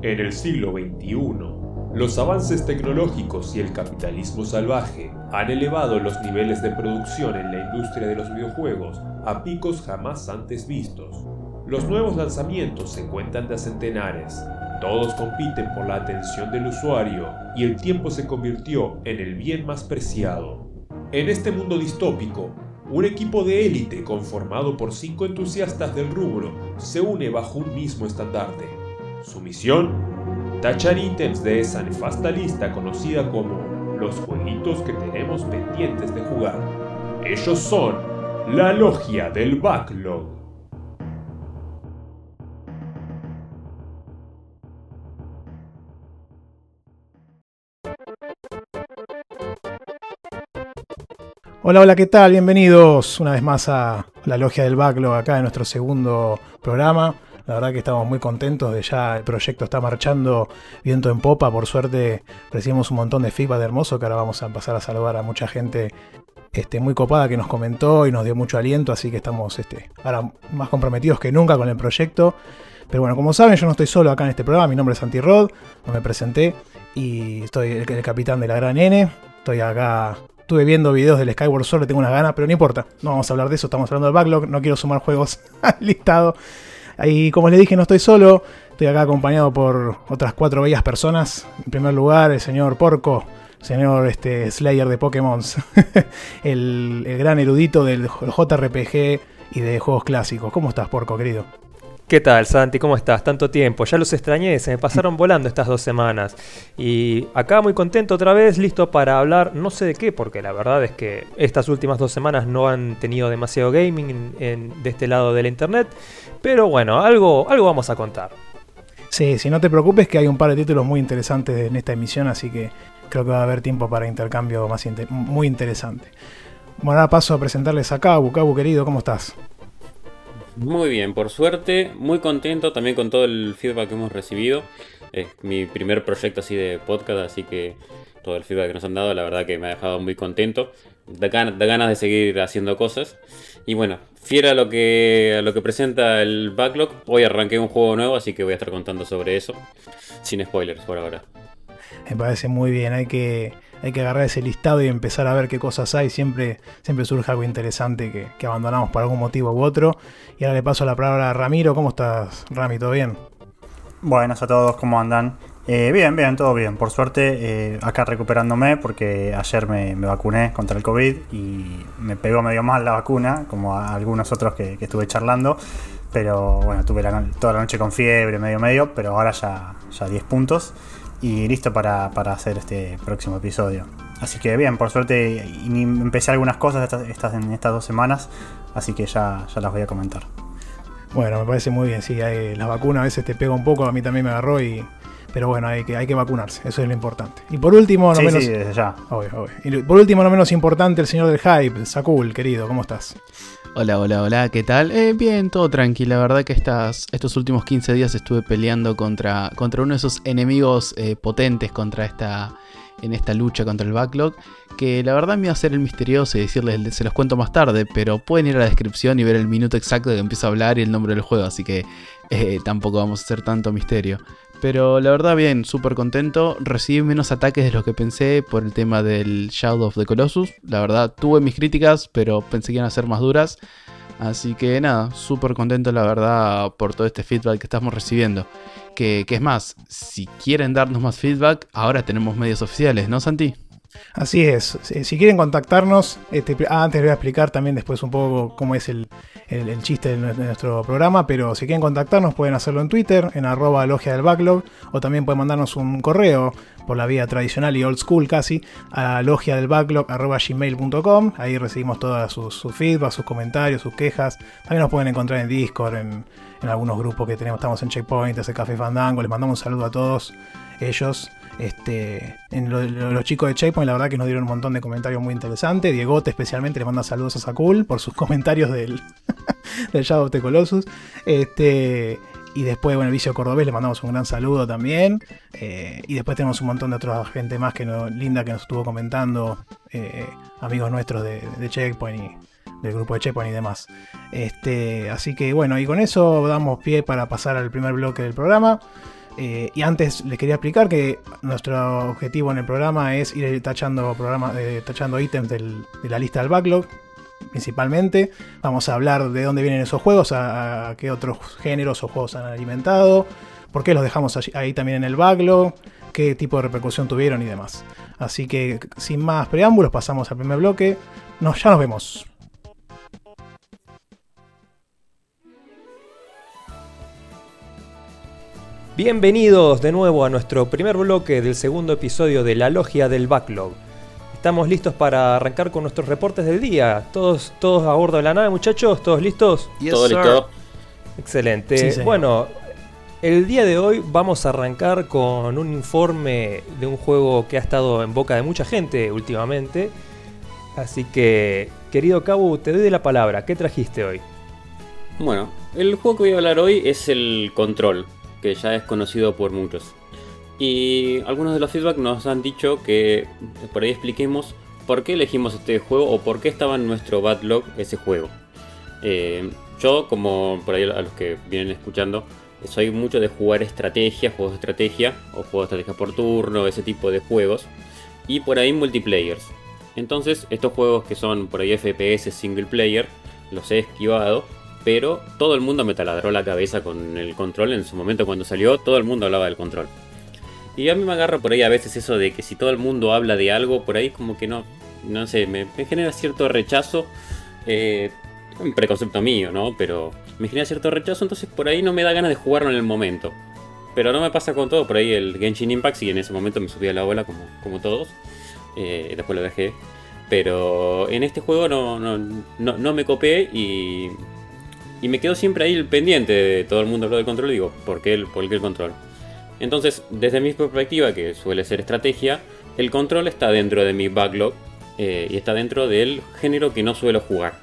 En el siglo XXI, los avances tecnológicos y el capitalismo salvaje han elevado los niveles de producción en la industria de los videojuegos a picos jamás antes vistos. Los nuevos lanzamientos se cuentan de centenares, todos compiten por la atención del usuario y el tiempo se convirtió en el bien más preciado. En este mundo distópico, un equipo de élite conformado por cinco entusiastas del rubro se une bajo un mismo estandarte. Su misión tachar ítems de esa nefasta lista conocida como los jueguitos que tenemos pendientes de jugar. Ellos son la logia del backlog. Hola, hola, ¿qué tal? Bienvenidos una vez más a la Logia del Backlog, acá en nuestro segundo programa. La verdad que estamos muy contentos de ya el proyecto está marchando viento en popa. Por suerte recibimos un montón de feedback de hermoso que ahora vamos a empezar a saludar a mucha gente este, muy copada que nos comentó y nos dio mucho aliento. Así que estamos este, ahora más comprometidos que nunca con el proyecto. Pero bueno, como saben, yo no estoy solo acá en este programa. Mi nombre es Santi Rod, no me presenté y estoy el, el capitán de la Gran N. Estoy acá Estuve viendo videos del Skyward Sword, tengo unas ganas, pero no importa. No vamos a hablar de eso, estamos hablando del backlog. No quiero sumar juegos al listado. Ahí, como les dije, no estoy solo. Estoy acá acompañado por otras cuatro bellas personas. En primer lugar, el señor Porco, señor este, Slayer de Pokémon, el, el, gran erudito del JRPG y de juegos clásicos. ¿Cómo estás, Porco, querido? ¿Qué tal, Santi? ¿Cómo estás? Tanto tiempo. Ya los extrañé, se me pasaron volando estas dos semanas. Y acá muy contento otra vez, listo para hablar no sé de qué, porque la verdad es que estas últimas dos semanas no han tenido demasiado gaming en, en, de este lado de la internet. Pero bueno, algo, algo vamos a contar. Sí, si no te preocupes que hay un par de títulos muy interesantes en esta emisión, así que creo que va a haber tiempo para intercambio más inter muy interesante. Bueno, ahora paso a presentarles a Cabu. Cabu, querido, ¿cómo estás? Muy bien, por suerte, muy contento también con todo el feedback que hemos recibido. Es mi primer proyecto así de podcast, así que todo el feedback que nos han dado, la verdad que me ha dejado muy contento. Da, gan da ganas de seguir haciendo cosas. Y bueno, fiera a lo que, a lo que presenta el backlog, hoy arranqué un juego nuevo, así que voy a estar contando sobre eso. Sin spoilers por ahora. Me parece muy bien, hay que, hay que agarrar ese listado y empezar a ver qué cosas hay. Siempre, siempre surge algo interesante que, que, abandonamos por algún motivo u otro. Y ahora le paso la palabra a Ramiro. ¿Cómo estás, Rami? ¿Todo bien? Buenas a todos, ¿cómo andan? Eh, bien, bien, todo bien. Por suerte, eh, acá recuperándome porque ayer me, vacuné contra el COVID y me pegó medio mal la vacuna, como a algunos otros que, estuve charlando. Pero bueno, tuve toda la noche con fiebre, medio medio, pero ahora ya, ya 10 puntos y listo para, para, hacer este próximo episodio. Así que bien, por suerte empecé algunas cosas estas, en estas dos semanas, así que ya, ya las voy a comentar. Bueno, me parece muy bien, sí, la vacuna a veces te pega un poco, a mí también me agarró y... Pero bueno, hay que, hay que vacunarse, eso es lo importante. Y por último, no sí, menos... Sí, desde ya. Obvio, obvio. Y por último, no menos importante, el señor del hype, Sakul, querido, ¿cómo estás? Hola, hola, hola, ¿qué tal? Eh, bien, todo tranquilo. La verdad que estas, estos últimos 15 días estuve peleando contra, contra uno de esos enemigos eh, potentes contra esta, en esta lucha contra el backlog. Que la verdad me iba a hacer el misterioso y decirles, se los cuento más tarde, pero pueden ir a la descripción y ver el minuto exacto de que empiezo a hablar y el nombre del juego, así que eh, tampoco vamos a hacer tanto misterio. Pero la verdad, bien, súper contento. Recibí menos ataques de lo que pensé por el tema del Shadow of the Colossus. La verdad, tuve mis críticas, pero pensé que iban a ser más duras. Así que nada, súper contento la verdad por todo este feedback que estamos recibiendo. Que, que, es más, si quieren darnos más feedback, ahora tenemos medios oficiales, ¿no, Santi? Así es. Si quieren contactarnos, este, ah, antes voy a explicar también después un poco cómo es el, el, chiste de nuestro programa, pero si quieren contactarnos pueden hacerlo en Twitter, en arroba logia del backlog, o también pueden mandarnos un correo por la vía tradicional y old school casi, a logia del backlog gmail.com. Ahí recibimos todas sus, sus feedback, sus comentarios, sus quejas. También nos pueden encontrar en Discord, en, en algunos grupos que tenemos, estamos en Checkpoint, ese Café Fandango. Les mandamos un saludo a todos ellos. Este, en lo, lo, los chicos de Checkpoint, la verdad que nos dieron un montón de comentarios muy interesantes. Diegote especialmente le manda saludos a Sakul por sus comentarios del, del Shadow of the Colossus. Este, y después, bueno, Vicio Cordobés le mandamos un gran saludo también. Eh, y después tenemos un montón de otra gente más que linda que nos estuvo comentando. Eh, amigos nuestros de, de Checkpoint y, del grupo de Checkpoint y demás. Este, así que bueno, y con eso damos pie para pasar al primer bloque del programa. Eh, y antes les quería explicar que nuestro objetivo en el programa es ir tachando, programa, eh, tachando ítems de la lista del backlog, principalmente. Vamos a hablar de dónde vienen esos juegos, a, qué otros géneros o juegos han alimentado, por qué los dejamos ahí también en el backlog, qué tipo de repercusión tuvieron y demás. Así que sin más preámbulos pasamos al primer bloque. Nos, ya nos vemos. Bienvenidos de nuevo a nuestro primer bloque del segundo episodio de La Logia del Backlog. Estamos listos para arrancar con nuestros reportes del día. ¿Todos, todos a bordo de la nave, muchachos? ¿Todos listos? Yes, Todo sir. listo. Excelente. Sí, bueno, el día de hoy vamos a arrancar con un informe de un juego que ha estado en boca de mucha gente últimamente. Así que, querido Cabu, te doy la palabra. ¿Qué trajiste hoy? Bueno, el juego que voy a hablar hoy es el Control, que ya es conocido por muchos. Y algunos de los feedback nos han dicho que por ahí expliquemos por qué elegimos este juego o por qué estaba en nuestro backlog ese juego. Eh, yo, como por ahí a los que vienen escuchando, soy mucho de jugar estrategia, juegos de estrategia o juegos de estrategia por turno, ese tipo de juegos. Y por ahí multiplayers. Entonces, estos juegos que son por ahí FPS single player, los he esquivado. Pero todo el mundo me taladró la cabeza con el control en su momento cuando salió, todo el mundo hablaba del control. Y a mí me agarra por ahí a veces eso de que si todo el mundo habla de algo, por ahí como que no, no sé, me, genera cierto rechazo. eh, un preconcepto mío, ¿no? Pero me genera cierto rechazo, entonces por ahí no me da ganas de jugarlo en el momento. Pero no me pasa con todo, por ahí el Genshin Impact, sí, en ese momento me subí a la bola como, como todos. eh, después lo dejé. Pero en este juego no, no, no, no me copé y, y me quedo siempre ahí el pendiente de todo el mundo habló del control digo, ¿por qué el, por qué el control? Entonces, desde mi perspectiva, que suele ser estrategia, el control está dentro de mi backlog eh, y está dentro del género que no suelo jugar.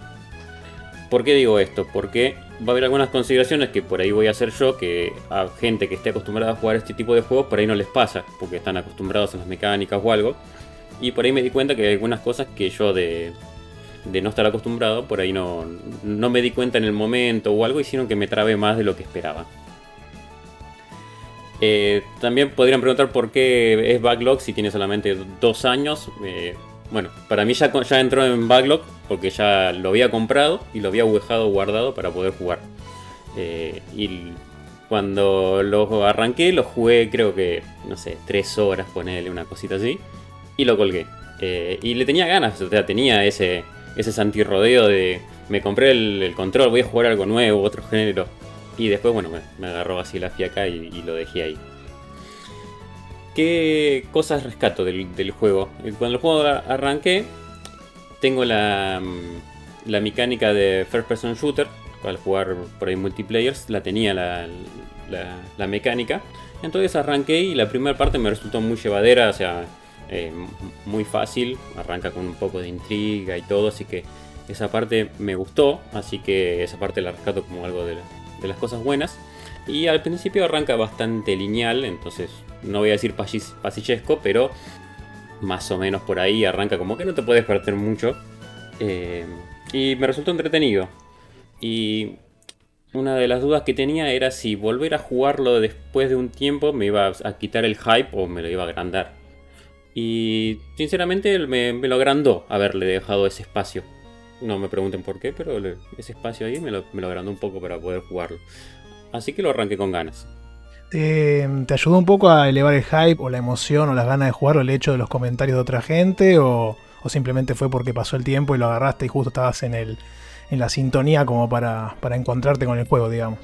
¿Por qué digo esto? Porque va a haber algunas consideraciones que por ahí voy a hacer yo, que a gente que esté acostumbrada a jugar este tipo de juegos por ahí no les pasa, porque están acostumbrados a las mecánicas o algo. Y por ahí me di cuenta que hay algunas cosas que yo de, de no estar acostumbrado, por ahí no, no me di cuenta en el momento o algo, hicieron que me trabe más de lo que esperaba. Eh, también podrían preguntar por qué es backlog si tiene solamente dos años. Eh, bueno, para mí ya, ya entró en backlog porque ya lo había comprado y lo había dejado guardado para poder jugar. Eh, y cuando lo arranqué, lo jugué creo que, no sé, tres horas, ponerle una cosita así, y lo colgué. Y le tenía ganas, o sea, tenía ese, ese santirrodeo de me compré el, control, voy a jugar algo nuevo, otro género. Y después, bueno, me, agarró así la fiaca y, lo dejé ahí. ¿Qué cosas rescato del, del juego? Eh, Cuando el juego arranqué, tengo la, mm, la mecánica de First Person Shooter. Al jugar por ahí multiplayers, la tenía la, la- la mecánica. Entonces arranqué y la primera parte me resultó muy llevadera, o sea, eh, muy fácil. Arranca con un poco de intriga y todo, así que esa parte me gustó. Así que esa parte la rescato como algo de, la- de las cosas buenas. Y al principio arranca bastante lineal, entonces no voy a decir pasillesco, pero más o menos por ahí arranca como que no te puedes perder mucho. Eh, y me resultó entretenido. Y una de las dudas que tenía era si volver a jugarlo después de un tiempo me iba a quitar el hype o me lo iba a agrandar. Y sinceramente me, me lo agrandó haberle dejado ese espacio. No me pregunten por qué, pero le- ese espacio ahí me lo, me lo agrandó un poco para poder jugarlo. Así que lo arranqué con ganas. ¿Te, te ayudó un poco a elevar el hype o la emoción o las ganas de jugar o el hecho de los comentarios de otra gente? ¿O, o simplemente fue porque pasó el tiempo y lo agarraste y justo estabas en, el, en la sintonía como para, para encontrarte con el juego, digamos?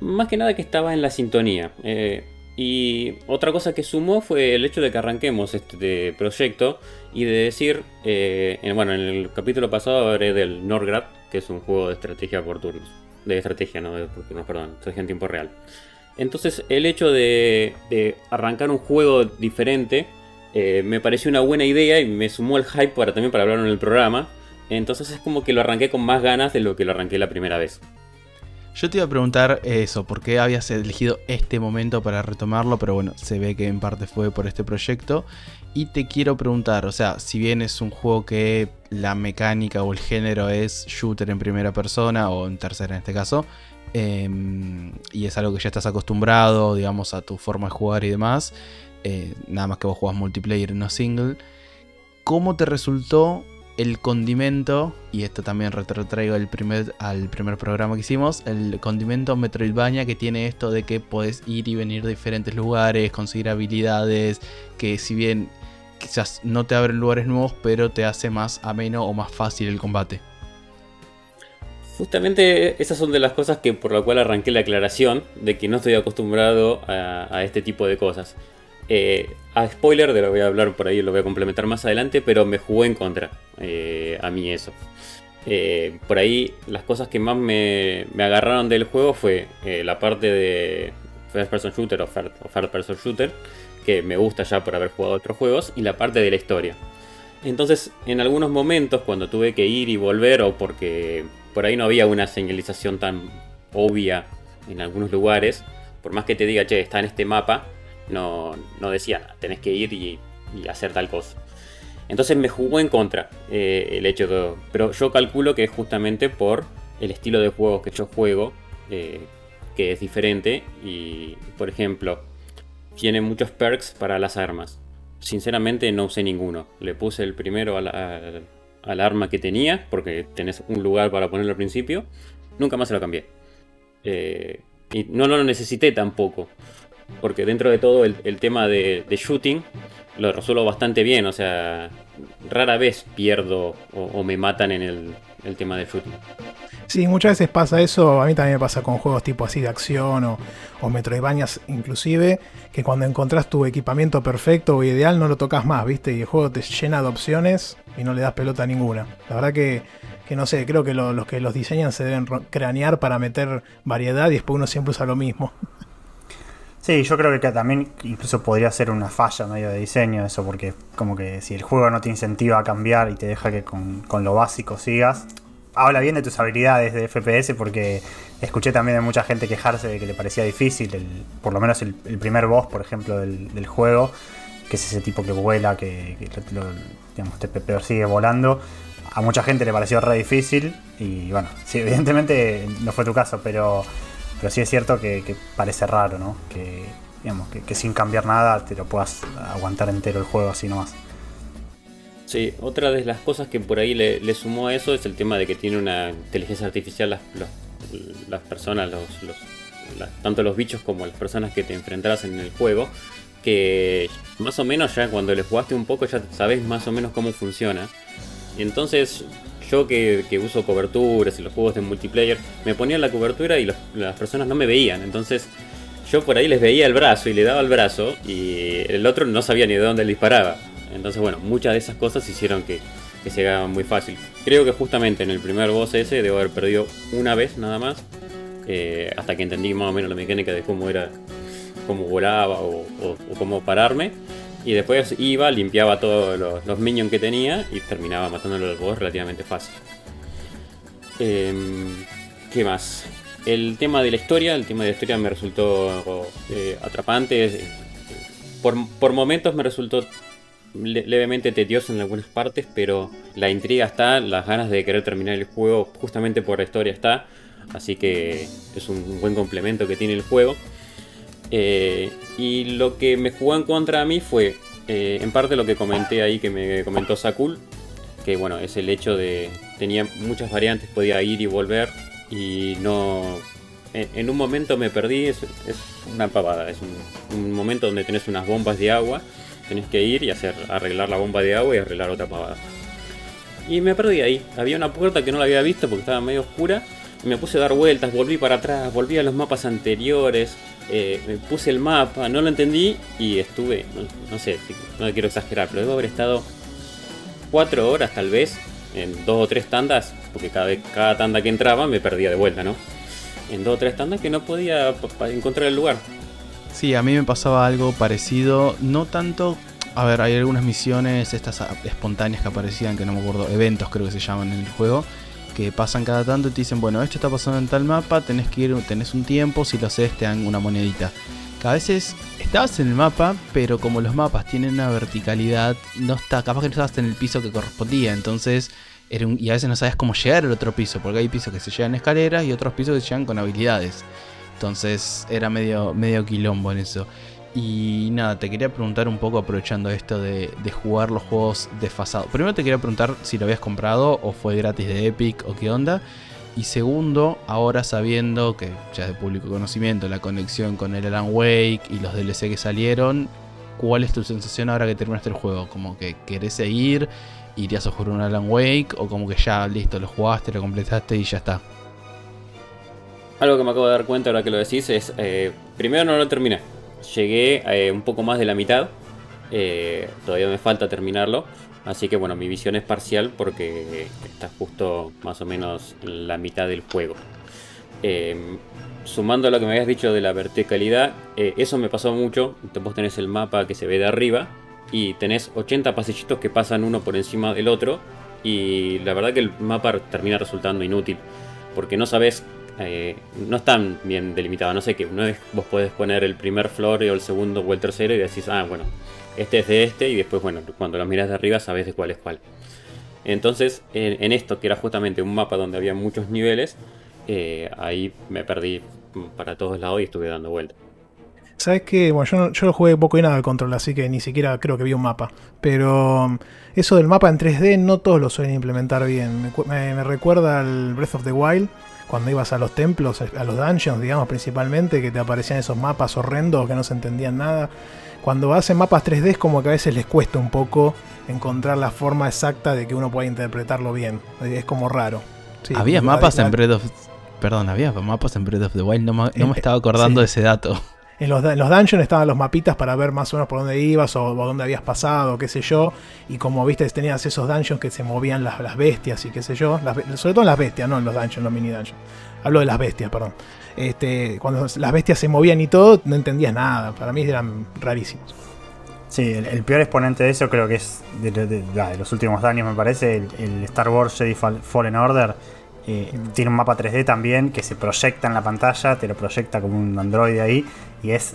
Más que nada que estaba en la sintonía. eh, y otra cosa que sumó fue el hecho de que arranquemos este proyecto y de decir, eh, en- bueno, en el capítulo pasado hablé del Norgrad, que es un juego de estrategia por turnos. De estrategia, no de por turnos, perdón, estrategia en tiempo real. Entonces el hecho de, arrancar un juego diferente eh, me pareció una buena idea y me sumó el hype para, también para hablarlo en el programa. Entonces es como que lo arranqué con más ganas de lo que lo arranqué la primera vez. Yo te iba a preguntar eso, ¿por qué habías elegido este momento para retomarlo? Pero bueno, se ve que en parte fue por este proyecto. Y te quiero preguntar, o sea, si bien es un juego que la mecánica o el género es shooter en primera persona o en tercera en este caso, Em, y es algo que ya estás acostumbrado, digamos, a tu forma de jugar y demás. Eh, nada más que vos jugás multiplayer no single. ¿Cómo te resultó el condimento? Y esto también retrotraigo al primer programa que hicimos. El condimento Metroidvania que tiene esto de que podés ir y venir de diferentes lugares, conseguir habilidades. Que si bien quizás no te abren lugares nuevos, pero te hace más ameno o más fácil el combate. Justamente esas son de las cosas que por la cual arranqué la aclaración de que no estoy acostumbrado a, este tipo de cosas. Eh, a spoiler, de lo voy a hablar por ahí, lo voy a complementar más adelante, pero me jugó en contra eh, a mí eso. Eh, por ahí las cosas que más me, agarraron del juego fue la parte de First Person Shooter o First Person Shooter, que me gusta ya por haber jugado otros juegos, y la parte de la historia. Entonces, en algunos momentos, cuando tuve que ir y volver, o porque por ahí no había una señalización tan obvia en algunos lugares, por más que te diga, che, está en este mapa, no, no decía, tenés que ir y, hacer tal cosa. Entonces me jugó en contra eh, el hecho de... Pero yo calculo que es justamente por el estilo de juegos que yo juego, eh, que es diferente. Y, por ejemplo, tiene muchos perks para las armas. Sinceramente no usé ninguno. Le puse el primero al, arma que tenía, porque tenés un lugar para ponerlo al principio. Nunca más se lo cambié. Eh, y no, lo necesité tampoco. Porque dentro de todo el, tema de, shooting lo resuelvo bastante bien. O sea, rara vez pierdo o, me matan en el, tema de shooting. Sí, muchas veces pasa eso, a mí también me pasa con juegos tipo así de acción o, o Metroidvanias inclusive, que cuando encontrás tu equipamiento perfecto o ideal no lo tocas más, ¿viste? Y el juego te llena de opciones y no le das pelota a ninguna. La verdad que, que no sé, creo que los que los diseñan se deben cranear para meter variedad y después uno siempre usa lo mismo. Sí, yo creo que también incluso podría ser una falla medio de diseño eso, porque como que si el juego no te incentiva a cambiar y te deja que con, con lo básico sigas, habla bien de tus habilidades de FPS porque escuché también de mucha gente quejarse de que le parecía difícil, el, por lo menos el, primer boss, por ejemplo, del, juego, que es ese tipo que vuela, que, te persigue volando. A mucha gente le pareció re difícil y bueno, sí, evidentemente no fue tu caso, pero, pero sí es cierto que, parece raro, ¿no? Que, digamos, que, sin cambiar nada te lo puedas aguantar entero el juego así nomás. Sí, otra de las cosas que por ahí le, sumó a eso es el tema de que tiene una inteligencia artificial las, las personas, los, tanto los bichos como las personas que te enfrentarás en el juego, que más o menos ya cuando le jugaste un poco ya sabes más o menos cómo funciona. Entonces yo que, uso coberturas y los juegos de multiplayer, me ponía la cobertura y las personas no me veían. Entonces yo por ahí les veía el brazo y le daba el brazo y el otro no sabía ni de dónde le disparaba. Entonces, bueno, muchas de esas cosas hicieron que, se haga muy fácil. Creo que justamente en el primer boss ese debo haber perdido una vez nada más. Eh, hasta que entendí más o menos la mecánica de cómo era, cómo volaba o, cómo pararme. Y después iba, limpiaba todos los, minions que tenía y terminaba matándolo al boss relativamente fácil. Em, ¿Qué más? El tema de la historia, el tema de la historia me resultó eh, atrapante. Por, por momentos me resultó levemente tedioso en algunas partes, pero la intriga está, las ganas de querer terminar el juego justamente por la historia está, así que es un buen complemento que tiene el juego. Eh, y lo que me jugó en contra a mí fue, eh, en parte lo que comenté ahí que me comentó Sakul, que bueno, es el hecho de tenía muchas variantes, podía ir y volver y no... En, un momento me perdí, es, una pavada, es un, momento donde tenés unas bombas de agua Tenés que ir y hacer arreglar la bomba de agua y arreglar otra pavada. Y me perdí ahí. Había una puerta que no la había visto porque estaba medio oscura. Me puse a dar vueltas, volví para atrás, volví a los mapas anteriores. Eh, me puse el mapa, no lo entendí y estuve, no, sé, no quiero exagerar, pero debo haber estado cuatro horas tal vez en dos o tres tandas, porque cada, vez, cada tanda que entraba me perdía de vuelta, ¿no? En dos o tres tandas que no podía encontrar el lugar. Sí, a mí me pasaba algo parecido, no tanto... A ver, hay algunas misiones, estas espontáneas que aparecían, que no me acuerdo, eventos creo que se llaman en el juego, que pasan cada tanto y te dicen, bueno, esto está pasando en tal mapa, tenés que ir, tenés un tiempo, si lo haces te dan una monedita. Que a veces estabas en el mapa, pero como los mapas tienen una verticalidad, no está, capaz que no estabas en el piso que correspondía, entonces era y a veces no sabías cómo llegar al otro piso, porque hay pisos que se llegan escaleras y otros pisos que se llegan con habilidades. Entonces era medio, medio quilombo en eso. Y nada, te quería preguntar un poco aprovechando esto de, jugar los juegos desfasados. Primero te quería preguntar si lo habías comprado o fue gratis de Epic o qué onda. Y segundo, ahora sabiendo que ya es de público conocimiento la conexión con el Alan Wake y los DLC que salieron, ¿cuál es tu sensación ahora que terminaste el juego? ¿Como que querés seguir? ¿Irías a jugar un Alan Wake? ¿O como que ya listo, lo jugaste, lo completaste y ya está? Algo que me acabo de dar cuenta ahora que lo decís es, eh, primero no lo terminé. Llegué eh, un poco más de la mitad. eh, todavía me falta terminarlo. Así que bueno, mi visión es parcial porque está justo más o menos en la mitad del juego. Eh, sumando a lo que me habías dicho de la verticalidad, eh, eso me pasó mucho. Vos tenés el mapa que se ve de arriba y tenés 80 pasillitos que pasan uno por encima del otro. Y la verdad que el mapa termina resultando inútil porque no sabes eh, no están bien delimitados. No sé qué, una vez vos podés poner el primer flor o el segundo o el tercero y decís, ah, bueno, este es de este y después, bueno, cuando lo miras de arriba sabes de cuál es cuál. Entonces, en, esto, que era justamente un mapa donde había muchos niveles, eh, ahí me perdí para todos lados y estuve dando vueltas. ¿Sabes qué? Bueno, yo, no- yo lo jugué poco y nada al control, así que ni siquiera creo que vi un mapa. Pero um, eso del mapa en 3D no todos lo suelen implementar bien. Me- me recuerda al Breath of the Wild, cuando ibas a los templos, a los dungeons, digamos, principalmente, que te aparecían esos mapas horrendos que no se entendían nada. Cuando hacen mapas 3D es como que a veces les cuesta un poco encontrar la forma exacta de que uno pueda interpretarlo bien. Es como raro. Sí, había mapas en Breath of... Perdón, había mapas en Breath of the Wild, no, me- no En- me estaba acordando sí. de ese dato. En los, en los dungeons estaban los mapitas para ver más o menos por dónde ibas o, o dónde habías pasado, qué sé yo. Y como viste, tenías esos dungeons que se movían las, las bestias y qué sé yo. Las sobre todo en las bestias, no en los dungeons, los mini dungeons. Hablo de las bestias, perdón. Este, cuando las bestias se movían y todo, no entendías nada. Para mí eran rarísimos. Sí, el, el peor exponente de eso creo que es de, de- de- de los últimos años, me parece, el, el Star Wars Jedi Fall- Fallen Order. Eh, tiene un mapa 3D también que se proyecta en la pantalla, te lo proyecta como un androide ahí y es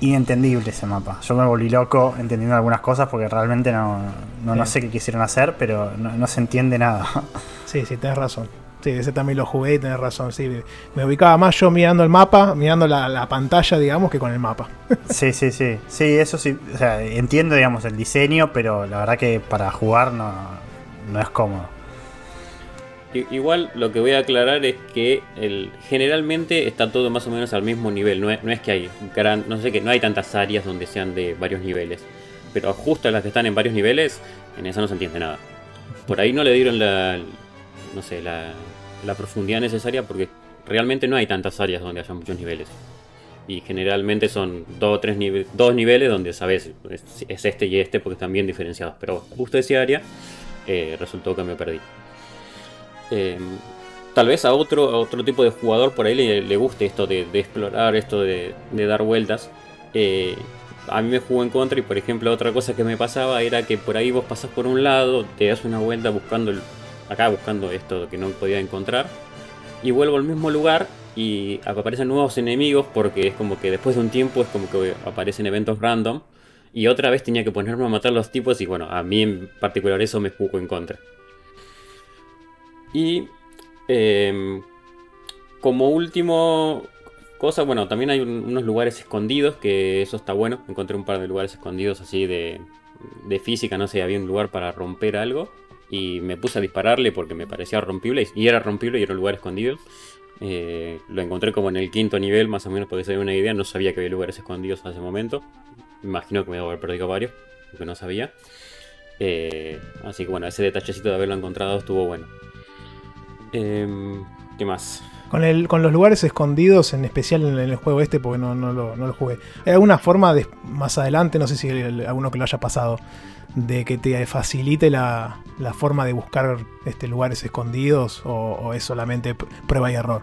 inentendible ese mapa. Yo me volví loco entendiendo algunas cosas porque realmente no, no, no sé qué quisieron hacer, pero no, no se entiende nada. Sí, sí, tenés razón. Sí, ese también lo jugué y tenés razón. Sí, me- me ubicaba más yo mirando el mapa, mirando la, la pantalla, digamos, que con el mapa. Sí, sí, sí. Sí, eso sí. O sea, entiendo, digamos, el diseño, pero la verdad que para jugar no, no es cómodo. Igual lo que voy a aclarar es que generalmente está todo más o menos al mismo nivel. No es, que no sé que no hay tantas áreas donde sean de varios niveles. Pero justo las que están en varios niveles, en esa no se entiende nada. Por ahí no le dieron la, no sé, la, profundidad necesaria porque realmente no hay tantas áreas donde haya muchos niveles. Y generalmente son dos o tres nive- dos niveles donde sabes es, es este y este porque están bien diferenciados. Pero justo ese área eh, resultó que me perdí. Eh, tal vez a otro, otro tipo de jugador por ahí le, guste esto de, explorar, esto de, de dar vueltas. Eh, a mí me jugó en contra y por ejemplo otra cosa que me pasaba era que por ahí vos pasás por un lado, te das una vuelta buscando el, acá buscando esto que no podía encontrar y vuelvo al mismo lugar y aparecen nuevos enemigos porque es como que después de un tiempo es como que aparecen eventos random y otra vez tenía que ponerme a matar a los tipos y bueno, a mí en particular eso me jugó en contra. Y em, como último cosa, bueno, también hay un- unos lugares escondidos, que eso está bueno. Encontré un par de lugares escondidos así de, de física, no sé, había un lugar para romper algo. Y me puse a dispararle porque me parecía rompible. Y era rompible y era un lugar escondido. Eh, lo encontré como en el quinto nivel, más o menos, porque se dio una idea. No sabía que había lugares escondidos en ese momento. Me imagino que me debo haber perdido varios, porque no sabía. Eh, así que bueno, ese detallecito de haberlo encontrado estuvo bueno. Em, ¿Qué más? Con, el, con los lugares escondidos, en especial en el juego este, porque no, no, lo, no lo jugué. ¿Hay alguna forma de más adelante, no sé si alguno que lo haya pasado, de que te facilite la, la forma de buscar este, lugares escondidos o, o es solamente prueba y error?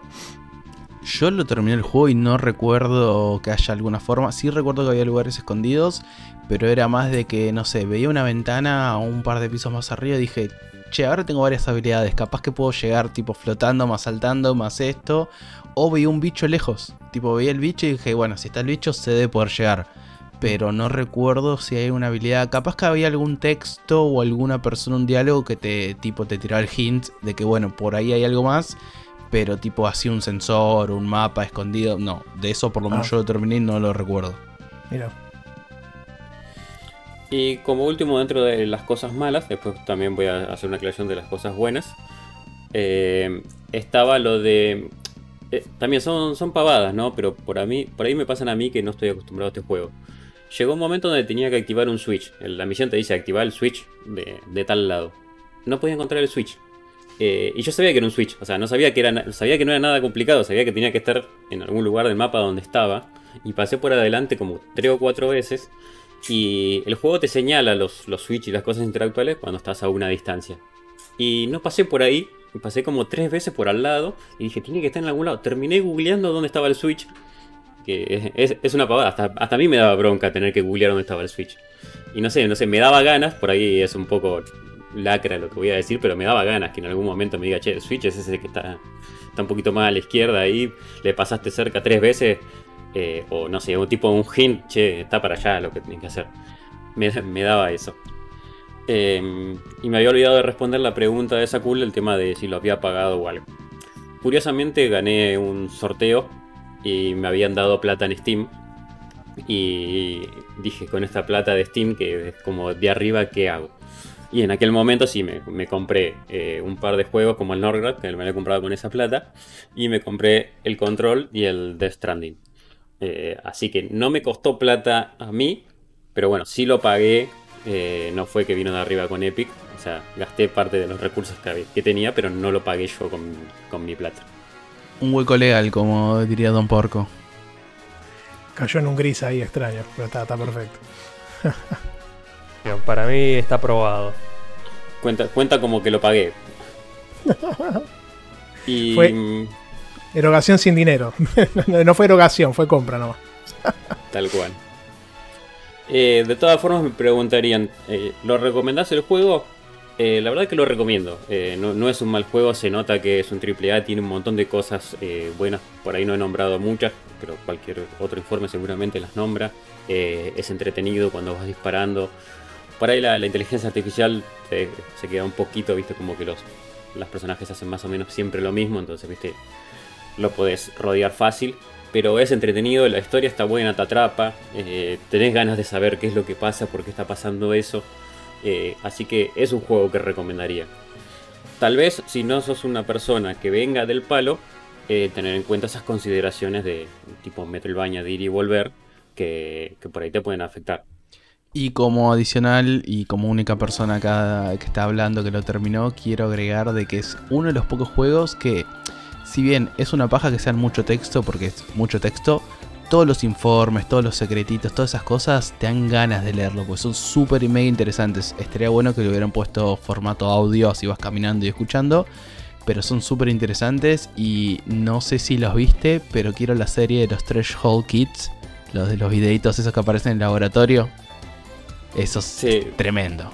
Yo lo terminé el juego y no recuerdo que haya alguna forma. Sí recuerdo que había lugares escondidos, pero era más de que, no sé, veía una ventana o un par de pisos más arriba y dije, che, ahora tengo varias habilidades. Capaz que puedo llegar tipo flotando, más saltando, más esto. O veía un bicho lejos. Tipo, veía el bicho y dije, bueno, si está el bicho se debe poder llegar. pero no recuerdo si hay una habilidad. Capaz que había algún texto o alguna persona, un diálogo que te tipo te tiraba el hint de que bueno, por ahí hay algo más, pero tipo así un sensor, un mapa escondido. No, de eso por lo menos Ah. yo lo terminé y no lo recuerdo. Mira. Y como último, dentro de las cosas malas, después también voy a hacer una aclaración de las cosas buenas. eh, estaba lo de. eh, también son, son pavadas, ¿no? Pero por, a mí, por ahí me pasan a mí que no estoy acostumbrado a este juego. Llegó un momento donde tenía que activar un switch. La misión te dice activar el switch de, de tal lado. No podía encontrar el switch. Eh, y yo sabía que era un switch. O sea, no sabía que, era, sabía que no era nada complicado. Sabía que tenía que estar en algún lugar del mapa donde estaba. Y pasé por adelante como 3 o 4 veces. Y el juego te señala los, los switch y las cosas interactuales cuando estás a una distancia. Y no pasé por ahí, pasé como tres veces por al lado y dije, tiene que estar en algún lado. Terminé googleando dónde estaba el switch. Que es, es una pavada, hasta, hasta a mí me daba bronca tener que googlear dónde estaba el switch. Y no sé, no sé, me daba ganas, por ahí es un poco lacra lo que voy a decir, pero me daba ganas que en algún momento me diga, che, el switch es ese que está, está un poquito más a la izquierda ahí, le pasaste cerca tres veces, eh, o no sé, un tipo un hint, che, está para allá lo que tienes que hacer. Me, daba eso. Eh, y me había olvidado de responder la pregunta de esa cool, el tema de si lo había pagado o algo. Curiosamente gané un sorteo y me habían dado plata en Steam. Y dije con esta plata de Steam que es como de arriba, ¿qué hago? Y en aquel momento sí, me, compré eh, un par de juegos como el Norgrad, que me lo había comprado con esa plata. Y me compré el Control y el Death Stranding. Eh, así que no me costó plata a mí, pero bueno, sí lo pagué. eh, no fue que vino de arriba con Epic. O sea, gasté parte de los recursos que, había- que tenía, pero no lo pagué yo con, con mi plata. Un hueco legal, como diría Don Porco. Cayó en un gris ahí extraño, pero está, está perfecto. Para mí está aprobado. Cuenta, cuenta como que lo pagué. Y Fue- mm, Erogación sin dinero. no fue erogación, fue compra nomás. tal cual. Eh, de todas formas me preguntarían, eh, ¿lo recomendás el juego? Eh, la verdad que lo recomiendo. Eh, no, no es un mal juego, se nota que es un AAA, tiene un montón de cosas buenas. Por ahí no he nombrado muchas, pero cualquier otro informe seguramente las nombra. Es entretenido cuando vas disparando. Por ahí la, inteligencia artificial se, se queda un poquito, viste, como que los, los personajes hacen más o menos siempre lo mismo, entonces, viste, lo podés rodear fácil. Pero es entretenido, la historia está buena, te atrapa, eh, tenés ganas de saber qué es lo que pasa, por qué está pasando eso. eh, así que es un juego que recomendaría. Tal vez si no sos una persona que venga del palo, eh, tener en cuenta esas consideraciones de tipo Metroidvania de ir y volver, que, que por ahí te pueden afectar. Y como adicional y como única persona acá que está hablando que lo terminó, quiero agregar de que es uno de los pocos juegos que, si bien es una paja que sean mucho texto, porque es mucho texto, todos los informes, todos los secretitos, todas esas cosas te dan ganas de leerlo, pues son súper y mega interesantes. Estaría bueno que le hubieran puesto formato audio, así vas caminando y escuchando. Pero son súper interesantes y no sé si los viste, pero quiero la serie de los Threshold Kids, los de los videitos esos que aparecen en el laboratorio. Eso es Sí. tremendo.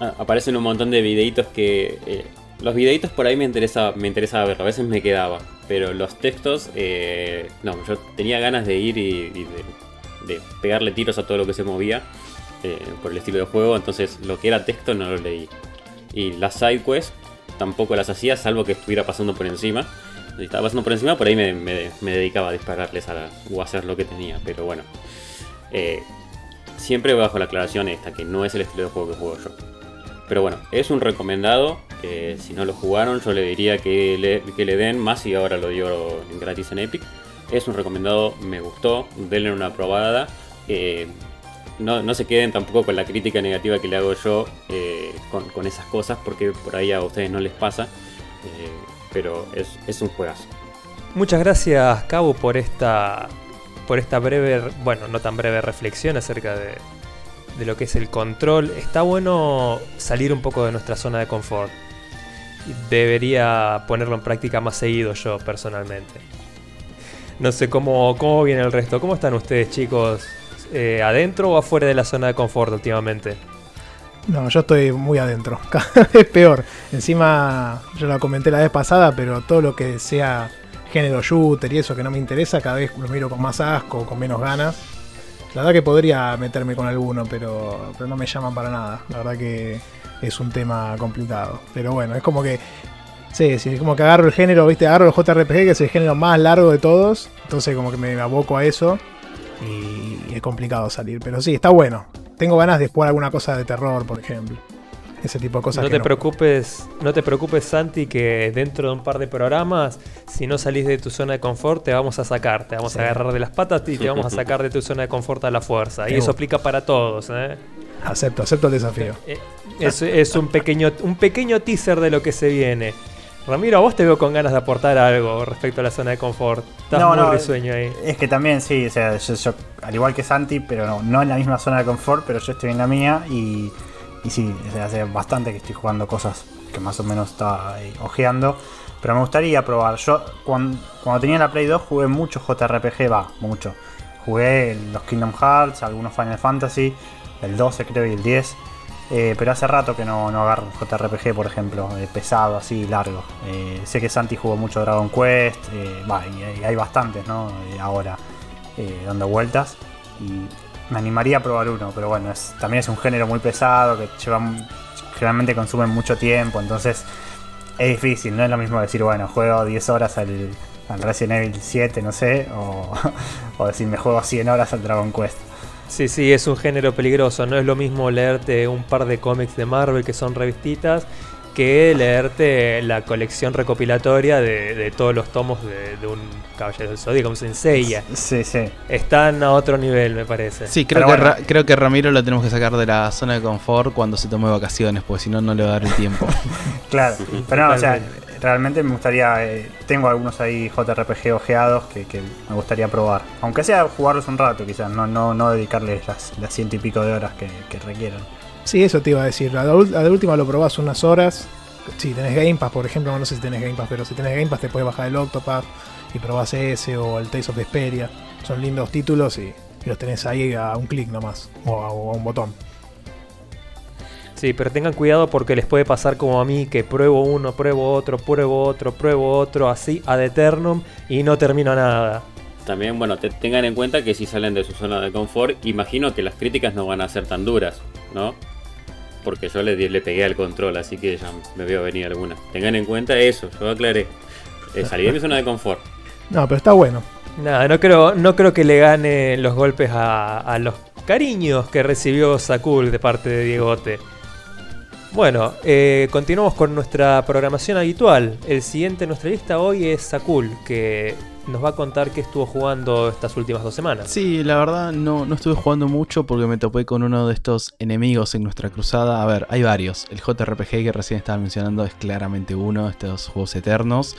Ah, aparecen un montón de videitos que... eh, los videitos por ahí me interesaba, me interesaba verlo, a veces me quedaba. Pero los textos, eh, no, yo tenía ganas de ir y, de, pegarle tiros a todo lo que se movía eh, por el estilo de juego. Entonces lo que era texto no lo leí. Y las side quests tampoco las hacía, salvo que estuviera pasando por encima. Si estaba pasando por encima, por ahí me dedicaba a dispararles a la- o a hacer lo que tenía. Pero bueno, eh, siempre bajo la aclaración esta, que no es el estilo de juego que juego yo. Pero bueno, es un recomendado. si no lo jugaron, yo le diría que le, que le den más y ahora lo dio gratis en Epic. Es un recomendado, me gustó. Denle una probada. Eh, no, no se queden tampoco con la crítica negativa que le hago yo eh, con, con esas cosas, porque por ahí a ustedes no les pasa. Eh, pero es, es un juegazo. Muchas gracias, Cabo, por esta, por esta breve, bueno, no tan breve reflexión acerca de, de lo que es el control. Está bueno salir un poco de nuestra zona de confort. Debería ponerlo en práctica más seguido yo, personalmente. No sé cómo, cómo viene el resto. ¿Cómo están ustedes, chicos? Eh, ¿Adentro o afuera de la zona de confort últimamente? No, yo estoy muy adentro. Cada vez peor. Encima, yo lo comenté la vez pasada, pero todo lo que sea género shooter y eso que no me interesa, cada vez lo miro con más asco, con menos ganas. La verdad que podría meterme con alguno, pero, no me llaman para nada. La verdad que es un tema complicado. Pero bueno, es como que. Sí, sí, es como que agarro el género, ¿viste? Agarro el JRPG, que es el género más largo de todos. Entonces, como que me aboco a eso. Y es complicado salir. Pero sí, está bueno. Tengo ganas de jugar alguna cosa de terror, por ejemplo. Ese tipo de cosas. No que te preocupes, no te preocupes, Santi, que dentro de un par de programas, si no salís de tu zona de confort, te vamos a sacar, te vamos Sí. a agarrar de las patas y te vamos a sacar de tu zona de confort a la fuerza. Y eso aplica para todos, ¿eh? Acepto, acepto el desafío. Eh, Es, es un pequeño, un pequeño teaser de lo que se viene. Ramiro, a vos te veo con ganas de aportar algo respecto a la zona de confort. Estás No, muy no, risueño ahí. Es que también, sí, o sea, yo, yo, al igual que Santi, pero no, no en la misma zona de confort, pero yo estoy en la mía y, y sí, sea, hace bastante que estoy jugando cosas que más o menos estaba ahí ojeando. Pero me gustaría probar. Yo cuando, cuando tenía la Play 2 jugué mucho JRPG, va, mucho. Jugué los Kingdom Hearts, algunos Final Fantasy, el 12 creo y el 10. eh, pero hace rato que no, no agarro JRPG, por ejemplo, eh, pesado, así, largo. Eh, sé que Santi jugó mucho Dragon Quest, eh, va, y, hay bastantes, ¿no? Eh, ahora eh, dando vueltas. Y me animaría a probar uno, pero bueno, es, también es un género muy pesado que lleva generalmente consume mucho tiempo, entonces es difícil, no es lo mismo decir, bueno, juego 10 horas al, al Resident Evil 7, no sé, o, o decir, me juego 100 horas al Dragon Quest. Sí, sí, es un género peligroso. No es lo mismo leerte un par de cómics de Marvel que son revistitas que leerte la colección recopilatoria de, de todos los tomos de, de un Caballero del Zodíaco, un Senseiya. Sí, sí. Están a otro nivel, me parece. Sí, creo Pero que, bueno. Ra- creo que Ramiro lo tenemos que sacar de la zona de confort cuando se tome vacaciones, porque si no, no le va a dar el tiempo. Claro, pero no, o sea, realmente me gustaría, eh, tengo algunos ahí JRPG ojeados que, que me gustaría probar. Aunque sea jugarlos un rato quizás, no, no, no dedicarles las, las ciento y pico de horas que, que requieran. Sí, eso te iba a decir. A la, ul- a la última lo probás unas horas. Si tenés Game Pass, por ejemplo, no sé si tenés Game Pass, pero si tenés Game Pass te puedes bajar el Octopath y probás ese o el Tales of Vesperia. Son lindos títulos y, y los tenés ahí a un clic nomás o a, o a un botón. Sí, pero tengan cuidado porque les puede pasar como a mí, que pruebo uno, pruebo otro, pruebo otro, pruebo otro, así ad eternum y no termino nada. También, bueno, te- tengan en cuenta que si salen de su zona de confort, imagino que las críticas no van a ser tan duras, ¿no? Porque yo le, le pegué al control, así que ya me veo venir alguna. Tengan en cuenta eso, yo aclaré. Eh, salí de mi zona de confort. No, pero está bueno. Nada, no creo, no creo que le gane los golpes a, a los cariños que recibió Sakul de parte de Diegote. Bueno, eh, continuamos con nuestra programación habitual. El siguiente en nuestra lista hoy es Sakul, que nos va a contar qué estuvo jugando estas últimas dos semanas. Sí, la verdad no, no estuve jugando mucho porque me topé con uno de estos enemigos en nuestra cruzada. A ver, hay varios. El JRPG que recién estaba mencionando es claramente uno, estos juegos eternos.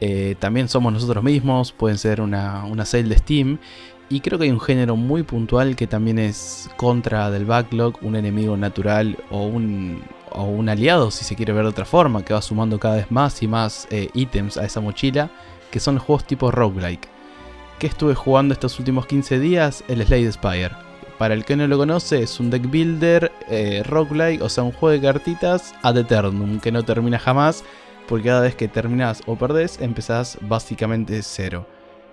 Eh, también somos nosotros mismos, pueden ser una, una sale de Steam. Y creo que hay un género muy puntual que también es contra del backlog, un enemigo natural o un, o un aliado, si se quiere ver de otra forma, que va sumando cada vez más y más eh, ítems a esa mochila, que son juegos tipo roguelike. ¿Qué estuve jugando estos últimos 15 días? El Slade Spire. Para el que no lo conoce, es un deck builder, eh, roguelike, o sea, un juego de cartitas ad eternum, que no termina jamás, porque cada vez que terminas o perdés, empezás básicamente cero.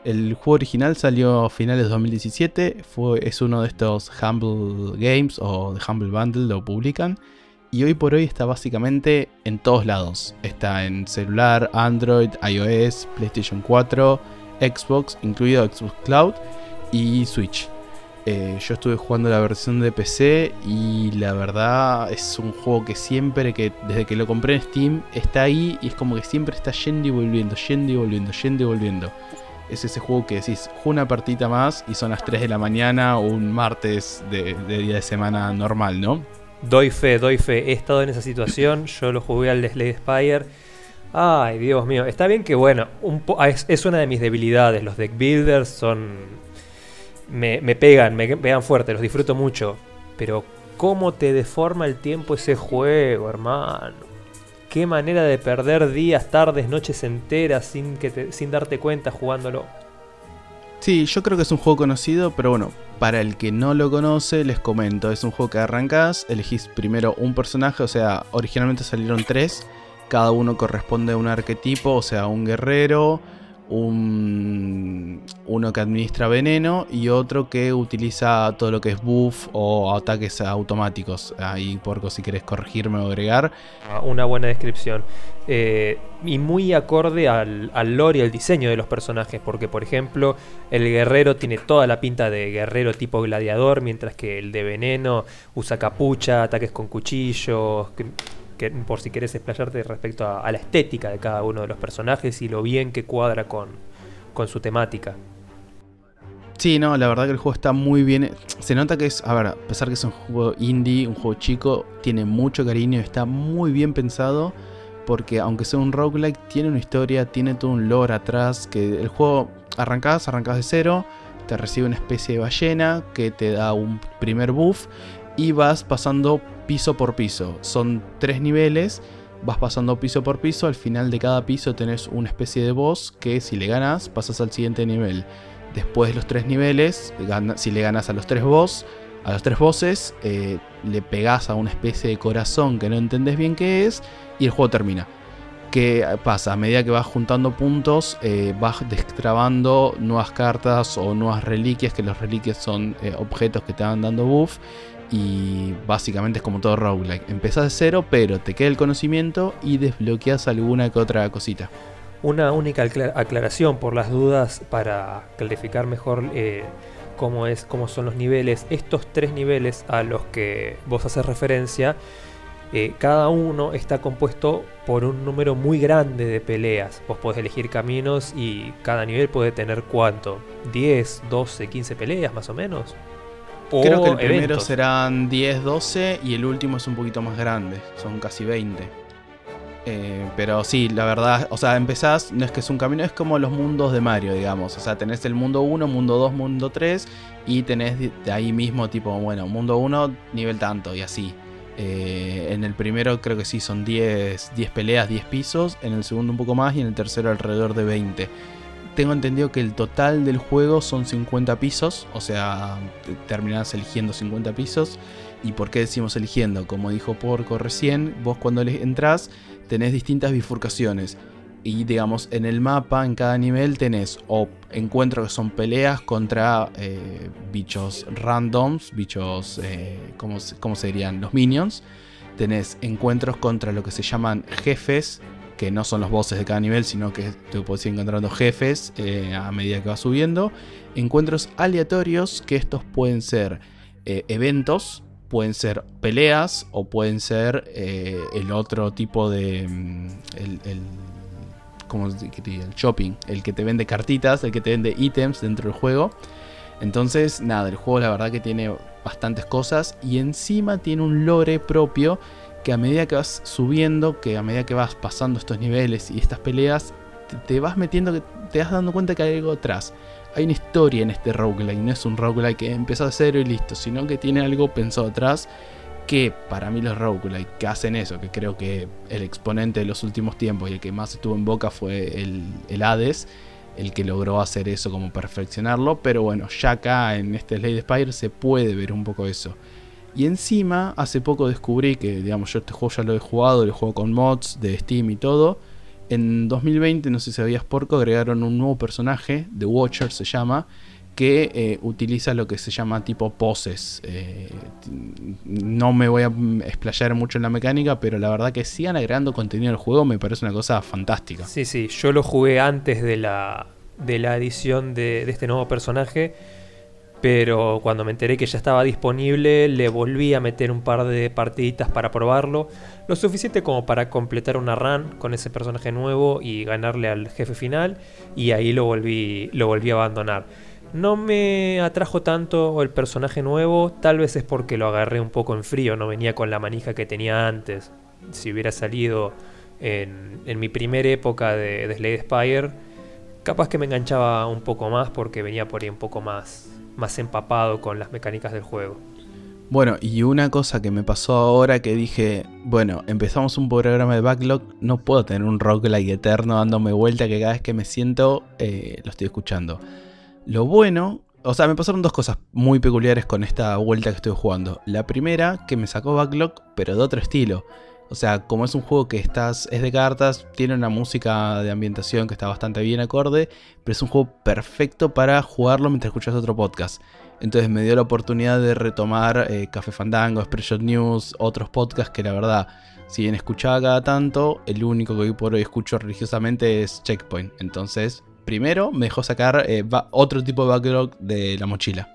El juego original salió a finales de 2017, fue, es uno de estos Humble Games o de Humble Bundle, lo publican. Y hoy por hoy está básicamente en todos lados. Está en celular, Android, iOS, PlayStation 4, Xbox, incluido Xbox Cloud y Switch. Eh, yo estuve jugando la versión de PC y la verdad es un juego que siempre, que desde que lo compré en Steam, está ahí y es como que siempre está yendo y volviendo, yendo y volviendo, yendo y volviendo. Es ese juego que decís, una partita más y son las 3 de la mañana o un martes de, de día de semana normal, ¿no? Doy fe, doy fe. He estado en esa situación. Yo lo jugué al de Slade Spire. Ay, Dios mío. Está bien que, bueno, un ah, es, es una de mis debilidades. Los deck builders son. Me, pegan, me pegan fuerte, los disfruto mucho. Pero, ¿cómo te deforma el tiempo ese juego, hermano? Qué manera de perder días, tardes, noches enteras sin, que sin darte cuenta jugándolo. Sí, yo creo que es un juego conocido, pero bueno, para el que no lo conoce, les comento. Es un juego que arrancás, elegís primero un personaje, o sea, originalmente salieron tres. Cada uno corresponde a un arquetipo, o sea, un guerrero, un, uno que administra veneno y otro que utiliza todo lo que es buff o ataques automáticos. Ahí, Porco, si querés corregirme o agregar. Ah, Una buena descripción. Eh, y muy acorde al, al lore y al diseño de los personajes, porque por ejemplo el guerrero tiene toda la pinta de guerrero tipo gladiador, mientras que el de veneno usa capucha, ataques con cuchillos, por si quieres explayarte respecto a, la estética de cada uno de los personajes y lo bien que cuadra con, con su temática. Sí, no, la verdad que el juego está muy bien. Se nota que es, a ver, a pesar que es un juego indie, un juego chico, tiene mucho cariño, está muy bien pensado. Porque aunque sea un roguelike, tiene una historia, tiene todo un lore atrás. Que el juego arrancás, arrancás de cero, te recibe una especie de ballena que te da un primer buff y vas pasando piso por piso. Son tres niveles, vas pasando piso por piso. Al final de cada piso tenés una especie de boss que si le ganas, pasas al siguiente nivel. Después de los tres niveles, si le ganas a los tres boss, a los tres bosses, eh, le pegás a una especie de corazón que no entendés bien qué es y el juego termina. ¿Qué pasa? A medida que vas juntando puntos, eh, vas destrabando nuevas cartas o nuevas reliquias, que los reliquias son eh, objetos que te van dando buff. Y básicamente es como todo roguelike. Empezás de cero, pero te queda el conocimiento y desbloqueas alguna que otra cosita. Una única acla- aclaración por las dudas para clarificar mejor eh, cómo, es, cómo son los niveles. Estos tres niveles a los que vos haces referencia, eh, cada uno está compuesto por un número muy grande de peleas. Vos podés elegir caminos y cada nivel puede tener cuánto? 10, 12, 15 peleas más o menos. O Creo que el primero eventos. serán 10, 12 y el último es un poquito más grande, son casi 20. Eh, pero sí, la verdad, o sea, empezás, no es que es un camino, es como los mundos de Mario, digamos. O sea, tenés el mundo 1, mundo 2, mundo 3 y tenés de de ahí mismo tipo, bueno, mundo 1, nivel tanto y así. Eh, en el primero creo que sí, son 10, 10 peleas, 10 pisos, en el segundo un poco más y en el tercero alrededor de 20 tengo entendido que el total del juego son 50 pisos, o sea, te- terminás eligiendo 50 pisos. ¿Y por qué decimos eligiendo? Como dijo Porco recién, vos cuando le entrás tenés distintas bifurcaciones. Y digamos, en el mapa, en cada nivel, tenés o encuentros que son peleas contra eh, bichos randoms, bichos, eh, ¿cómo, cómo se dirían? Los minions. Tenés encuentros contra lo que se llaman jefes, que no son los bosses de cada nivel, sino que te puedes ir encontrando jefes eh, a medida que vas subiendo. Encuentros aleatorios, que estos pueden ser eh, eventos, pueden ser peleas o pueden ser eh, el otro tipo de... mm, El, el- ¿cómo se diría? El shopping, el que te vende cartitas, el que te vende ítems dentro del juego. Entonces, nada, el juego la verdad que tiene bastantes cosas y encima tiene un lore propio que a medida que vas subiendo, que a medida que vas pasando estos niveles y estas peleas, te, vas metiendo, te vas dando cuenta que hay algo atrás. Hay una historia en este roguelike, no es un roguelike que empieza de cero y listo, sino que tiene algo pensado atrás que para mí los roguelike que hacen eso, que creo que el exponente de los últimos tiempos y el que más estuvo en boca fue el, el Hades, el que logró hacer eso como perfeccionarlo, pero bueno, ya acá en este Slade Spire se puede ver un poco eso. Y encima, hace poco descubrí que, digamos, yo este juego ya lo he jugado, lo jugado con mods de Steam y todo. En 2020, no sé si sabías porco, agregaron un nuevo personaje, The Watcher se llama, que eh, utiliza lo que se llama tipo poses. Eh, no me voy a explayar mucho en la mecánica, pero la verdad que sigan agregando contenido al juego me parece una cosa fantástica. Sí, sí, yo lo jugué antes de la, de la edición de, de este nuevo personaje, pero cuando me enteré que ya estaba disponible, le volví a meter un par de partiditas para probarlo, lo suficiente como para completar una run con ese personaje nuevo y ganarle al jefe final, y ahí lo volví, lo volví a abandonar. No me atrajo tanto el personaje nuevo, tal vez es porque lo agarré un poco en frío, no venía con la manija que tenía antes. Si hubiera salido en, mi primera época de, de Slade Spire, capaz que me enganchaba un poco más porque venía por ahí un poco más, más empapado con las mecánicas del juego. Bueno, y una cosa que me pasó ahora que dije, bueno, empezamos un programa de backlog, no puedo tener un roguelike eterno dándome vuelta que cada vez que me siento eh, lo estoy escuchando. Lo bueno, o sea, me pasaron dos cosas muy peculiares con esta vuelta que estoy jugando. La primera, que me sacó backlog, pero de otro estilo. O sea, como es un juego que estás, es de cartas, tiene una música de ambientación que está bastante bien acorde, pero es un juego perfecto para jugarlo mientras escuchas otro podcast. Entonces me dio la oportunidad de retomar eh, Café Fandango, Expression News, otros podcasts que la verdad, si bien escuchaba cada tanto, el único que hoy por hoy escucho religiosamente es Checkpoint. Entonces, primero me dejó sacar eh, otro tipo de backlog de la mochila.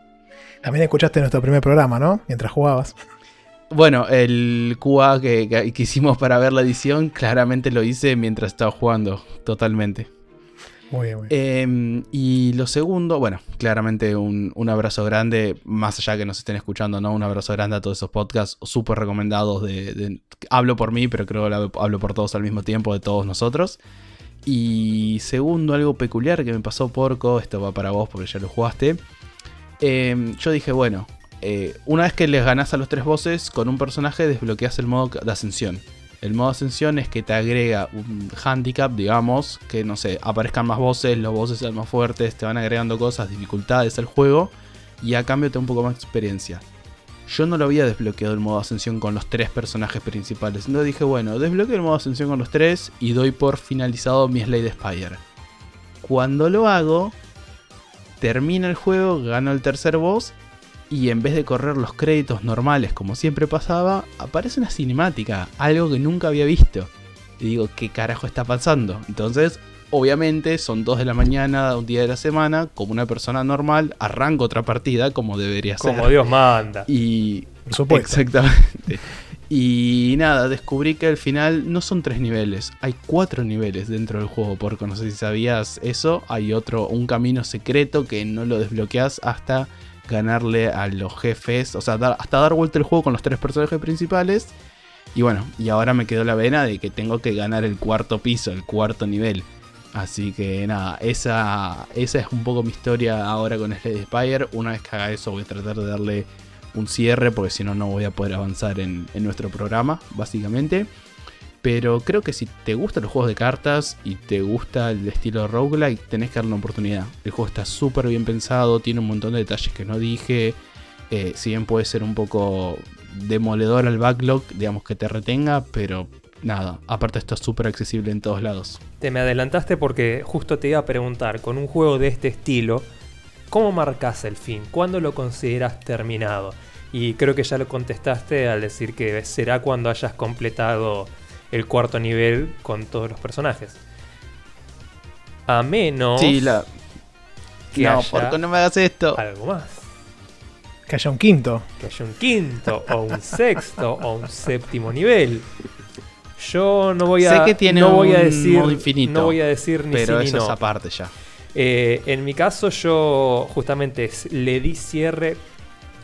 También escuchaste nuestro primer programa, ¿no? Mientras jugabas. Bueno, el QA que, hicimos para ver la edición, claramente lo hice mientras estaba jugando, totalmente. Muy bien, muy bien. Em, y lo segundo, bueno, claramente un, abrazo grande, más allá que nos estén escuchando, ¿no? Un abrazo grande a todos esos podcasts súper recomendados. De, hablo por mí, pero creo que hablo por todos al mismo tiempo, de todos nosotros. Y segundo, algo peculiar que me pasó, Porco, esto va para vos porque ya lo jugaste. Em, yo dije, bueno, eh, una vez que les ganas a los tres bosses, con un personaje desbloqueas el modo de ascensión. El modo de ascensión es que te agrega un handicap, digamos, que no sé, aparezcan más voces, los bosses sean más fuertes, te van agregando cosas, dificultades al juego y a cambio te da un poco más de experiencia. Yo no lo había desbloqueado el modo de ascensión con los tres personajes principales. Entonces dije, bueno, desbloqueo el modo de ascensión con los tres y doy por finalizado mi Slade Spire. Cuando lo hago, termina el juego, gano el tercer boss y en vez de correr los créditos normales como siempre pasaba, aparece una cinemática, algo que nunca había visto. Y digo, ¿qué carajo está pasando? Entonces, obviamente, son 2 de la mañana, un día de la semana, como una persona normal, arranco otra partida como debería ser. Como Dios manda. Y... Por supuesto. Exactamente. Y nada, descubrí que al final no son tres niveles, hay cuatro niveles dentro del juego, porque no sé si sabías eso, hay otro, un camino secreto que no lo desbloqueas hasta ganarle a los jefes, o sea, hasta dar vuelta el juego con los tres personajes principales. Y bueno, y ahora me quedó la vena de que tengo que ganar el cuarto piso, el cuarto nivel. Así que nada, esa, esa es un poco mi historia ahora con Slade Spire. Una vez que haga eso voy a tratar de darle un cierre porque si no no voy a poder avanzar en, en nuestro programa, básicamente. Pero creo que si te gustan los juegos de cartas y te gusta el estilo roguelike, tenés que darle una oportunidad. El juego está súper bien pensado, tiene un montón de detalles que no dije. Eh, si bien puede ser un poco demoledor al backlog, digamos que te retenga, pero nada, aparte está súper accesible en todos lados. Te me adelantaste porque justo te iba a preguntar, con un juego de este estilo, ¿cómo marcas el fin? ¿Cuándo lo consideras terminado? Y creo que ya lo contestaste al decir que será cuando hayas completado el cuarto nivel con todos los personajes. A menos. Sí, la. Que no, porque no me hagas esto. Algo más. Que haya un quinto. Que haya un quinto, o un sexto, o un séptimo nivel. Yo no voy a. Sé que tiene no voy a un decir, modo infinito, No voy a decir ni Pero sí eso ni es no. aparte ya. Eh, en mi caso, yo justamente le di cierre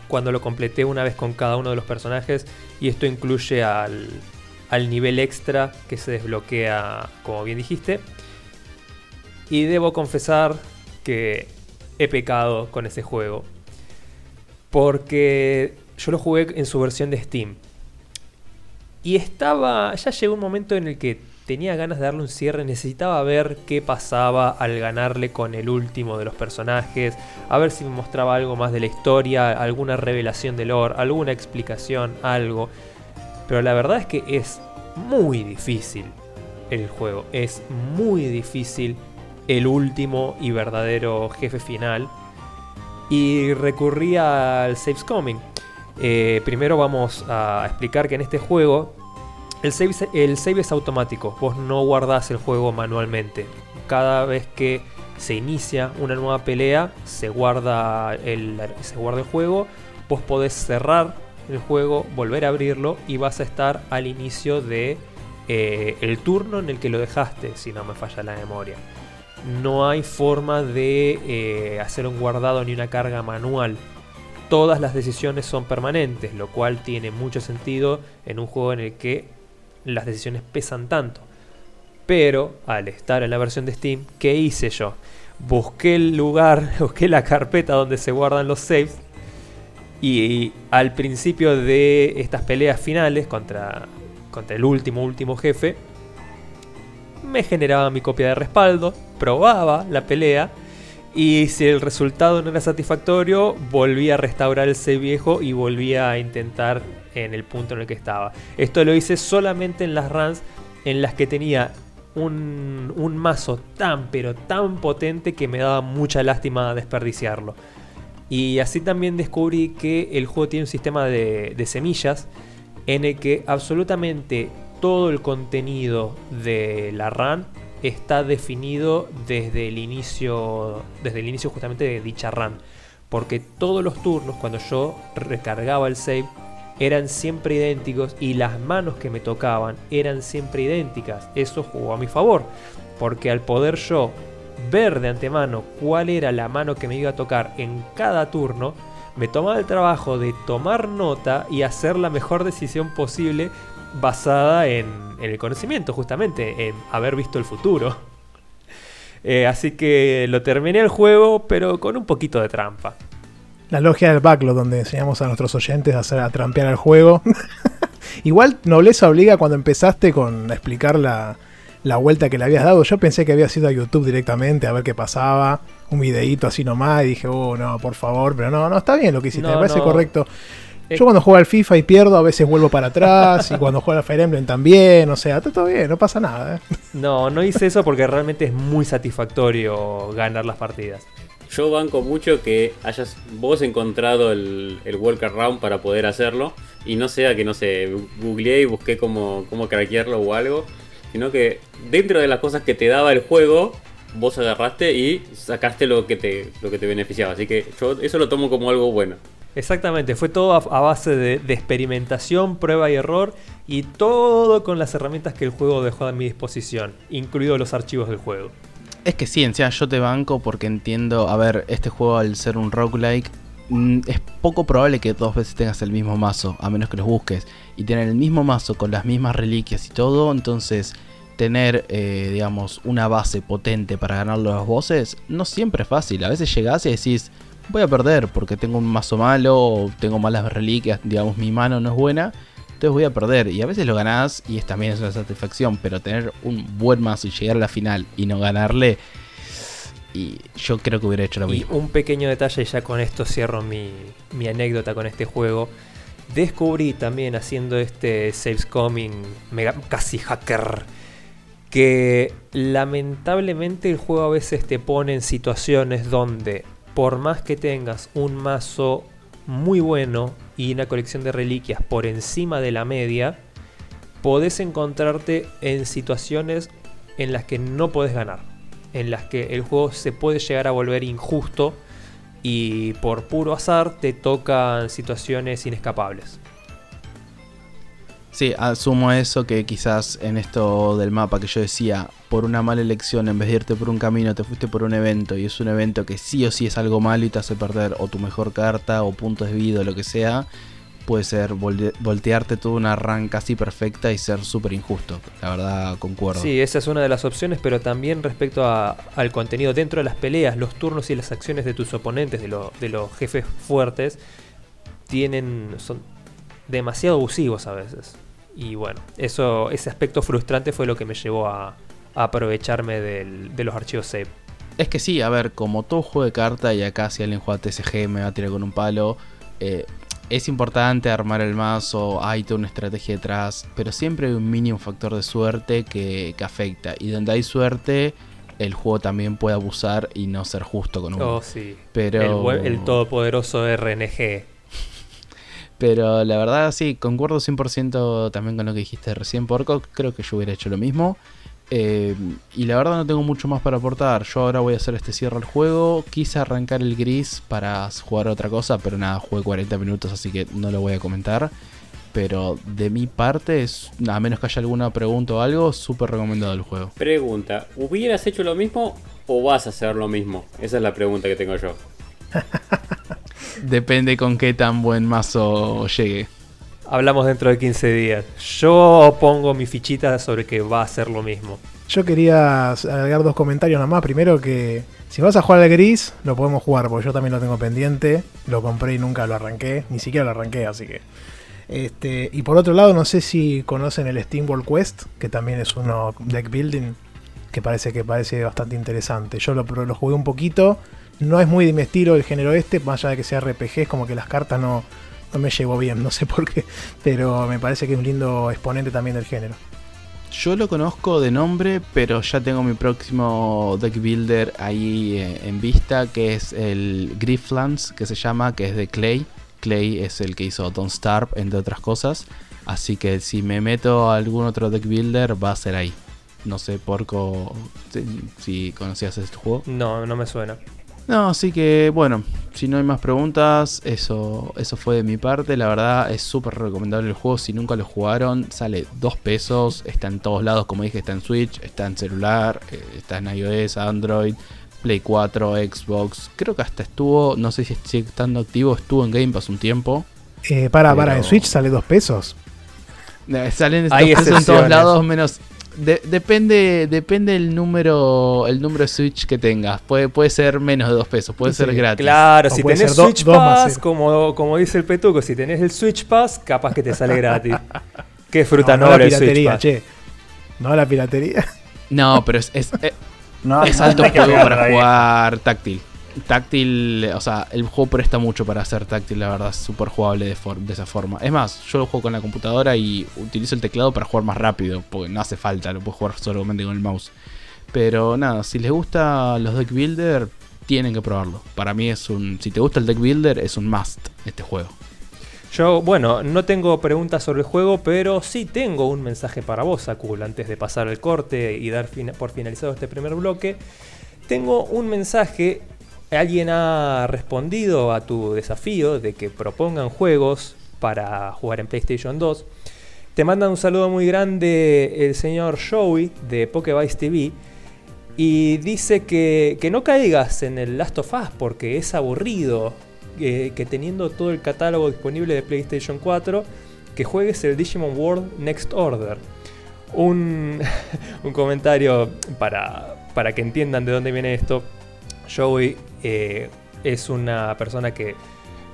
cuando lo completé una vez con cada uno de los personajes. Y esto incluye al, al nivel extra que se desbloquea, como bien dijiste. Y debo confesar que he pecado con ese juego. Porque yo lo jugué en su versión de Steam. Y estaba. Ya llegó un momento en el que tenía ganas de darle un cierre. Necesitaba ver qué pasaba al ganarle con el último de los personajes. A ver si me mostraba algo más de la historia. Alguna revelación de lore. Alguna explicación. Algo. Pero la verdad es que es muy difícil el juego. Es muy difícil el último y verdadero jefe final. Y recurrí al Saves Coming. Eh, primero vamos a explicar que en este juego el save, el save es automático. Vos no guardás el juego manualmente. Cada vez que se inicia una nueva pelea, se guarda el, se guarda el juego. Vos podés cerrar el juego, volver a abrirlo y vas a estar al inicio de eh, el turno en el que lo dejaste, si no me falla la memoria. No hay forma de eh, hacer un guardado ni una carga manual. Todas las decisiones son permanentes, lo cual tiene mucho sentido en un juego en el que las decisiones pesan tanto. Pero al estar en la versión de Steam, ¿qué hice yo? Busqué el lugar, busqué la carpeta donde se guardan los saves y al principio de estas peleas finales contra, contra el último, último jefe, me generaba mi copia de respaldo, probaba la pelea y si el resultado no era satisfactorio, volvía a restaurar el save viejo y volvía a intentar en el punto en el que estaba. Esto lo hice solamente en las runs en las que tenía un, un mazo tan pero tan potente que me daba mucha lástima desperdiciarlo. Y así también descubrí que el juego tiene un sistema de, semillas en el que absolutamente todo el contenido de la run está definido desde el inicio, desde el inicio justamente de dicha run. Porque todos los turnos, cuando yo recargaba el save, eran siempre idénticos y las manos que me tocaban eran siempre idénticas. Eso jugó a mi favor, porque al poder yo ver de antemano cuál era la mano que me iba a tocar en cada turno, me tomaba el trabajo de tomar nota y hacer la mejor decisión posible basada en, el conocimiento, justamente, en haber visto el futuro. Eh, así que lo terminé el juego, pero con un poquito de trampa. La logia del backlog, donde enseñamos a nuestros oyentes a, hacer, a trampear el juego. Igual nobleza obliga cuando empezaste con explicar la, la vuelta que le habías dado. Yo pensé que había sido a YouTube directamente a ver qué pasaba. Un videíto así nomás y dije, oh no, por favor. Pero no, no, está bien lo que hiciste, me parece correcto. Yo cuando juego al FIFA y pierdo, a veces vuelvo para atrás. y cuando juego al Fire Emblem también. O sea, está todo bien, no pasa nada. ¿eh? No, no hice eso porque realmente es muy satisfactorio ganar las partidas. Yo banco mucho que hayas vos encontrado el, el workaround para poder hacerlo. Y no sea que, no sé, googleé y busqué cómo, cómo craquearlo o algo. Sino que dentro de las cosas que te daba el juego, vos agarraste y sacaste lo que te, lo que te beneficiaba. Así que yo eso lo tomo como algo bueno. Exactamente, fue todo a, base de, experimentación, prueba y error y todo con las herramientas que el juego dejó a mi disposición, incluidos los archivos del juego. Es que sí, en sí, yo te banco porque entiendo, a ver, este juego al ser un roguelike es poco probable que dos veces tengas el mismo mazo, a menos que los busques, y tener el mismo mazo con las mismas reliquias y todo, entonces tener, eh, digamos, una base potente para ganar los bosses no siempre es fácil, a veces llegás y decís voy a perder porque tengo un mazo malo o tengo malas reliquias, digamos mi mano no es buena, entonces voy a perder. Y a veces lo ganás y es, también es una satisfacción, pero tener un buen mazo y llegar a la final y no ganarle, y yo creo que hubiera hecho lo mismo. Y un pequeño detalle, y ya con esto cierro mi, mi anécdota con este juego. Descubrí también haciendo este Saves Coming mega, casi hacker que lamentablemente el juego a veces te pone en situaciones donde por más que tengas un mazo muy bueno y una colección de reliquias por encima de la media, podés encontrarte en situaciones en las que no podés ganar, en las que el juego se puede llegar a volver injusto y por puro azar te tocan situaciones inescapables. Sí, asumo eso que quizás en esto del mapa que yo decía, por una mala elección, en vez de irte por un camino, te fuiste por un evento y es un evento que sí o sí es algo malo y te hace perder o tu mejor carta o puntos de vida o lo que sea, puede ser voltearte toda una run casi perfecta y ser súper injusto. La verdad, concuerdo. Sí, esa es una de las opciones, pero también respecto al contenido dentro de las peleas, los turnos y las acciones de tus oponentes, de, de los jefes fuertes, tienen son demasiado abusivos a veces. Y bueno, eso, ese aspecto frustrante fue lo que me llevó a, aprovecharme de los archivos save. Es que sí, a ver, como todo juego de carta y acá si alguien juega TSG me va a tirar con un palo, eh, es importante armar el mazo, hay toda una estrategia detrás, pero siempre hay un mínimo factor de suerte que, afecta. Y donde hay suerte, el juego también puede abusar y no ser justo con uno. Oh, sí. Pero... El, el todopoderoso RNG. Pero la verdad, sí, concuerdo 100% también con lo que dijiste recién, Porco. Creo que yo hubiera hecho lo mismo. Eh, y la verdad no tengo mucho más para aportar. Yo ahora voy a hacer este cierre al juego. Quise arrancar el gris para jugar otra cosa, pero nada, jugué 40 minutos, así que no lo voy a comentar. Pero de mi parte, a menos que haya alguna pregunta o algo, súper recomendado el juego. Pregunta, ¿hubieras hecho lo mismo o vas a hacer lo mismo? Esa es la pregunta que tengo yo. Depende con qué tan buen mazo llegue. Hablamos dentro de 15 días. Yo pongo mi fichita sobre que va a ser lo mismo. Yo quería agregar dos comentarios nada más. Primero que si vas a jugar al gris, lo podemos jugar, porque yo también lo tengo pendiente. Lo compré y nunca lo arranqué. Ni siquiera lo arranqué, así que. Este, y por otro lado, no sé si conocen el Steam World Quest, que también es uno deck building, que parece que parece bastante interesante. Yo lo, lo jugué un poquito no es muy de mi estilo el género este, más allá de que sea RPG, es como que las cartas no, no me llegó bien, no sé por qué, pero me parece que es un lindo exponente también del género. Yo lo conozco de nombre, pero ya tengo mi próximo deck builder ahí eh, en vista, que es el Grifflands, que se llama, que es de Clay. Clay es el que hizo Don't Starve, entre otras cosas. Así que si me meto a algún otro deck builder, va a ser ahí. No sé, Porco, si, si conocías este juego. No, no me suena. No, así que bueno, si no hay más preguntas, eso, eso fue de mi parte. La verdad es súper recomendable el juego. Si nunca lo jugaron, sale 2 pesos. Está en todos lados, como dije, está en Switch, está en celular, eh, está en iOS, Android, Play 4, Xbox. Creo que hasta estuvo, no sé si sigue estando activo, estuvo en Game Pass un tiempo. Eh, para, para, en Pero- Switch sale dos pesos. Eh, Salen dos Hay pesos en todos lados, menos. De- depende depende el número el número de Switch que tengas. Puede, puede ser menos de 2 pesos, puede Sí, ser gratis. Claro, O si puede tenés ser do- Switch dos más Pass, como, como dice el Petuco, si tenés el Switch Pass, capaz que te sale gratis. Qué fruta no, la el Switch piratería, Pass. che. No la piratería. No, pero es, es, es- No, es alto juego para jugar táctil. Táctil, o sea, el juego presta mucho para hacer táctil, la verdad, es súper jugable de, esa forma. Es más, yo lo juego con la computadora y utilizo el teclado para jugar más rápido, porque no hace falta, lo puedo jugar solamente con el mouse. Pero nada, si les gusta los deck builder, tienen que probarlo. Para mí es un, si te gusta el deck builder, es un must este juego. Yo, bueno, no tengo preguntas sobre el juego, pero sí tengo un mensaje para vos, Akul, antes de pasar el corte y dar por finalizado este primer bloque. Tengo un mensaje, alguien ha respondido a tu desafío de que propongan juegos para jugar en PlayStation 2. Te manda un saludo muy grande el señor Joey de Pokevice TV y dice que, que no caigas en el Last of Us porque es aburrido. Que, que teniendo todo el catálogo disponible de PlayStation 4, que juegues el Digimon World Next Order. Un, un comentario para, para que entiendan de dónde viene esto. Joey eh, es una persona que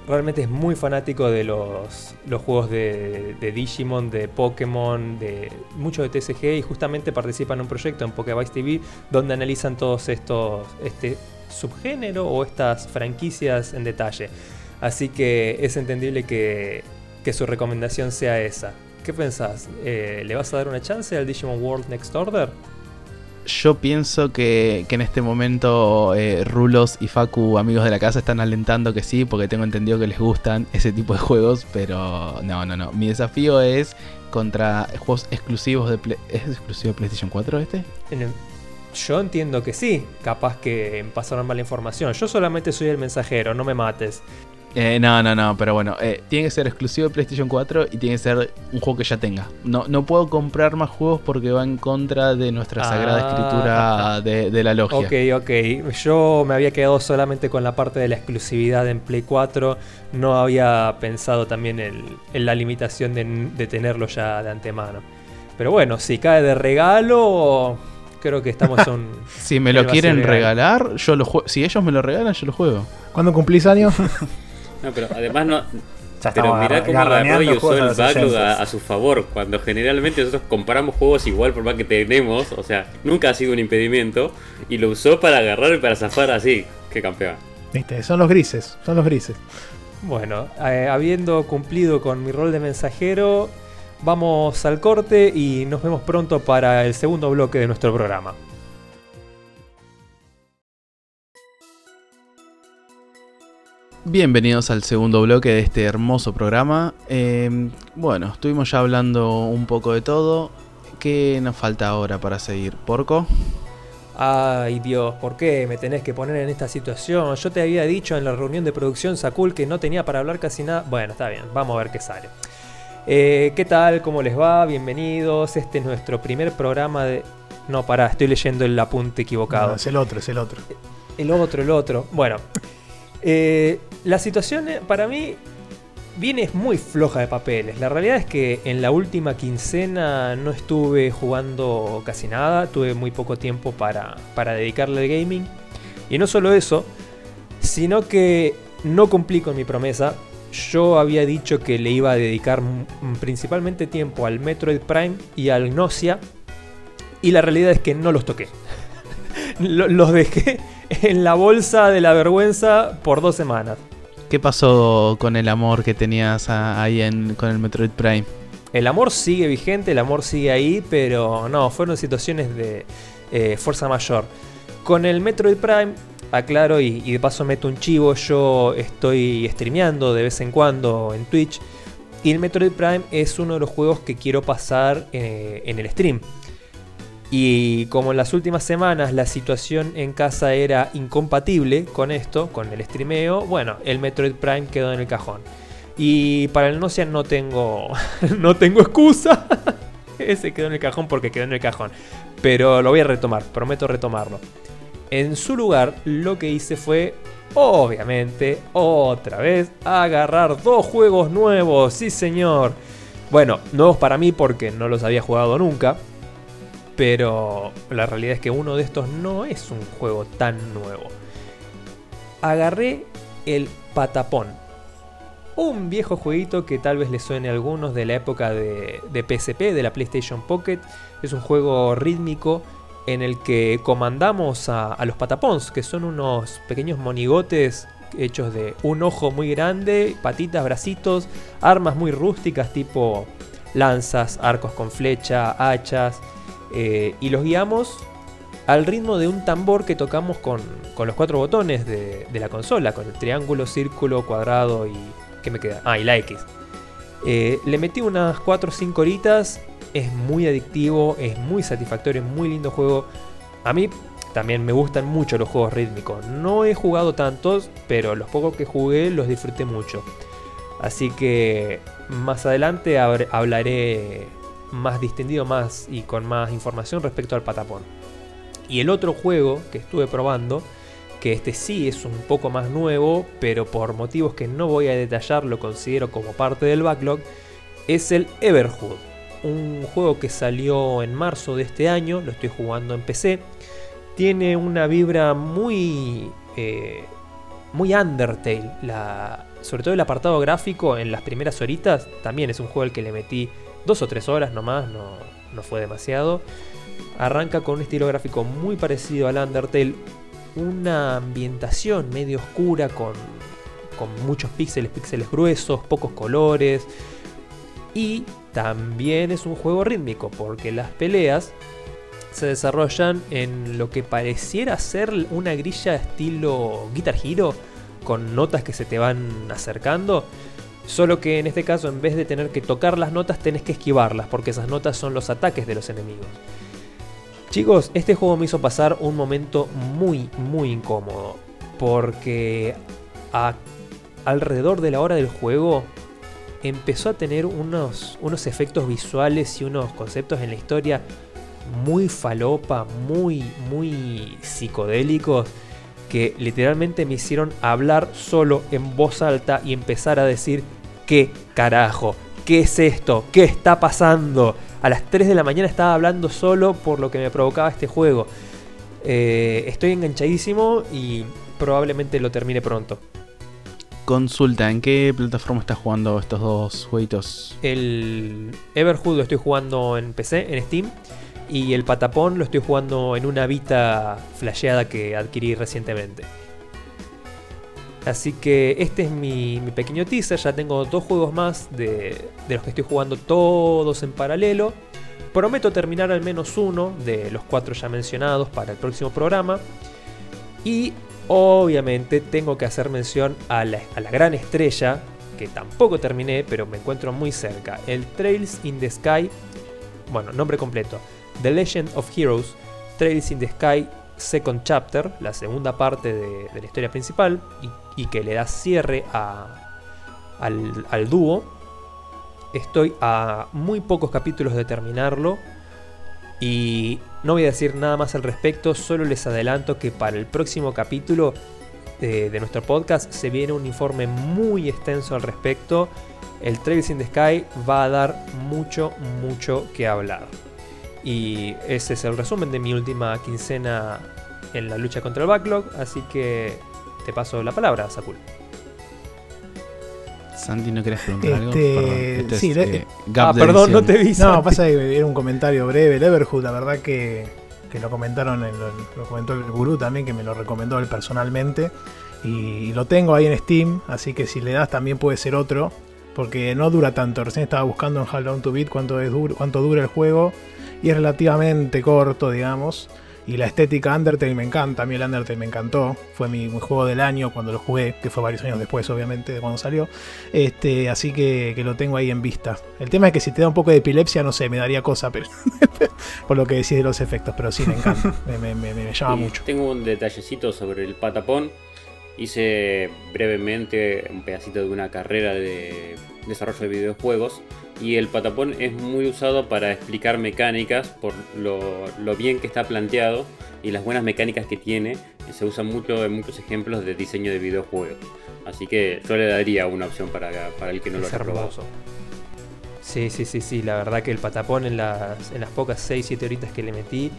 realmente es muy fanático de los, juegos de, Digimon, de Pokémon, de mucho de TCG y justamente participa en un proyecto en Pokévice TV donde analizan todos estos este subgénero o estas franquicias en detalle. Así que es entendible que, que su recomendación sea esa. ¿Qué pensás? Eh, ¿Le vas a dar una chance al Digimon World Next Order? Yo pienso que, en este momento eh, Rulos y Facu, amigos de la casa, están alentando que sí, porque tengo entendido que les gustan ese tipo de juegos, pero no, no, no. Mi desafío es contra juegos exclusivos de... Play- ¿Es exclusivo de PlayStation 4 este? Yo entiendo que sí, capaz que pasaron mala información. Yo solamente soy el mensajero, no me mates. Eh, no, no, no, pero bueno, eh, tiene que ser exclusivo de PlayStation 4 y tiene que ser un juego que ya tenga. No, no puedo comprar más juegos porque va en contra de nuestra sagrada Ah. escritura de, de la logia. Ok, ok. Yo me había quedado solamente con la parte de la exclusividad en Play 4. No había pensado también en, en la limitación de, de tenerlo ya de antemano. Pero bueno, si cae de regalo, creo que estamos en un... Si me lo quieren regalar, yo lo juego. Si ellos me lo regalan, yo lo juego. ¿Cuándo cumplís años? No, pero además no. Ya Pero mirá cómo y usó el backlog a, a su favor. Cuando generalmente nosotros compramos juegos igual por más que tenemos. O sea, nunca ha sido un impedimento. Y lo usó para agarrar y para zafar así. Qué campeón. Viste, son los grises, son los grises. Bueno, eh, habiendo cumplido con mi rol de mensajero, vamos al corte y nos vemos pronto para el segundo bloque de nuestro programa. Bienvenidos al segundo bloque de este hermoso programa. Eh, bueno, estuvimos ya hablando un poco de todo. ¿Qué nos falta ahora para seguir? ¿Porco? Ay Dios, ¿por qué me tenés que poner en esta situación? Yo te había dicho en la reunión de producción Sakul que no tenía para hablar casi nada. Bueno, está bien, vamos a ver qué sale. Eh, ¿Qué tal? ¿Cómo les va? Bienvenidos. Este es nuestro primer programa de... No, pará, estoy leyendo el apunte equivocado. No, es el otro, es el otro. El otro, el otro. Bueno, eh, la situación eh, para mí viene muy floja de papeles. La realidad es que en la última quincena no estuve jugando casi nada. Tuve muy poco tiempo para, para dedicarle al gaming. Y no solo eso, sino que no cumplí con mi promesa. Yo había dicho que le iba a dedicar principalmente tiempo al Metroid Prime y al Gnosia. Y la realidad es que no los toqué. Lo- los dejé en la bolsa de la vergüenza por dos semanas. ¿Qué pasó con el amor que tenías ahí en, con el Metroid Prime? El amor sigue vigente, el amor sigue ahí, pero no, fueron situaciones de eh, fuerza mayor. Con el Metroid Prime, aclaro y, de paso meto un chivo, yo estoy streameando de vez en cuando en Twitch. Y el Metroid Prime es uno de los juegos que quiero pasar eh, en el stream. Y como en las últimas semanas la situación en casa era incompatible con esto, con el streameo, bueno, el Metroid Prime quedó en el cajón. Y para el Nocia no tengo, no tengo excusa. Ese quedó en el cajón porque quedó en el cajón. Pero lo voy a retomar, prometo retomarlo. En su lugar, lo que hice fue, obviamente, otra vez, agarrar dos juegos nuevos. Sí, señor. Bueno, nuevos para mí porque no los había jugado nunca. Pero la realidad es que uno de estos no es un juego tan nuevo. Agarré el Patapón. Un viejo jueguito que tal vez le suene a algunos de la época de, PSP, de la PlayStation Pocket. Es un juego rítmico en el que comandamos a, a los patapons, que son unos pequeños monigotes hechos de un ojo muy grande, patitas, bracitos, armas muy rústicas tipo lanzas, arcos con flecha, hachas, eh, y los guiamos al ritmo de un tambor que tocamos con, los cuatro botones de, la consola, con el triángulo, círculo, cuadrado y... ¿Qué me queda? Ah, y la X. Eh, le metí unas 4 o 5 horitas, es muy adictivo, es muy satisfactorio, es muy lindo juego. A mí también me gustan mucho los juegos rítmicos. No he jugado tantos, pero los pocos que jugué los disfruté mucho. Así que más adelante hablaré más distendido más y con más información respecto al patapón. Y el otro juego que estuve probando, que este sí es un poco más nuevo, pero por motivos que no voy a detallar lo considero como parte del backlog, es el Everhood. Un juego que salió en marzo de este año, lo estoy jugando en PC. Tiene una vibra muy... Eh, muy Undertale. Sobre todo el apartado gráfico en las primeras horitas. También es un juego al que le metí dos o tres horas nomás, no, no fue demasiado. Arranca con un estilo gráfico muy parecido al Undertale, una ambientación medio oscura con, con muchos píxeles, píxeles gruesos, pocos colores. Y también es un juego rítmico, porque las peleas se desarrollan en lo que pareciera ser una grilla estilo Guitar Hero, con notas que se te van acercando. Solo que en este caso, en vez de tener que tocar las notas, tenés que esquivarlas, porque esas notas son los ataques de los enemigos. Chicos, este juego me hizo pasar un momento muy, muy incómodo. Porque alrededor de la hora del juego empezó a tener unos, unos efectos visuales y unos conceptos en la historia muy falopa, muy, muy psicodélicos que literalmente me hicieron hablar solo en voz alta y empezar a decir ¿Qué carajo? ¿Qué es esto? ¿Qué está pasando? A las 3 de la mañana estaba hablando solo por lo que me provocaba este juego. Eh, estoy enganchadísimo y probablemente lo termine pronto. Consulta, ¿en qué plataforma estás jugando estos dos jueguitos? El Everhood lo estoy jugando en PC, en Steam. Y el Patapón lo estoy jugando en una Vita flasheada que adquirí recientemente. Así que este es mi, pequeño teaser. Ya tengo dos juegos más de, los que estoy jugando todos en paralelo. Prometo terminar al menos uno de los cuatro ya mencionados para el próximo programa. Y obviamente tengo que hacer mención a la, gran estrella, que tampoco terminé, pero me encuentro muy cerca. El Trails in the Sky, bueno, nombre completo. The Legend of Heroes, Trails in the Sky Second Chapter, la segunda parte de, la historia principal, y, que le da cierre al, dúo. Estoy a muy pocos capítulos de terminarlo. Y no voy a decir nada más al respecto, solo les adelanto que para el próximo capítulo de, de, nuestro podcast se viene un informe muy extenso al respecto. El Trails in the Sky va a dar mucho, mucho que hablar. Y ese es el resumen de mi última quincena en la lucha contra el backlog. Así que te paso la palabra, Sakul. Santi, ¿no querés preguntar algo? Este, este sí, eh, ah, perdón, no te vi. No, pasa que era un comentario breve. El Everhood, la verdad que, que lo comentaron, lo, comentó el gurú también, que me lo recomendó él personalmente. Y lo tengo ahí en Steam, así que si le das también puede ser otro. Porque no dura tanto. Recién estaba buscando en How Long to Beat cuánto, es cuánto dura el juego. Y es relativamente corto, digamos. Y la estética Undertale me encanta. A mí el Undertale me encantó. Fue mi, juego del año cuando lo jugué, que fue varios años después, obviamente, de cuando salió. Este, así que, lo tengo ahí en vista. El tema es que si te da un poco de epilepsia, no sé, me daría cosa, pero por lo que decís de los efectos. Pero sí, me encanta. me, llama mucho. Tengo un detallecito sobre el patapón. Hice brevemente un pedacito de una carrera de desarrollo de videojuegos y el patapón es muy usado para explicar mecánicas por lo, bien que está planteado y las buenas mecánicas que tiene. Se usa mucho en muchos ejemplos de diseño de videojuegos. Así que yo le daría una opción para, para el que no lo haya probado. Sí, sí, sí, sí. La verdad que el patapón en las, en las pocas 6-7 horitas que le metí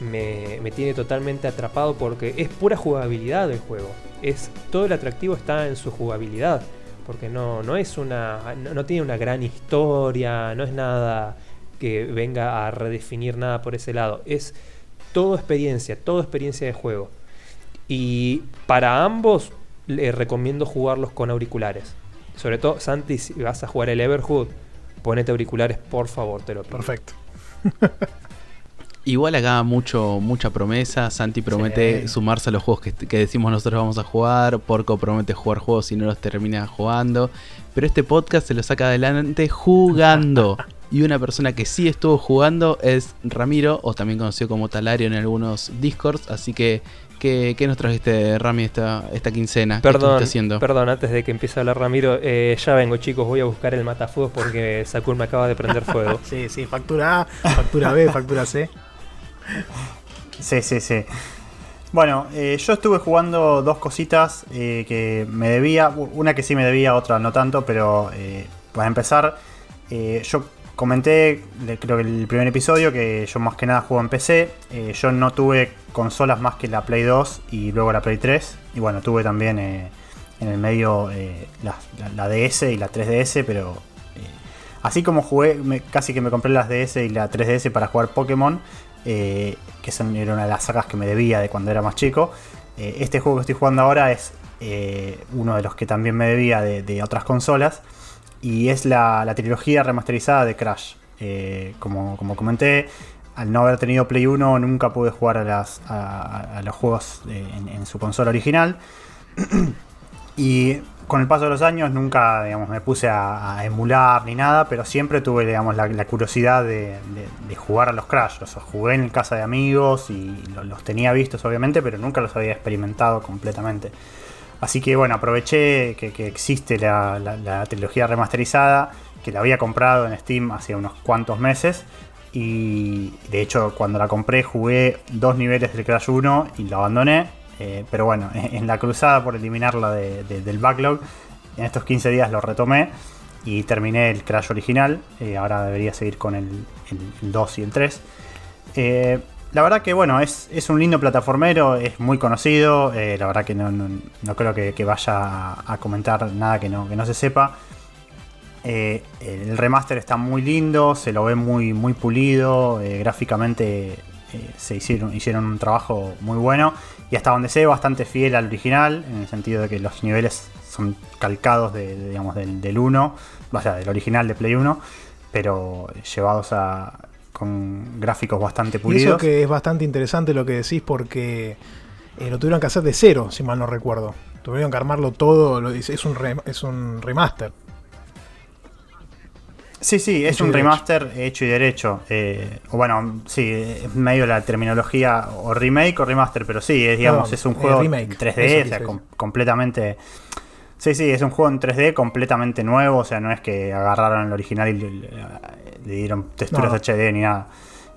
me, me, tiene totalmente atrapado porque es pura jugabilidad el juego. Es, todo el atractivo está en su jugabilidad porque no, no es una. No, tiene una gran historia, no es nada que venga a redefinir nada por ese lado. Es todo experiencia, todo experiencia de juego. Y para ambos les recomiendo jugarlos con auriculares. Sobre todo, Santi, si vas a jugar el Everhood, ponete auriculares, por favor, te lo pido. Perfecto. Igual acá mucho, mucha promesa. Santi promete sumarse a los juegos que, decimos nosotros vamos a jugar. Porco promete jugar juegos y no los termina jugando. Pero este podcast se lo saca adelante jugando. y una persona que sí estuvo jugando es Ramiro, o también conocido como Talario en algunos discords. Así que, ¿qué, nos trajiste, Rami, esta, esta quincena? Perdón, haciendo? perdón, antes de que empiece a hablar Ramiro, eh, ya vengo, chicos. Voy a buscar el matafuegos porque Sakul me acaba de prender fuego. sí, sí, factura A, factura B, factura C. Sí, sí, sí. Bueno, eh, yo estuve jugando dos cositas eh, que me debía. Una que sí me debía, otra no tanto, pero eh, para empezar, yo comenté, creo que el primer episodio, que yo más que nada juego en PC. yo no tuve consolas más que la Play 2 y luego la Play 3. Y bueno, tuve también en el medio la, DS y la 3DS, pero así como jugué, casi que me compré las DS y la 3DS para jugar Pokémon. Eh, que era una de las sagas que me debía de cuando era más chico. Eh, este juego que estoy jugando ahora es eh, uno de los que también me debía de, otras consolas. Y es la, trilogía remasterizada de Crash. Como, comenté, al no haber tenido Play 1 nunca pude jugar a, los juegos en, en, su consola original. y con el paso de los años nunca digamos, me puse a, emular ni nada, pero siempre tuve digamos, la, curiosidad de, jugar a los Crash. Jugué en casa de amigos y los, tenía vistos obviamente, pero nunca los había experimentado completamente. Así que bueno, aproveché que, existe la, trilogía remasterizada, que la había comprado en Steam hace unos cuantos meses. Y de hecho cuando la compré jugué dos niveles del Crash 1 y lo abandoné eh, pero bueno, en la cruzada por eliminarla del backlog, en estos 15 días lo retomé y terminé el Crash original. Eh, ahora debería seguir con el, 2 y el 3. Eh, la verdad que bueno, es, un lindo plataformero, es muy conocido. la verdad que no, creo que, vaya a, comentar nada que no, que no se sepa. el remaster está muy lindo, se lo ve muy, muy pulido, gráficamente se hicieron, hicieron un trabajo muy bueno y hasta donde sé bastante fiel al original, en el sentido de que los niveles son calcados de, digamos, del, 1, o sea, del original de Play 1, pero llevados a con gráficos bastante pulidos. Y eso que es bastante interesante lo que decís porque eh, lo tuvieron que hacer de cero, si mal no recuerdo. Tuvieron que armarlo todo, es un, es un remaster. Sí, sí, es un remaster hecho y derecho. Eh, o bueno, sí, es medio la terminología o remake o remaster, pero sí, es, digamos, es un juego en 3D, completamente... Sí, sí, es un juego en 3D completamente nuevo, o sea, no es que agarraron el original y le, dieron texturas HD ni nada.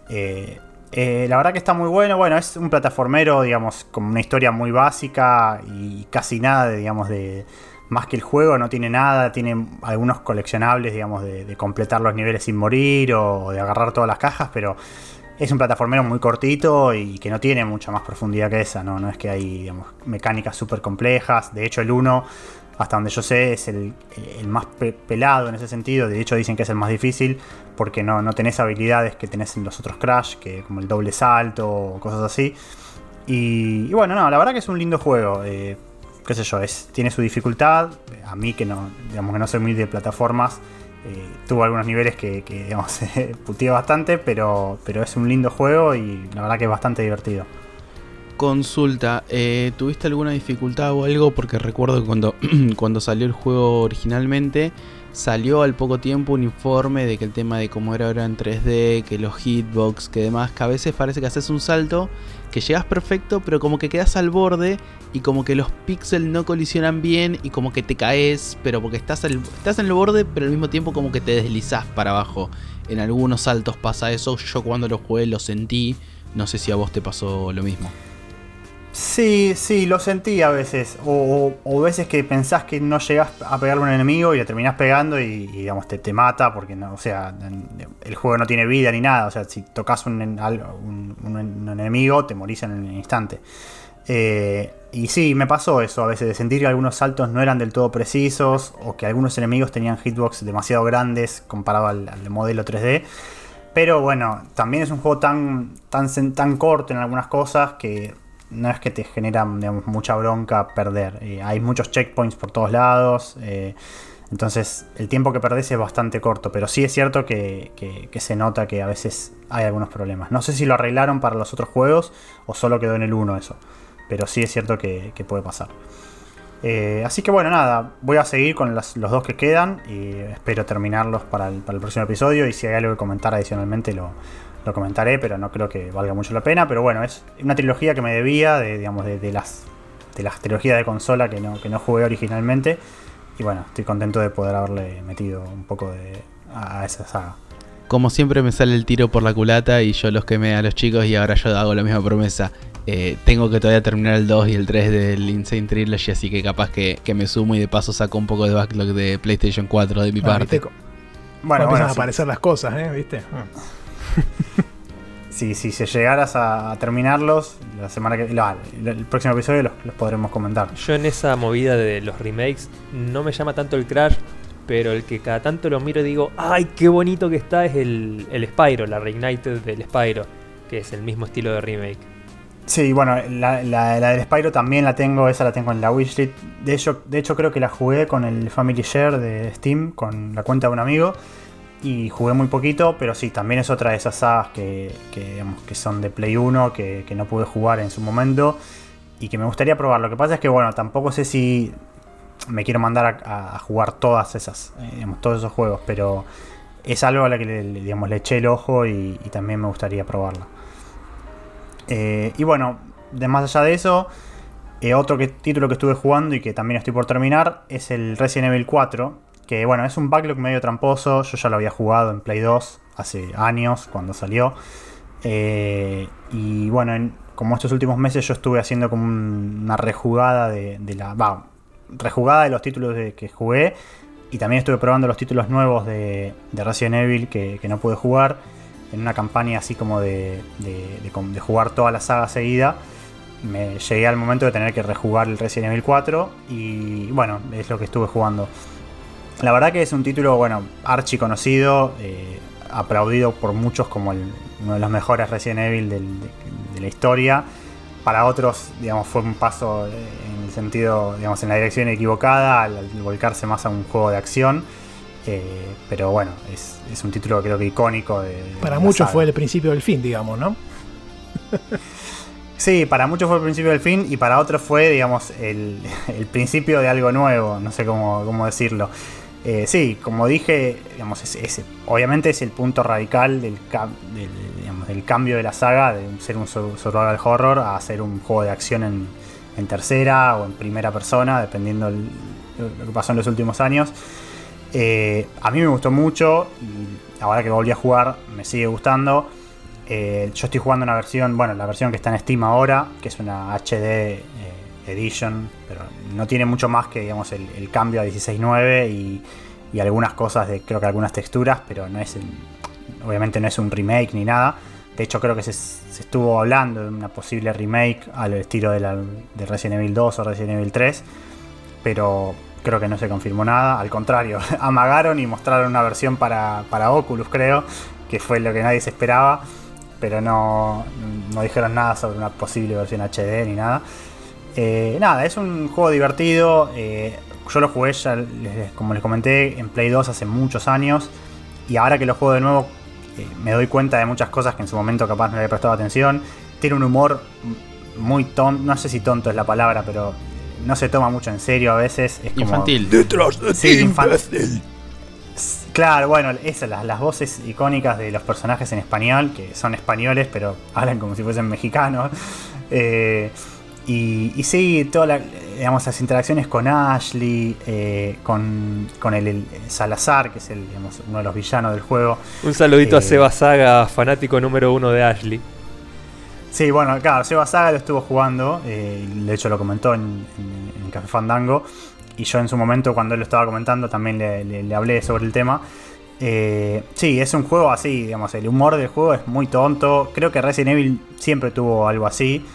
Eh, eh, la verdad que está muy bueno, bueno, es un plataformero, digamos, con una historia muy básica y casi nada, digamos, de más que el juego no tiene nada, tiene algunos coleccionables, digamos, de, completar los niveles sin morir o de agarrar todas las cajas, pero es un plataformero muy cortito y que no tiene mucha más profundidad que esa, ¿no? No es que hay, digamos, mecánicas súper complejas. De hecho, el 1, hasta donde yo sé, es el, más pelado en ese sentido. De hecho, dicen que es el más difícil porque no, no tenés habilidades que tenés en los otros Crash, que como el doble salto o cosas así. Y, bueno, no, la verdad que es un lindo juego. Eh, qué sé yo, es, tiene su dificultad. A mí que no, digamos que no soy muy de plataformas, eh, tuvo algunos niveles que, que digamos, puteé bastante, pero, pero es un lindo juego y la verdad que es bastante divertido. Consulta, eh, ¿tuviste alguna dificultad o algo? Porque recuerdo que cuando, cuando salió el juego originalmente, salió al poco tiempo un informe de que el tema de cómo era ahora en 3D, que los hitbox, que demás, que a veces parece que haces un salto, que llegas perfecto, pero como que quedas al borde y como que los píxeles no colisionan bien y como que te caes, pero porque estás, estás en el borde, pero al mismo tiempo como que te deslizás para abajo. En algunos saltos pasa eso, yo cuando lo jugué lo sentí, no sé si a vos te pasó lo mismo. Sí, sí, lo sentí a veces. O, o, veces que pensás que no llegás a pegarle a un enemigo y le terminás pegando y, digamos te, te, mata porque no, o sea, el juego no tiene vida ni nada. O sea, si tocas un, un, un enemigo te morís en el instante. Eh, y sí, me pasó eso a veces, de sentir que algunos saltos no eran del todo precisos o que algunos enemigos tenían hitbox demasiado grandes comparado al, al modelo 3D. Pero bueno, también es un juego tan, tan, tan corto en algunas cosas que no es que te genera mucha bronca perder. Eh, hay muchos checkpoints por todos lados. Eh, entonces el tiempo que perdés es bastante corto. Pero sí es cierto que, se nota que a veces hay algunos problemas. No sé si lo arreglaron para los otros juegos o solo quedó en el 1 eso. Pero sí es cierto que, puede pasar. Eh, así que bueno, nada, voy a seguir con los dos que quedan y espero terminarlos para el, para el próximo episodio y si hay algo que comentar adicionalmente lo, lo comentaré, pero no creo que valga mucho la pena. Pero bueno, es una trilogía que me debía de, digamos, de, las, de las trilogías de consola que no, que no jugué originalmente. Y bueno, estoy contento de poder haberle metido un poco de, a, esa saga. Como siempre me sale el tiro por la culata y yo los quemé a los chicos y ahora yo hago la misma promesa. Eh, tengo que todavía terminar el 2 y el 3 del Insane Trilogy, así que capaz que, me sumo y de paso saco un poco de backlog de PlayStation 4 de mi parte. Bueno, bueno, a aparecer las cosas, ¿eh? ¿Viste? Ah. si, si se llegaras a, terminarlos, la semana que el próximo episodio los, podremos comentar. Yo en esa movida de los remakes no me llama tanto el Crash, pero el que cada tanto lo miro y digo, ¡ay, qué bonito que está! es el, el Spyro, la Reignited del Spyro, que es el mismo estilo de remake. Sí, bueno, la, la, del Spyro también la tengo, esa la tengo en la wishlist. De hecho, de hecho, creo que la jugué con el Family Share de Steam, con la cuenta de un amigo y jugué muy poquito, pero sí, también es otra de esas sagas que, que, son de Play 1, que, no pude jugar en su momento y que me gustaría probar. Lo que pasa es que, bueno, tampoco sé si me quiero mandar a, jugar todas esas, eh, todos esos juegos, pero es algo a lo que le, digamos, le eché el ojo y, también me gustaría probarla. Eh, y bueno, de más allá de eso, eh, otro que, título que estuve jugando y que también estoy por terminar es el Resident Evil 4 que bueno, es un backlog medio tramposo. Yo ya lo había jugado en Play 2 hace años cuando salió. Eh, y bueno, como estos últimos meses yo estuve haciendo como una rejugada de, la. Va, rejugada de los títulos de, que jugué. Y también estuve probando los títulos nuevos de, Resident Evil que, no pude jugar. En una campaña así como de, de, jugar toda la saga seguida. Me llegué al momento de tener que rejugar el Resident Evil 4. Y bueno, es lo que estuve jugando. La verdad que es un título, bueno, archi conocido, eh, aplaudido por muchos como uno de los mejores Resident Evil de, la historia. Para otros, digamos, fue un paso eh, en el sentido, digamos, en la dirección equivocada, al, volcarse más a un juego de acción. Eh, pero bueno, es, un título creo que icónico. De, para muchos fue el principio del fin, digamos, ¿no? Sí, para muchos fue el principio del fin y para otros fue, digamos, el, principio de algo nuevo, no sé cómo, cómo decirlo. Eh, sí, como dije, digamos, obviamente es el punto radical del, cambio de la saga, de ser un survival horror a ser un juego de acción en, tercera o en primera persona, dependiendo de lo que pasó en los últimos años. Eh, a mí me gustó mucho y ahora que volví a jugar me sigue gustando. Eh, yo estoy jugando una versión, bueno, la versión que está en Steam ahora, que es una HD Edition, pero no tiene mucho más que digamos el, cambio a 16.9 y, algunas cosas de creo que algunas texturas, pero no es obviamente no es un remake ni nada. De hecho creo que se, estuvo hablando de una posible remake al estilo de, la, de Resident Evil 2 o Resident Evil 3, pero creo que no se confirmó nada. Al contrario, amagaron y mostraron una versión para, para Oculus, creo, que fue lo que nadie se esperaba, pero no, no dijeron nada sobre una posible versión HD ni nada. Eh, nada, es un juego divertido. eh, yo lo jugué, ya, les- como les comenté, en Play 2 hace muchos años. Y ahora que lo juego de nuevo, eh, me doy cuenta de muchas cosas que en su momento capaz no le había prestado atención. Tiene un humor muy tonto, no sé si tonto es la palabra, pero no se toma mucho en serio a veces. Es como- Infantil. Detrás de Sí, ti, infan- imbécil. Claro, bueno, esas las, las voces icónicas de los personajes en español, que son españoles, pero hablan como si fuesen mexicanos. Eh, y, y sí, todas la- digamos, las interacciones con Ashley, eh, con, con el, el Salazar, que es el, digamos, uno de los villanos del juego. Un saludito a Eh, Seba Saga, fanático número uno de Ashley. Sí, bueno, claro, Seba Saga lo estuvo jugando, eh, de hecho lo comentó en, en- en Café Fandango, y yo en su momento cuando él lo estaba comentando también le, le- le hablé sobre el tema. Eh, sí, es un juego así, digamos, el humor del juego es muy tonto, creo que Resident Evil siempre tuvo algo así,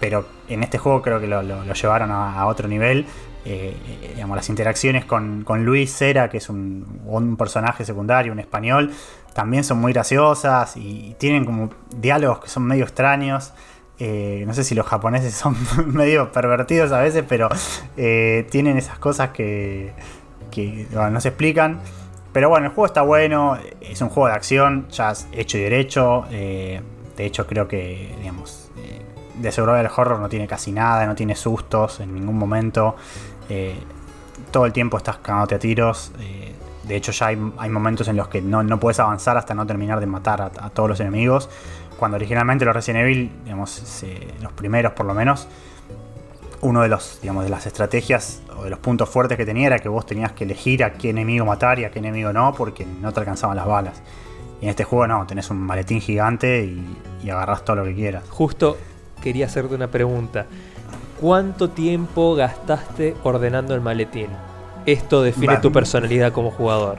pero en este juego creo que lo, llevaron a, otro nivel. Eh, eh, las interacciones con, Luis Cera, que es un, personaje secundario, un español, también son muy graciosas y tienen como diálogos que son medio extraños. Eh, no sé si los japoneses son medio pervertidos a veces, pero tienen esas cosas que, no se explican. Pero bueno, el juego está bueno, es un juego de acción, ya es hecho y derecho. de hecho, creo que, digamos, de Survival Horror no tiene casi nada, no tiene sustos en ningún momento. eh, todo el tiempo estás cagándote a tiros. eh, de hecho, ya hay, hay momentos en los que no, no puedes avanzar hasta no terminar de matar a, todos los enemigos. Cuando originalmente los Resident Evil, digamos, los primeros por lo menos, uno de los, digamos, de las estrategias o de los puntos fuertes que tenía era que vos tenías que elegir a qué enemigo matar y a qué enemigo no, porque no te alcanzaban las balas. Y en este juego no, tenés un maletín gigante y, y agarrás todo lo que quieras. Justo quería hacerte una pregunta. ¿Cuánto tiempo gastaste ordenando el maletín? Esto define tu personalidad como jugador.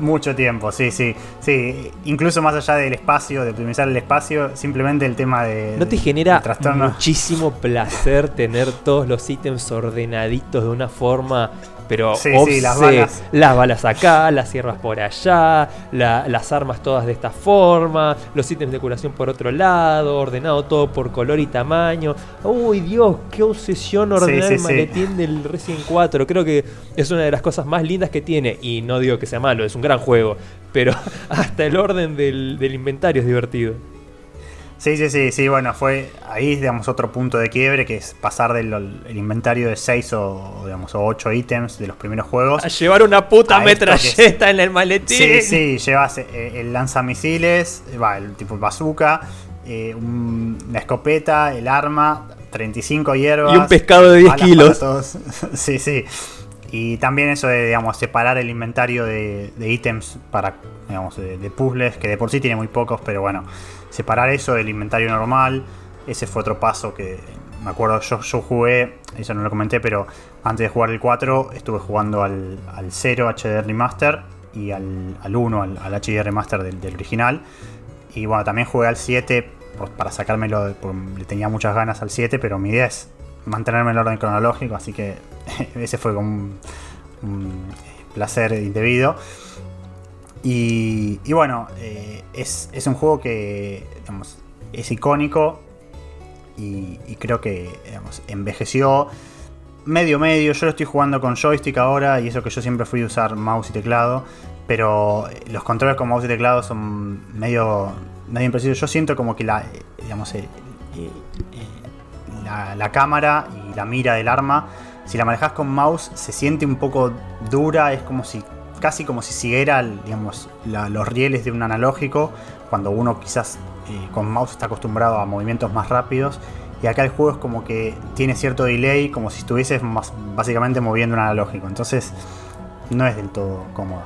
Mucho tiempo, sí, sí. Sí, incluso más allá del espacio, de optimizar el espacio, simplemente el tema de. ¿No te genera muchísimo placer tener todos los ítems ordenaditos de una forma, pero Sí, sí, las offset? balas. Las balas acá, las sierras por allá, la- las armas todas de esta forma, los ítems de curación por otro lado, ordenado todo por color y tamaño. Uy, Dios, qué obsesión Sí, ordenar sí, el maletín del Resident 4. Creo que es una de las cosas más lindas que tiene. Y no digo que sea malo, es un gran juego. Pero hasta el orden del, del inventario es divertido. Sí, sí, sí, sí, bueno, fue ahí, digamos, otro punto de quiebre, que es pasar del el inventario de 6 o, digamos, o 8 ítems de los primeros juegos. A llevar una puta es- metralleta en el maletín. Sí, sí, llevas eh, el lanzamisiles, eh, va, el tipo bazooka, eh, un- una escopeta, el arma, 35 hierbas. Y un pescado de 10 balas kilos. sí, sí. Y también eso de, digamos, separar el inventario de, de ítems para, digamos, de, puzzles, que de por sí tiene muy pocos, pero bueno, separar eso del inventario normal, ese fue otro paso que me acuerdo, yo, yo jugué, eso no lo comenté, pero antes de jugar el 4 estuve jugando al, al 0 HD Remaster y al, al 1, al, al HD Remaster del, del original. Y bueno, también jugué al 7 por- para sacármelo, porque le tenía muchas ganas al 7, pero mi idea es mantenerme en el orden cronológico, así que ese fue como un, un placer indebido. Y, y bueno, eh, es, es un juego que es icónico y, creo que envejeció medio medio. Yo lo estoy jugando con joystick ahora y eso que yo siempre fui a usar mouse y teclado. Pero eh, los controles con mouse y teclado son medio, medio imprecisos. Yo siento como que la, eh, digamos, eh, eh, eh, la, la cámara y la mira del arma, si la manejas con mouse, se siente un poco dura. Es como si, casi como si siguiera, los rieles de un analógico. Cuando uno quizás eh, con mouse está acostumbrado a movimientos más rápidos. Y acá el juego es como que tiene cierto delay, como si estuvieses más, básicamente moviendo un analógico. Entonces no es del todo cómodo.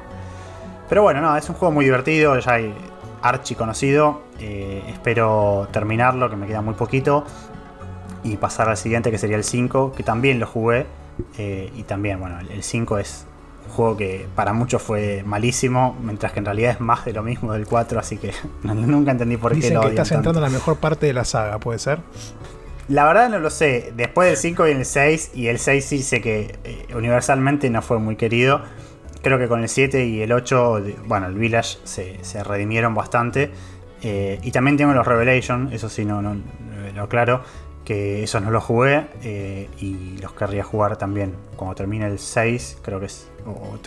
Pero bueno, no, es un juego muy divertido, ya hay archi conocido. eh, espero terminarlo, que me queda muy poquito. Y pasar al siguiente, que sería el 5, que también lo jugué. eh, y también, bueno, el 5 es un juego que para muchos fue malísimo, mientras que en realidad es más de lo mismo del 4, así que nunca entendí por qué lo que estás entrando en la mejor parte de la saga, ¿puede ser? La verdad no lo sé. Después del 5 y el 6, y el 6 sí sé que eh, universalmente no fue muy querido. Creo que con el 7 y el 8, de- bueno, el Village se, se redimieron bastante. Eh, y también tengo los Revelation, eso sí, no, no lo aclaro, que esos no los jugué eh, y los querría jugar también. Cuando termine el 6, creo que es.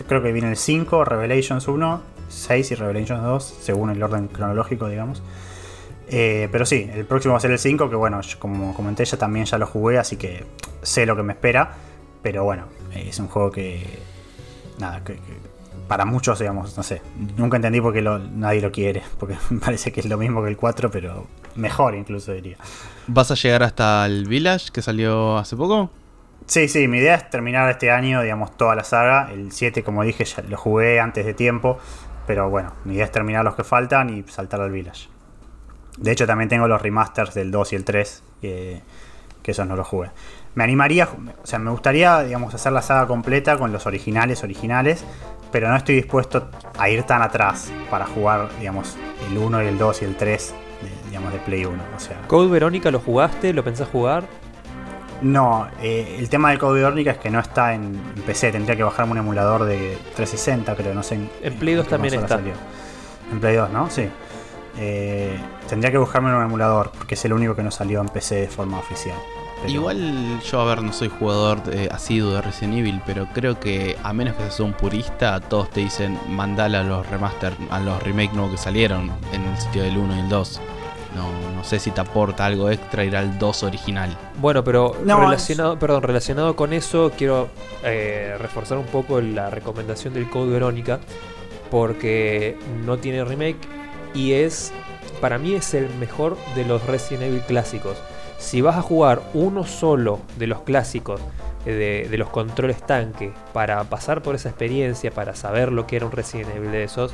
creo que viene el 5, Revelations 1, 6 y Revelations 2, según el orden cronológico, digamos. Eh, pero sí, el próximo va a ser el 5, que bueno, como comenté, ya también ya lo jugué, así que sé lo que me espera. Pero bueno, es un juego que. Nada, que, para muchos, digamos, no sé. Nunca entendí por qué nadie lo quiere. Porque me parece que es lo mismo que el 4, pero mejor incluso diría. ¿Vas a llegar hasta el Village que salió hace poco? Sí, sí, mi idea es terminar este año, digamos, toda la saga. El 7, como dije, ya lo jugué antes de tiempo. Pero bueno, mi idea es terminar los que faltan y saltar al Village. De hecho, también tengo los remasters del 2 y el 3, que, que esos no los jugué. Me animaría, o sea, me gustaría, digamos, hacer la saga completa con los originales, originales, pero no estoy dispuesto a ir tan atrás para jugar, digamos, el 1 y el 2 y el 3, de, digamos, de Play 1. O sea, ¿Code Verónica lo jugaste? ¿Lo pensás jugar? No, eh, el tema del Code Verónica es que no está en, PC, tendría que bajarme un emulador de 360, creo, no sé. En, en Play 2 también está. En Play 2, ¿no? Sí. Eh, tendría que buscarme un emulador, porque es el único que no salió en PC de forma oficial. Igual yo, a ver, no soy jugador de, asiduo de Resident Evil, pero creo que a menos que seas un purista, todos te dicen mandala a los remaster, a los remake nuevos que salieron en el sitio del 1 y el 2. No, no sé si te aporta algo extra ir al 2 original. Bueno, pero relacionado, perdón, relacionado con eso, quiero eh, reforzar un poco la recomendación del Code Verónica, porque no tiene remake y es, para mí es el mejor de los Resident Evil clásicos si vas a jugar uno solo de los clásicos, eh, de, los controles tanque, para pasar por esa experiencia, para saber lo que era un Resident Evil de esos,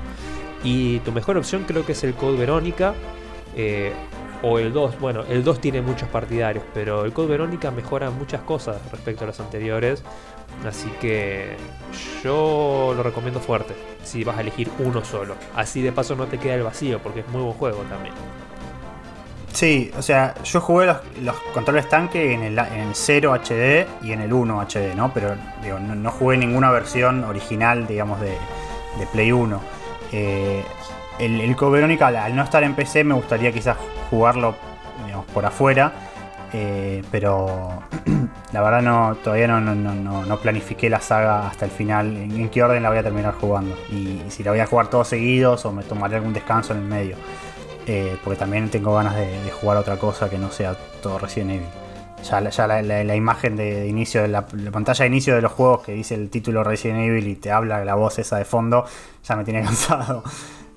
y tu mejor opción creo que es el Code Verónica. Eh, o el 2, bueno, el 2 tiene muchos partidarios, pero el Code Verónica mejora muchas cosas respecto a los anteriores. Así que yo lo recomiendo fuerte si vas a elegir uno solo. Así de paso no te queda el vacío, porque es muy buen juego también. Sí, o sea, yo jugué los, controles tanque en el, en 0 HD y en el 1 HD, ¿no? Pero digo, no, jugué ninguna versión original, digamos, de, Play 1. Eh, el, el al no estar en PC, me gustaría quizás jugarlo por afuera. Eh, pero la verdad no todavía no, no, planifiqué la saga hasta el final, en, qué orden la voy a terminar jugando. Y, si la voy a jugar todos seguidos o me tomaré algún descanso en el medio. Eh, porque también tengo ganas de, jugar otra cosa que no sea todo Resident Evil. Ya, la, imagen de, inicio de la, pantalla de inicio de los juegos que dice el título Resident Evil y te habla la voz esa de fondo, ya me tiene cansado.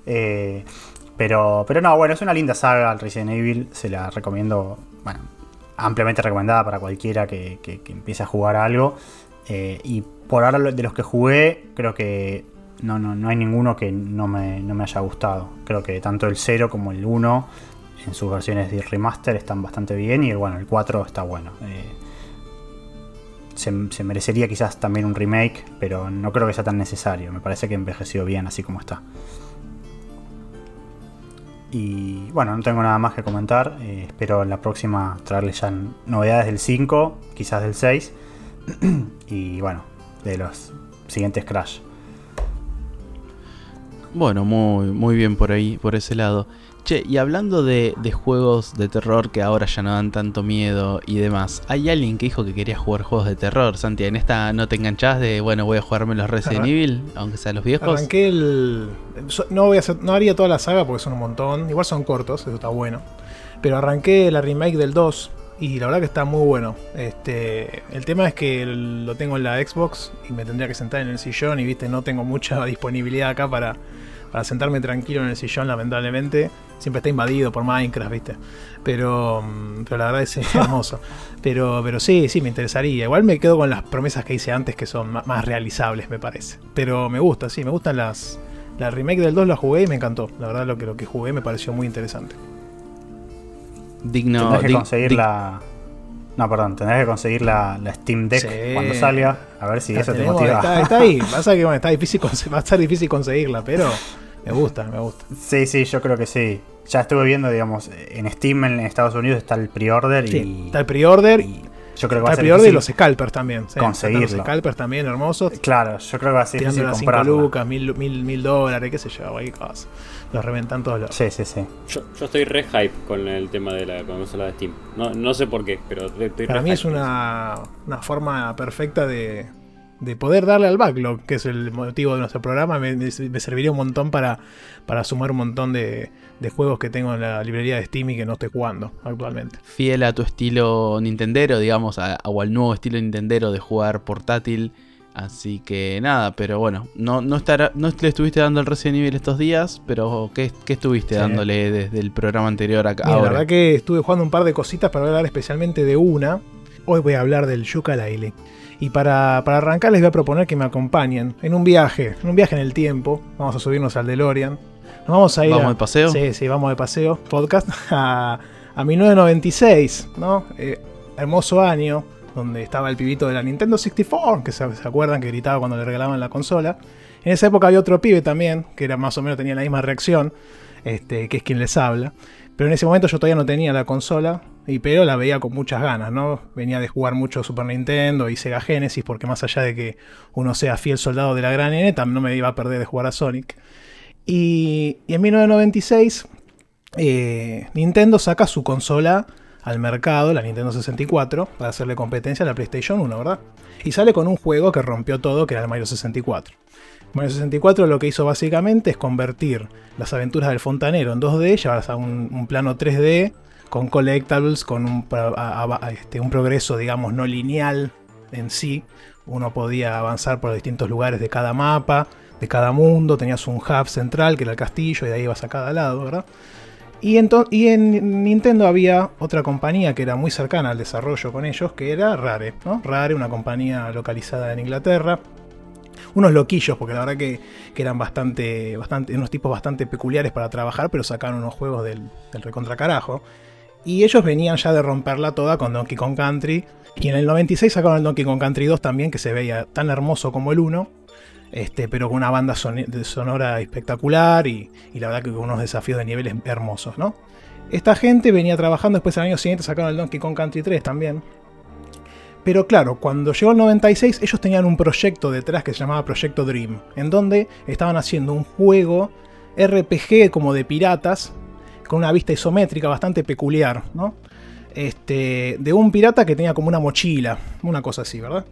Eh, pero, pero no, bueno, es una linda saga Resident Evil, se la recomiendo, bueno, ampliamente recomendada para cualquiera que, empiece a jugar algo. Eh, y por ahora de los que jugué, creo que no, no, no hay ninguno que no me, haya gustado. Creo que tanto el 0 como el 1 en sus versiones de remaster están bastante bien y el, bueno, el 4 está bueno. Eh, se, merecería quizás también un remake, pero no creo que sea tan necesario. Me parece que envejeció bien así como está. Y bueno, no tengo nada más que comentar. Eh, espero en la próxima traerles ya novedades del 5, quizás del 6. y bueno, de los siguientes Crash. Bueno, muy, muy bien por ahí, por ese lado. Che, y hablando de, juegos de terror que ahora ya no dan tanto miedo y demás, hay alguien que dijo que quería jugar juegos de terror, Santi. ¿En esta no te enganchás de, bueno, voy a jugarme los Resident Evil, aunque sean los viejos? Arranqué el. No, voy a no haría toda la saga porque son un montón. Igual son cortos, eso está bueno. Pero arranqué la remake del 2 y la verdad que está muy bueno. Este, el tema es que lo tengo en la Xbox y me tendría que sentar en el sillón y viste, no tengo mucha disponibilidad acá para para sentarme tranquilo en el sillón, lamentablemente. Siempre está invadido por Minecraft, ¿viste? Pero, mm, pero la verdad es hermoso. Pero, pero sí, sí, me interesaría. Igual me quedo con las promesas que hice antes, que son más realizables, me parece. Pero me gusta, sí, me gustan las. La remake del 2 la jugué y me encantó. La verdad, lo que, lo que jugué me pareció muy interesante. Digno. Tendrás que conseguir la. No, perdón, tendrás que conseguir la, Steam Deck cuando salga. A ver si eso te motiva. Está, ahí. Pasa que bueno, está difícil, va a estar difícil conseguirla, pero me gusta, me gusta. Sí, sí, yo creo que sí. Ya estuve viendo, digamos, en Steam en Estados Unidos está el pre-order y. Está el pre-order. Yo creo que va a ser difícil los scalpers también. sí. conseguirlo. Los scalpers también hermosos. Claro, yo creo que va a ser difícil las 5 comprarlo. lucas, mil, mil, mil dólares, qué sé yo, cualquier cosa. Los reventan todos los. Sí, sí, sí. Yo, yo estoy re hype con el tema de la consola de Steam. No, no sé por qué, pero estoy Para re mí hype es una, una forma perfecta de, de poder darle al backlog, que es el motivo de nuestro programa. Me serviría un montón para, para sumar un montón de, de juegos que tengo en la librería de Steam y que no estoy jugando actualmente. Fiel a tu estilo Nintendero, digamos, a- o al nuevo estilo Nintendero de jugar portátil. Así que nada, pero bueno, no, no, estará, no le estuviste dando el Resident Evil estos días, pero ¿qué, qué estuviste Sí. dándole desde el programa anterior acá? Mira, la ahora? verdad que estuve jugando un par de cositas para hablar especialmente de una. Hoy voy a hablar del Yooka-Laylee. Y para, para arrancar les voy a proponer que me acompañen en un viaje, en un viaje en el tiempo. Vamos a subirnos al DeLorean. Nos vamos a ir ¿Vamos a- de paseo? Sí, sí, vamos de paseo. Podcast a, a 1996, ¿no? Eh, hermoso año donde estaba el pibito de la Nintendo 64, que se, acuerdan que gritaba cuando le regalaban la consola. En esa época había otro pibe también, que era más o menos tenía la misma reacción, este, que es quien les habla. Pero en ese momento yo todavía no tenía la consola, y pero la veía con muchas ganas, ¿no? Venía de jugar mucho Super Nintendo y Sega Genesis, porque más allá de que uno sea fiel soldado de la gran N, también no me iba a perder de jugar a Sonic. Y, y en 1996, eh, Nintendo saca su consola al mercado, la Nintendo 64, para hacerle competencia a la PlayStation 1, ¿verdad? Y sale con un juego que rompió todo, que era el Mario 64. Mario 64 lo que hizo básicamente es convertir las aventuras del fontanero en 2D, llevarlas a un, plano 3D, con collectables, con un, este, un progreso, digamos, no lineal en sí. Uno podía avanzar por distintos lugares de cada mapa, de cada mundo, tenías un hub central que era el castillo y de ahí ibas a cada lado, ¿verdad? Y, y en Nintendo había otra compañía que era muy cercana al desarrollo con ellos, que era Rare, ¿no? Rare, una compañía localizada en Inglaterra. Unos loquillos, porque la verdad que, que eran bastante, bastante, unos tipos bastante peculiares para trabajar, pero sacaron unos juegos del, del recontra carajo. Y ellos venían ya de romperla toda con Donkey Kong Country. Y en el 96 sacaron el Donkey Kong Country 2 también, que se veía tan hermoso como el 1. Este, pero con una banda sonora espectacular y, la verdad que con unos desafíos de niveles hermosos, ¿no? Esta gente venía trabajando, después al año siguiente sacaron el Donkey Kong Country 3 también. Pero claro, cuando llegó el 96, ellos tenían un proyecto detrás que se llamaba Proyecto Dream, en donde estaban haciendo un juego RPG como de piratas, con una vista isométrica bastante peculiar. Este, de un pirata que tenía como una mochila, una cosa así, ¿verdad?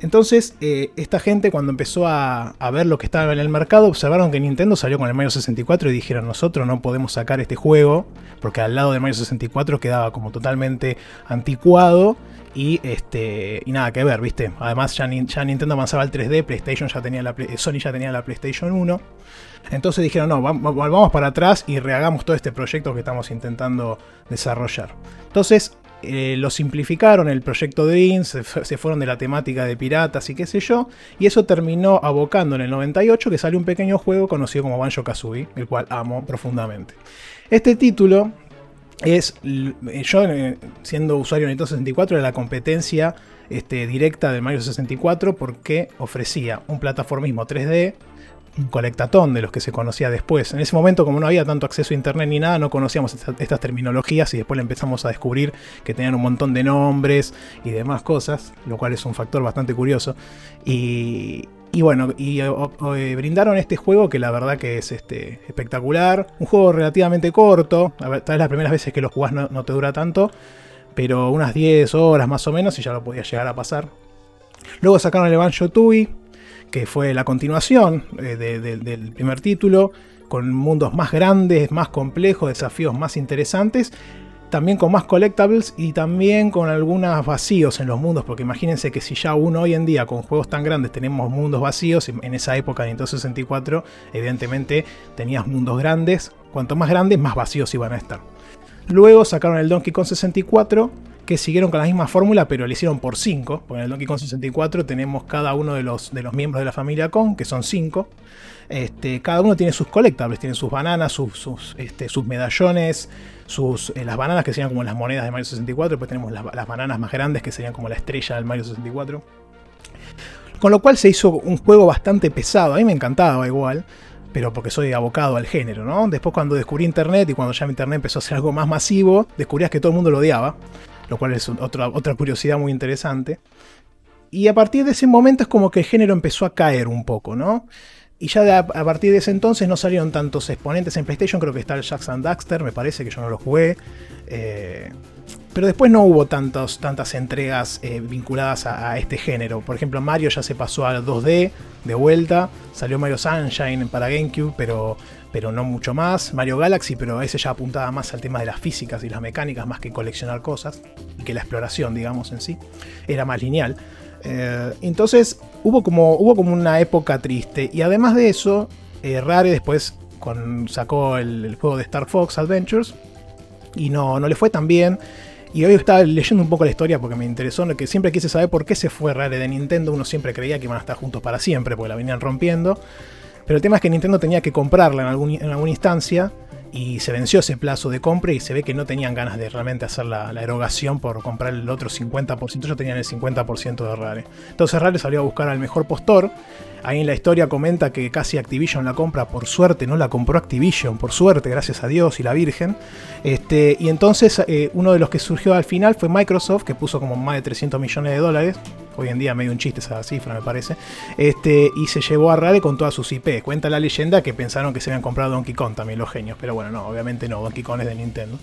Entonces, eh, esta gente cuando empezó a, ver lo que estaba en el mercado, observaron que Nintendo salió con el Mario 64 y dijeron, nosotros no podemos sacar este juego, porque al lado del Mario 64 quedaba como totalmente anticuado y, este, y nada que ver, ¿viste? Además ya, ya Nintendo avanzaba al 3D, PlayStation ya tenía la, Play- Sony ya tenía la PlayStation 1. Entonces dijeron, no, va- va- volvamos para atrás y rehagamos todo este proyecto que estamos intentando desarrollar. Entonces eh, lo simplificaron, el proyecto se, fu- se fueron de la temática de piratas y qué sé yo, y eso terminó abocando en el 98 que salió un pequeño juego conocido como Banjo Kazooie, el cual amo profundamente. Este título es, l- yo eh, siendo usuario de Nintendo 64, era la competencia este, directa del Mario 64 porque ofrecía un plataformismo 3D, un colectatón de los que se conocía después. En ese momento, como no había tanto acceso a internet ni nada, no conocíamos esta- estas terminologías y después empezamos a descubrir que tenían un montón de nombres y demás cosas, lo cual es un factor bastante curioso. Y, y bueno, y o, eh, brindaron este juego que la verdad que es este, espectacular. Un juego relativamente corto, a ver, tal vez las primeras veces que lo jugás no, te dura tanto, pero unas 10 horas más o menos y ya lo podías llegar a pasar. Luego sacaron el Banjo Tooie, que fue la continuación eh, de- de- del primer título, con mundos más grandes, más complejos, desafíos más interesantes, también con más collectables y también con algunos vacíos en los mundos, porque imagínense que si ya uno hoy en día con juegos tan grandes tenemos mundos vacíos, en en esa época de Nintendo 64 evidentemente tenías mundos grandes, cuanto más grandes más vacíos iban a estar. Luego sacaron el Donkey Kong 64, que siguieron con la misma fórmula, pero lo hicieron por 5. Porque en el Donkey Kong 64 tenemos cada uno de los, de los miembros de la familia Kong, que son 5. Este, cada uno tiene sus collectables, tiene sus bananas, sus, sus, este, medallones, sus, eh, las bananas que serían como las monedas de Mario 64. Después tenemos las, las bananas más grandes que serían como la estrella del Mario 64. Con lo cual se hizo un juego bastante pesado. A mí me encantaba igual. pero porque soy abocado al género, ¿no? Después cuando descubrí Internet y cuando ya Internet empezó a ser algo más masivo, descubrías que todo el mundo lo odiaba, lo cual es otra, otra curiosidad muy interesante. Y a partir de ese momento es como que el género empezó a caer un poco, ¿no? Y ya a partir de ese entonces no salieron tantos exponentes en PlayStation, creo que está el Jackson Daxter, me parece que yo no lo jugué. Eh, pero después no hubo tantas entregas eh, vinculadas a, este género. Por ejemplo, Mario ya se pasó al 2D de vuelta. Salió Mario Sunshine para GameCube, pero, pero no mucho más. Mario Galaxy, pero ese ya apuntaba más al tema de las físicas y las mecánicas, más que coleccionar cosas. Y que la exploración, digamos, en sí. Era más lineal. Eh, entonces hubo como, hubo como una época triste. Y además de eso, eh, Rare después sacó el, juego de Star Fox Adventures. Y no, no le fue tan bien. Y hoy estaba leyendo un poco la historia porque me interesó, que siempre quise saber por qué se fue Rare de Nintendo. Uno siempre creía que iban a estar juntos para siempre, porque la venían rompiendo. Pero el tema es que Nintendo tenía que comprarla en, algún, en alguna instancia y se venció ese plazo de compra y se ve que no tenían ganas de realmente hacer la, erogación por comprar el otro 50%, ellos tenían el 50% de Rare. Entonces Rare salió a buscar al mejor postor. Ahí en la historia comenta que casi Activision la compra, por suerte no la compró Activision, por suerte, gracias a Dios y la Virgen. Este, y entonces eh, uno de los que surgió al final fue Microsoft, que puso como más de 300 millones de dólares hoy en día medio un chiste esa cifra me parece, este, y se llevó a Rare con todas sus IP. Cuenta la leyenda que pensaron que se habían comprado Donkey Kong también los genios, pero bueno, no, obviamente no, Donkey Kong es de Nintendo.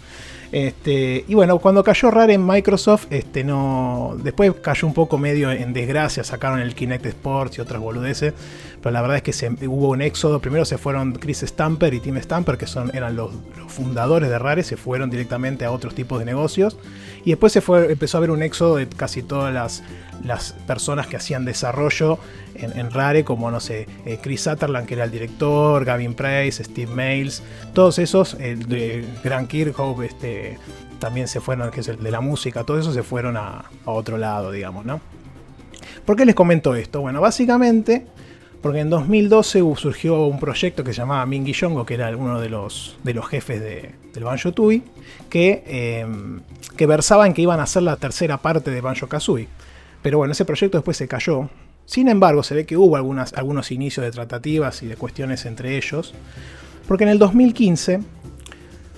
Este, y bueno, cuando cayó Rare en Microsoft, este, no, después cayó un poco medio en desgracia, sacaron el Kinect Sports y otras boludeces, pero la verdad es que hubo un éxodo. Primero se fueron Chris Stamper y Tim Stamper, que son, eran los, fundadores de Rare, se fueron directamente a otros tipos de negocios. Y después se empezó a haber un éxodo de casi todas las, personas que hacían desarrollo en, Rare, como no sé, eh, Chris Sutherland, que era el director, Gavin Price, Steve Mails, todos esos, el de Grant Kirkhope, este, también se fueron, que es el de la música, todos esos se fueron a, a otro lado, digamos, ¿no? ¿Por qué les comento esto? Bueno, básicamente porque en 2012 surgió un proyecto que se llamaba Mingy Yongo, que era uno de los, de los jefes de, del Banjo Tui, que, eh, que versaba en que iban a hacer la tercera parte de Banjo Kazooie. Pero bueno, ese proyecto después se cayó. Sin embargo, se ve que hubo algunas, algunos inicios de tratativas y de cuestiones entre ellos. Porque en el 2015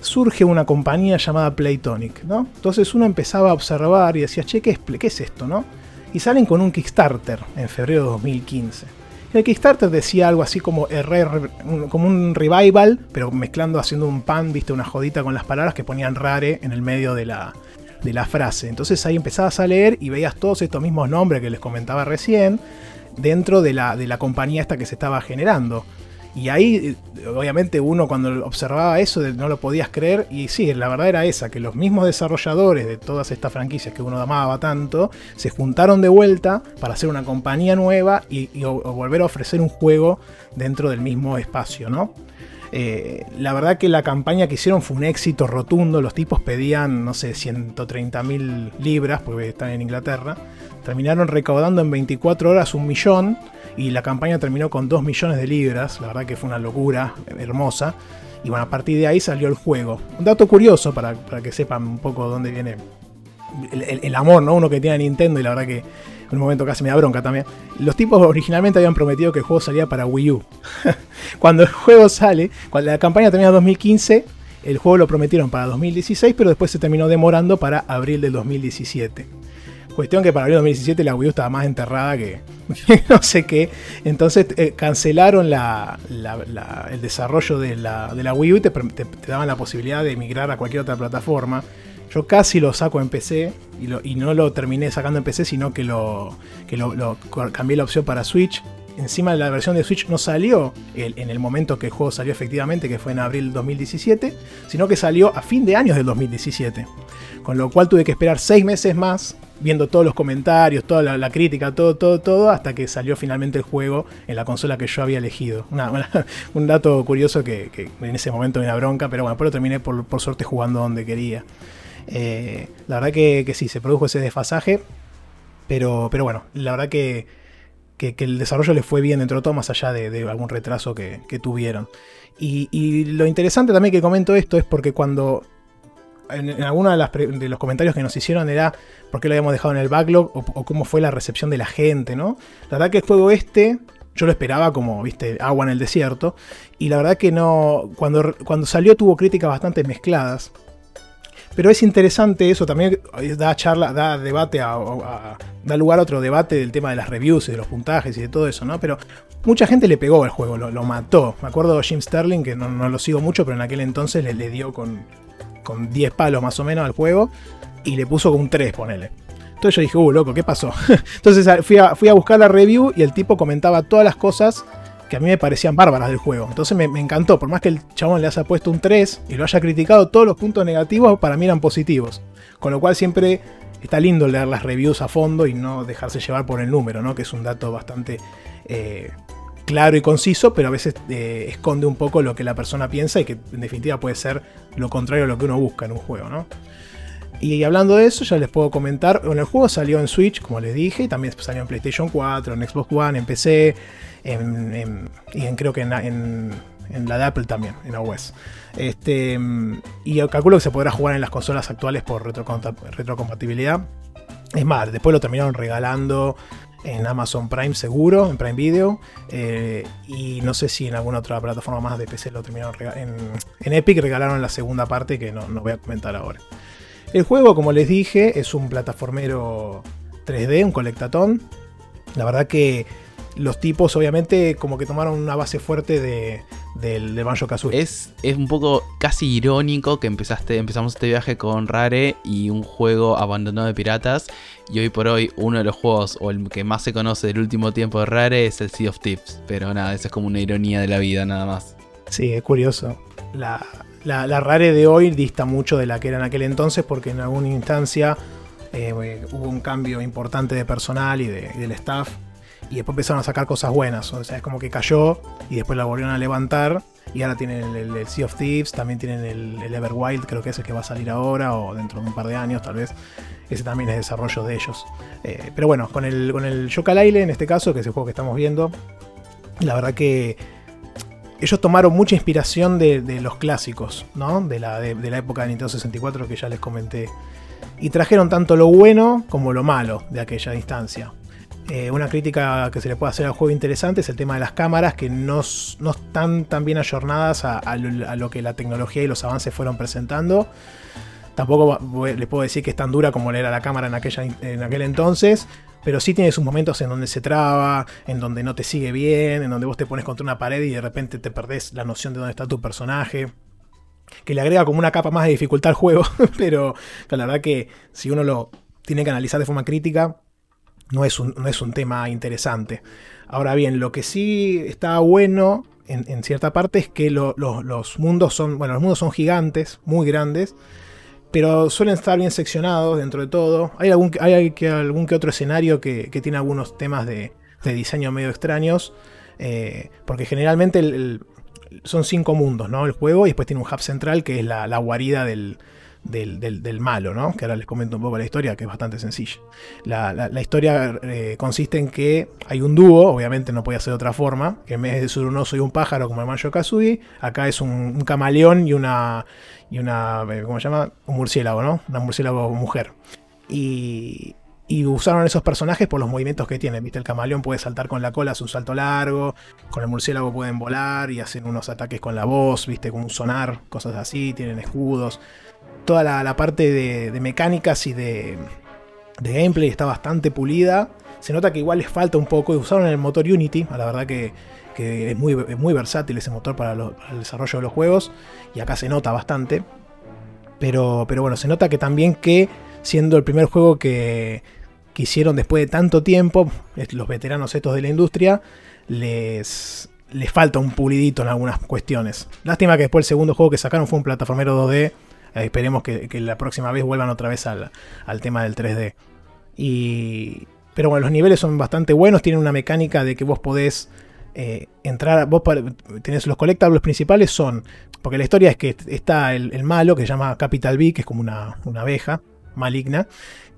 surge una compañía llamada Playtonic, ¿no? Entonces uno empezaba a observar y decía, che, ¿qué es, qué es esto, no? Y salen con un Kickstarter en febrero de 2015. El Kickstarter decía algo así como, como un revival, pero mezclando, haciendo un pan, viste, una jodita con las palabras que ponían rare en el medio de la, de la frase. Entonces ahí empezabas a leer y veías todos estos mismos nombres que les comentaba recién dentro de la, de la compañía esta que se estaba generando. Y ahí, obviamente, uno cuando observaba eso no lo podías creer. Y sí, la verdad era esa, que los mismos desarrolladores de todas estas franquicias que uno amaba tanto, se juntaron de vuelta para hacer una compañía nueva y, volver a ofrecer un juego dentro del mismo espacio, ¿no? Eh, la verdad que la campaña que hicieron fue un éxito rotundo. Los tipos pedían, no sé, 130 mil libras, porque están en Inglaterra. Terminaron recaudando en 24 horas un millón y la campaña terminó con 2 millones de libras. La verdad que fue una locura hermosa. Y bueno, a partir de ahí salió el juego. Un dato curioso para, que sepan un poco dónde viene el, amor, ¿no? Uno que tiene a Nintendo y la verdad que en un momento casi me da bronca también. Los tipos originalmente habían prometido que el juego salía para Wii U. cuando el juego sale, cuando la campaña termina en 2015, el juego lo prometieron para 2016, pero después se terminó demorando para abril del 2017. Cuestión que para abril del 2017 la Wii U estaba más enterrada que no sé qué. Entonces eh, cancelaron el desarrollo de la, Wii U y te, daban la posibilidad de migrar a cualquier otra plataforma. Yo casi lo saco en PC y, no lo terminé sacando en PC, sino que lo, lo, cambié la opción para Switch. Encima de la versión de Switch no salió en el momento que el juego salió efectivamente, que fue en abril del 2017, sino que salió a fin de años del 2017. Con lo cual tuve que esperar 6 meses más, viendo todos los comentarios, toda la, crítica, todo, todo, todo, hasta que salió finalmente el juego en la consola que yo había elegido. un dato curioso que, en ese momento me da bronca, pero bueno, pero terminé por suerte jugando donde quería. Eh, la verdad que, sí, se produjo ese desfasaje, pero, pero bueno, la verdad que, el desarrollo le fue bien dentro de todo, más allá de, algún retraso que, tuvieron. Y, lo interesante también que comento esto es porque cuando en, alguno de, los comentarios que nos hicieron era por qué lo habíamos dejado en el backlog o, cómo fue la recepción de la gente, ¿no? La verdad que el juego este yo lo esperaba como, viste, agua en el desierto. Y la verdad que no. Cuando, cuando salió tuvo críticas bastante mezcladas. Pero es interesante eso, también da charla, da debate, da lugar a otro debate del tema de las reviews y de los puntajes y de todo eso, ¿no? Pero mucha gente le pegó al juego, lo, mató. Me acuerdo de Jim Sterling, que no, lo sigo mucho, pero en aquel entonces le, le dio con, con 10 palos más o menos al juego y le puso con un 3, ponele. Entonces yo dije, uh, loco, ¿qué pasó? Entonces fui a, fui a buscar la review y el tipo comentaba todas las cosas que a mí me parecían bárbaras del juego. Entonces me, encantó, por más que el chabón le haya puesto un 3 y lo haya criticado, todos los puntos negativos para mí eran positivos. Con lo cual siempre está lindo leer las reviews a fondo y no dejarse llevar por el número, ¿no? Que es un dato bastante eh, claro y conciso, pero a veces eh, esconde un poco lo que la persona piensa y que en definitiva puede ser lo contrario a lo que uno busca en un juego, ¿no? Y hablando de eso, ya les puedo comentar. Bueno, el juego salió en Switch, como les dije, y también salió en PlayStation 4, en Xbox One, en PC, y creo que en, la de Apple también, en iOS. Este, y calculo que se podrá jugar en las consolas actuales por retrocompatibilidad. Es más, después lo terminaron regalando en Amazon Prime seguro, en Prime Video. Eh, y no sé si en alguna otra plataforma más de PC lo terminaron en, en Epic regalaron la segunda parte que no, no voy a comentar ahora. El juego, como les dije, es un plataformero 3D, un colectatón. La verdad que los tipos, obviamente, como que tomaron una base fuerte de, del, Banjo Kazooie. Es, es un poco casi irónico que empezaste, empezamos este viaje con Rare y un juego abandonado de piratas. Y hoy por hoy, uno de los juegos, o el que más se conoce del último tiempo de Rare, es el Sea of Tips. Pero nada, eso es como una ironía de la vida, nada más. Sí, es curioso. La, la, Rare de hoy dista mucho de la que era en aquel entonces porque en alguna instancia eh, hubo un cambio importante de personal y, del staff y después empezaron a sacar cosas buenas. O sea, es como que cayó y después la volvieron a levantar. Y ahora tienen el, Sea of Thieves, también tienen el, Everwild, creo que es el que va a salir ahora o dentro de un par de años tal vez. Ese también es desarrollo de ellos. Eh, pero bueno, con el, con el en este caso, que es el juego que estamos viendo, la verdad que ellos tomaron mucha inspiración de, los clásicos, ¿no? De la, de, la época de Nintendo 64 que ya les comenté. Y trajeron tanto lo bueno como lo malo de aquella instancia. Eh, una crítica que se le puede hacer al juego interesante es el tema de las cámaras que no, están tan bien ayornadas a, lo, que la tecnología y los avances fueron presentando. Tampoco les puedo decir que es tan dura como era la cámara en, aquella, en aquel entonces, pero sí tiene sus momentos en donde se traba, en donde no te sigue bien, en donde vos te pones contra una pared y de repente te perdés la noción de dónde está tu personaje. Que le agrega como una capa más de dificultad al juego, pero, la verdad que si uno lo tiene que analizar de forma crítica, no es un, no es un tema interesante. Ahora bien, lo que sí está bueno en, cierta parte es que los mundos son, bueno, los mundos son gigantes, muy grandes, pero suelen estar bien seccionados dentro de todo. Hay algún, hay que, algún que otro escenario que, tiene algunos temas de, diseño medio extraños, eh, porque generalmente son cinco mundos, ¿no? El juego y después tiene un hub central que es la guarida del, del, malo, ¿no? Que ahora les comento un poco la historia, que es bastante sencilla. La, historia eh, consiste en que hay un dúo, obviamente no puede ser de otra forma, que en vez de ser un oso y un pájaro como el Manjo Kazooie, acá es un, camaleón y una, y una, eh, ¿cómo se llama? Un murciélago, ¿no? Una murciélago mujer. Y, y usaron esos personajes por los movimientos que tienen. ¿Viste? El camaleón puede saltar con la cola, hace un salto largo. Con el murciélago pueden volar y hacen unos ataques con la voz, ¿viste? Con un sonar, cosas así. Tienen escudos toda la, parte de, mecánicas y de, gameplay está bastante pulida. Se nota que igual les falta un poco. Usaron el motor Unity, la verdad que, es, muy, versátil ese motor para, el desarrollo de los juegos. Y acá se nota bastante. Pero, pero bueno, se nota que también que siendo el primer juego que, que hicieron después de tanto tiempo, los veteranos estos de la industria, les, les falta un pulidito en algunas cuestiones. Lástima que después el segundo juego que sacaron fue un plataformero 2D eh, esperemos que, la próxima vez vuelvan otra vez al, tema del 3D. Y, pero bueno, los niveles son bastante buenos, tienen una mecánica de que vos podés eh, entrar, vos tenés los colectables principales son, porque la historia es que está el, malo que se llama Capital B, que es como una, una abeja maligna,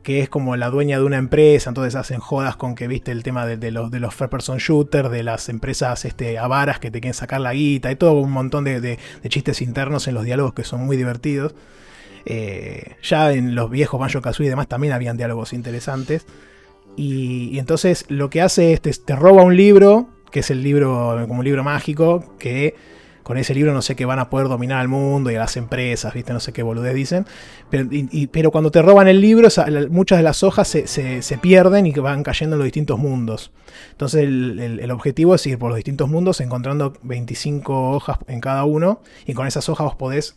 que es como la dueña de una empresa, entonces hacen jodas con que viste el tema de, los, de los first person shooters, de las empresas este, avaras que te quieren sacar la guita, hay todo un montón de, chistes internos en los diálogos que son muy divertidos. Eh, ya en los viejos Banjo Kazooie y demás también habían diálogos interesantes. Y, entonces lo que hace es te, roba un libro que es el libro, como un libro mágico, que con ese libro no sé qué van a poder dominar al mundo y a las empresas, ¿viste? No sé qué boludez dicen. Pero, cuando te roban el libro, muchas de las hojas se, pierden y van cayendo en los distintos mundos. Entonces el, objetivo es ir por los distintos mundos encontrando 25 hojas en cada uno y con esas hojas vos podés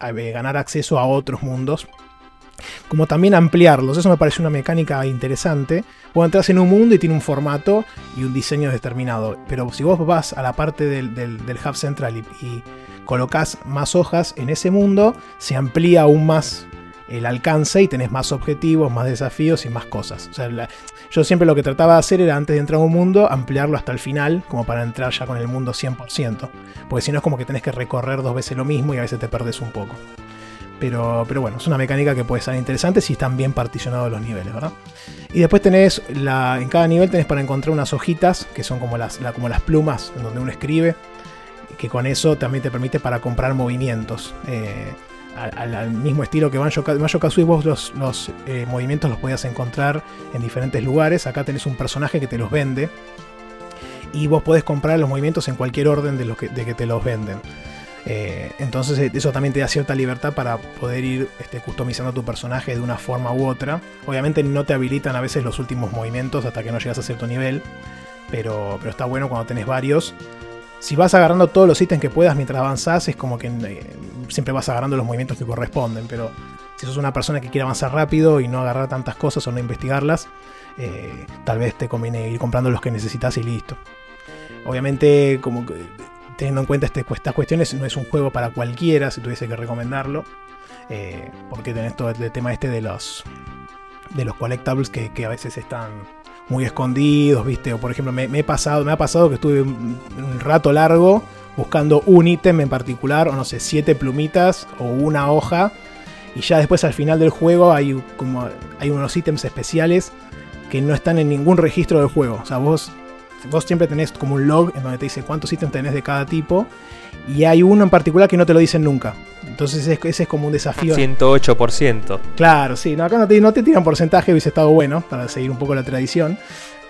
eh, ganar acceso a otros mundos como también ampliarlos. Eso me parece una mecánica interesante. Vos entras en un mundo y tiene un formato y un diseño determinado. Pero si vos vas a la parte del, hub central y, colocas más hojas en ese mundo, se amplía aún más el alcance y tenés más objetivos, más desafíos y más cosas. yo siempre lo que trataba de hacer era antes de entrar a un mundo, ampliarlo hasta el final, como para entrar ya con el mundo 100%. Porque si no es como que tenés que recorrer dos veces lo mismo y a veces te perdés un poco. Pero, pero bueno, es una mecánica que puede ser interesante si están bien particionados los niveles, ¿verdad? Y después tenés, la, en cada nivel tenés para encontrar unas hojitas, que son como las, como las plumas en donde uno escribe, que con eso también te permite para comprar movimientos. Eh, al, mismo estilo que Banjo, Kazooie, vos los, los eh, movimientos los podías encontrar en diferentes lugares. Acá tenés un personaje que te los vende. Y vos podés comprar los movimientos en cualquier orden de, lo de que te los venden. Eh, entonces eh, eso también te da cierta libertad para poder ir este, customizando tu personaje de una forma u otra. Obviamente no te habilitan a veces los últimos movimientos hasta que no llegas a cierto nivel, pero, pero está bueno cuando tenés varios. Si vas agarrando todos los ítems que puedas mientras avanzás, es como que eh, siempre vas agarrando los movimientos que corresponden, pero si sos una persona que quiere avanzar rápido y no agarrar tantas cosas o no investigarlas, tal vez te conviene ir comprando los que necesitas y listo. Obviamente, como que teniendo en cuenta este, estas cuestiones, no es un juego para cualquiera, si tuviese que recomendarlo. Eh, porque tenés todo el tema este de los de los collectables que, a veces están muy escondidos, ¿viste? O por ejemplo, me, he pasado, me ha pasado que estuve un, rato largo buscando un ítem en particular, o no sé, siete plumitas o una hoja. Y ya después al final del juego hay como hay unos ítems especiales que no están en ningún registro del juego. O sea, vos vos siempre tenés como un log en donde te dice cuántos ítems tenés de cada tipo. Y hay uno en particular que no te lo dicen nunca. Entonces ese es como un desafío. 108%. Claro, sí. No, acá no te, no te tiran porcentaje, hubiese estado bueno para seguir un poco la tradición.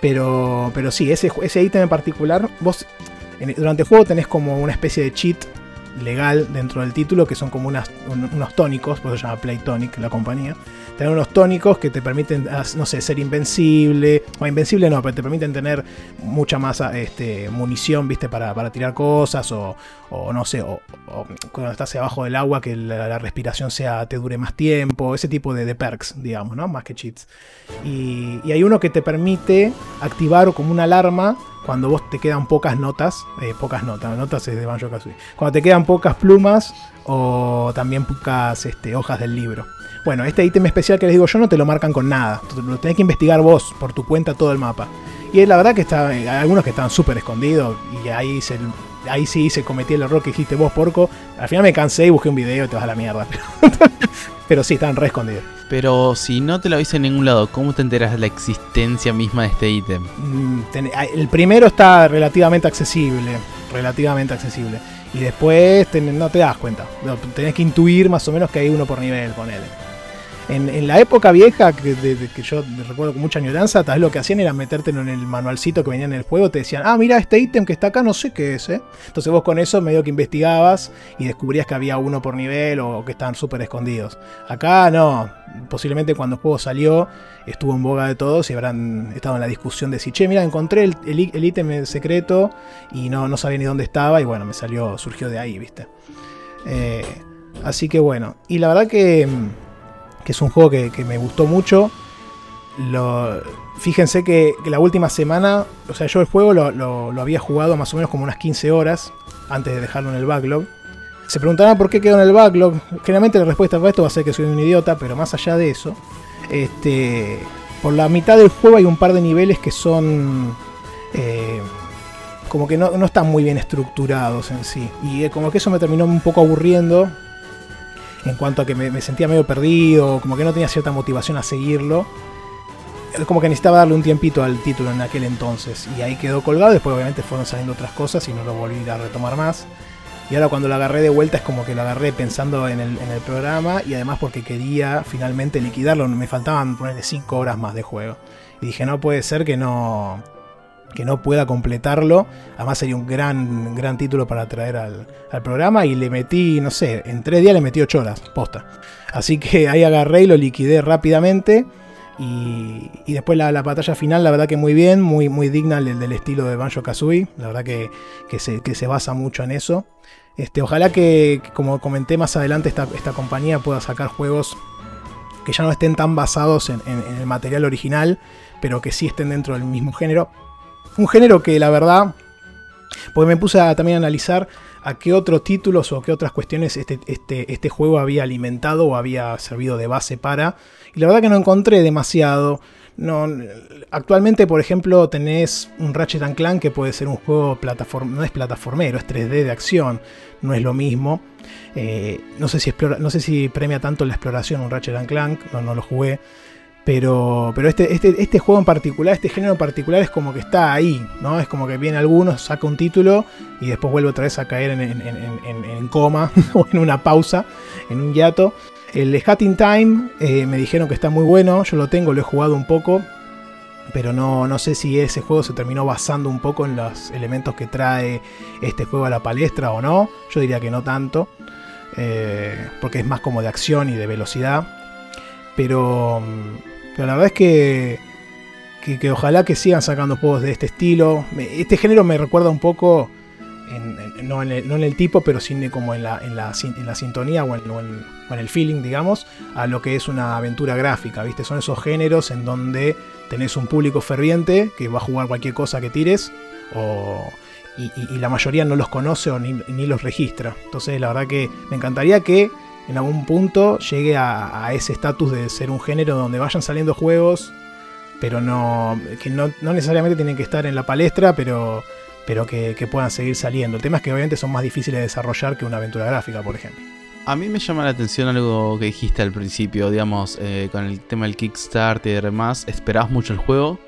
Pero, pero sí, ese, ese ítem en particular, vos durante el juego tenés como una especie de cheat legal dentro del título que son como unas, unos tónicos, por eso se llama Playtonic la compañía tener unos tónicos que te permiten, no sé, ser invencible, o invencible no, pero te permiten tener mucha más este, munición, viste, para, tirar cosas, o, no sé, o, cuando estás abajo del agua que la, respiración sea, te dure más tiempo, ese tipo de, perks, digamos, ¿no? Más que cheats. Y, hay uno que te permite activar como una alarma cuando vos te quedan pocas notas, eh, pocas notas, notas es de Banjo Kazooie, cuando te quedan pocas plumas o también pocas este, hojas del libro. Bueno, este ítem especial que les digo yo no te lo marcan con nada. Lo tenés que investigar vos por tu cuenta todo el mapa. Y la verdad que está, hay algunos que estaban súper escondidos y ahí, se, ahí sí se cometí el error que dijiste vos, porco. Al final me cansé y busqué un video y te vas a la mierda. Pero sí, estaban re escondidos. Pero si no te lo viste en ningún lado, ¿cómo te enteras de la existencia misma de este ítem? Mm, el primero está relativamente accesible. Relativamente accesible. Y después no te das cuenta. Tenés que intuir más o menos que hay uno por nivel, con En, la época vieja, que, que yo recuerdo con mucha añoranza, tal vez lo que hacían era metértelo en el manualcito que venía en el juego, te decían, ah, mira, este ítem que está acá no sé qué es, ¿eh? Entonces vos con eso medio que investigabas y descubrías que había uno por nivel o que estaban súper escondidos. Acá no, posiblemente cuando el juego salió estuvo en boga de todos y habrán estado en la discusión de si, che, mira, encontré el ítem secreto y no, no sabía ni dónde estaba y bueno, me salió, surgió de ahí, ¿viste? Eh, así que bueno, y la verdad que que es un juego que, me gustó mucho. fíjense que, la última semana, o sea, yo el juego lo, había jugado más o menos como unas 15 horas antes de dejarlo en el backlog. Se preguntarán por qué quedó en el backlog. Generalmente la respuesta para esto va a ser que soy un idiota, pero más allá de eso, este, por la mitad del juego hay un par de niveles que son eh, como que no, no, están muy bien estructurados en sí. Y eh, como que eso me terminó un poco aburriendo en cuanto a que me, sentía medio perdido, como que no tenía cierta motivación a seguirlo. Como que necesitaba darle un tiempito al título en aquel entonces. Y ahí quedó colgado. Después, obviamente, fueron saliendo otras cosas y no lo volví a retomar más. Y ahora, cuando lo agarré de vuelta, es como que lo agarré pensando en el, programa y además porque quería finalmente liquidarlo. Me faltaban ponerle 5 horas más de juego. Y dije, no puede ser que no que no pueda completarlo. Además sería un gran, gran título para traer al, programa. Y le metí, no sé, en tres días le metí ocho horas, posta. Así que ahí agarré y lo liquidé rápidamente. Y, después la, batalla final, la verdad que muy bien, muy, muy digna del, del estilo de Banjo Kazooie. La verdad que, se, que, se, basa mucho en eso. Este, ojalá que, como comenté más adelante, esta, esta, compañía pueda sacar juegos que ya no estén tan basados en, el material original, pero que sí estén dentro del mismo género. Un género que la verdad, porque me puse a, también a analizar a qué otros títulos o qué otras cuestiones este, este, este juego había alimentado o había servido de base para. Y la verdad que no encontré demasiado. No, actualmente, por ejemplo, tenés un Ratchet Clank que puede ser un juego plataforma, no es plataformero, es 3D de acción, no es lo mismo. Eh, no, sé si no sé si premia tanto la exploración un Ratchet Clank, no, no lo jugué. Pero, pero este, este, este, juego en particular, este género en particular es como que está ahí, ¿no? Es como que viene alguno, saca un título y después vuelve otra vez a caer en, en coma o en una pausa, en un hiato. El Hat in Time eh, me dijeron que está muy bueno, yo lo tengo, lo he jugado un poco, pero no, no sé si ese juego se terminó basando un poco en los elementos que trae este juego a la palestra o no. Yo diría que no tanto, eh, porque es más como de acción y de velocidad. Pero, pero la verdad es que, que, ojalá que sigan sacando juegos de este estilo. Este género me recuerda un poco no, en el, tipo, pero sí como en la, en la, sintonía o en, el feeling, digamos, a lo que es una aventura gráfica, ¿viste? Son esos géneros en donde tenés un público ferviente que va a jugar cualquier cosa que tires, y, la mayoría no los conoce o ni, los registra. Entonces, la verdad que me encantaría que en algún punto llegue a, ese estatus de ser un género donde vayan saliendo juegos, pero no, que no necesariamente tienen que estar en la palestra, pero pero que, puedan seguir saliendo. El tema es que obviamente son más difíciles de desarrollar que una aventura gráfica, por ejemplo. A mí me llama la atención algo que dijiste al principio, digamos, eh, con el tema del Kickstarter y demás, esperabas mucho el juego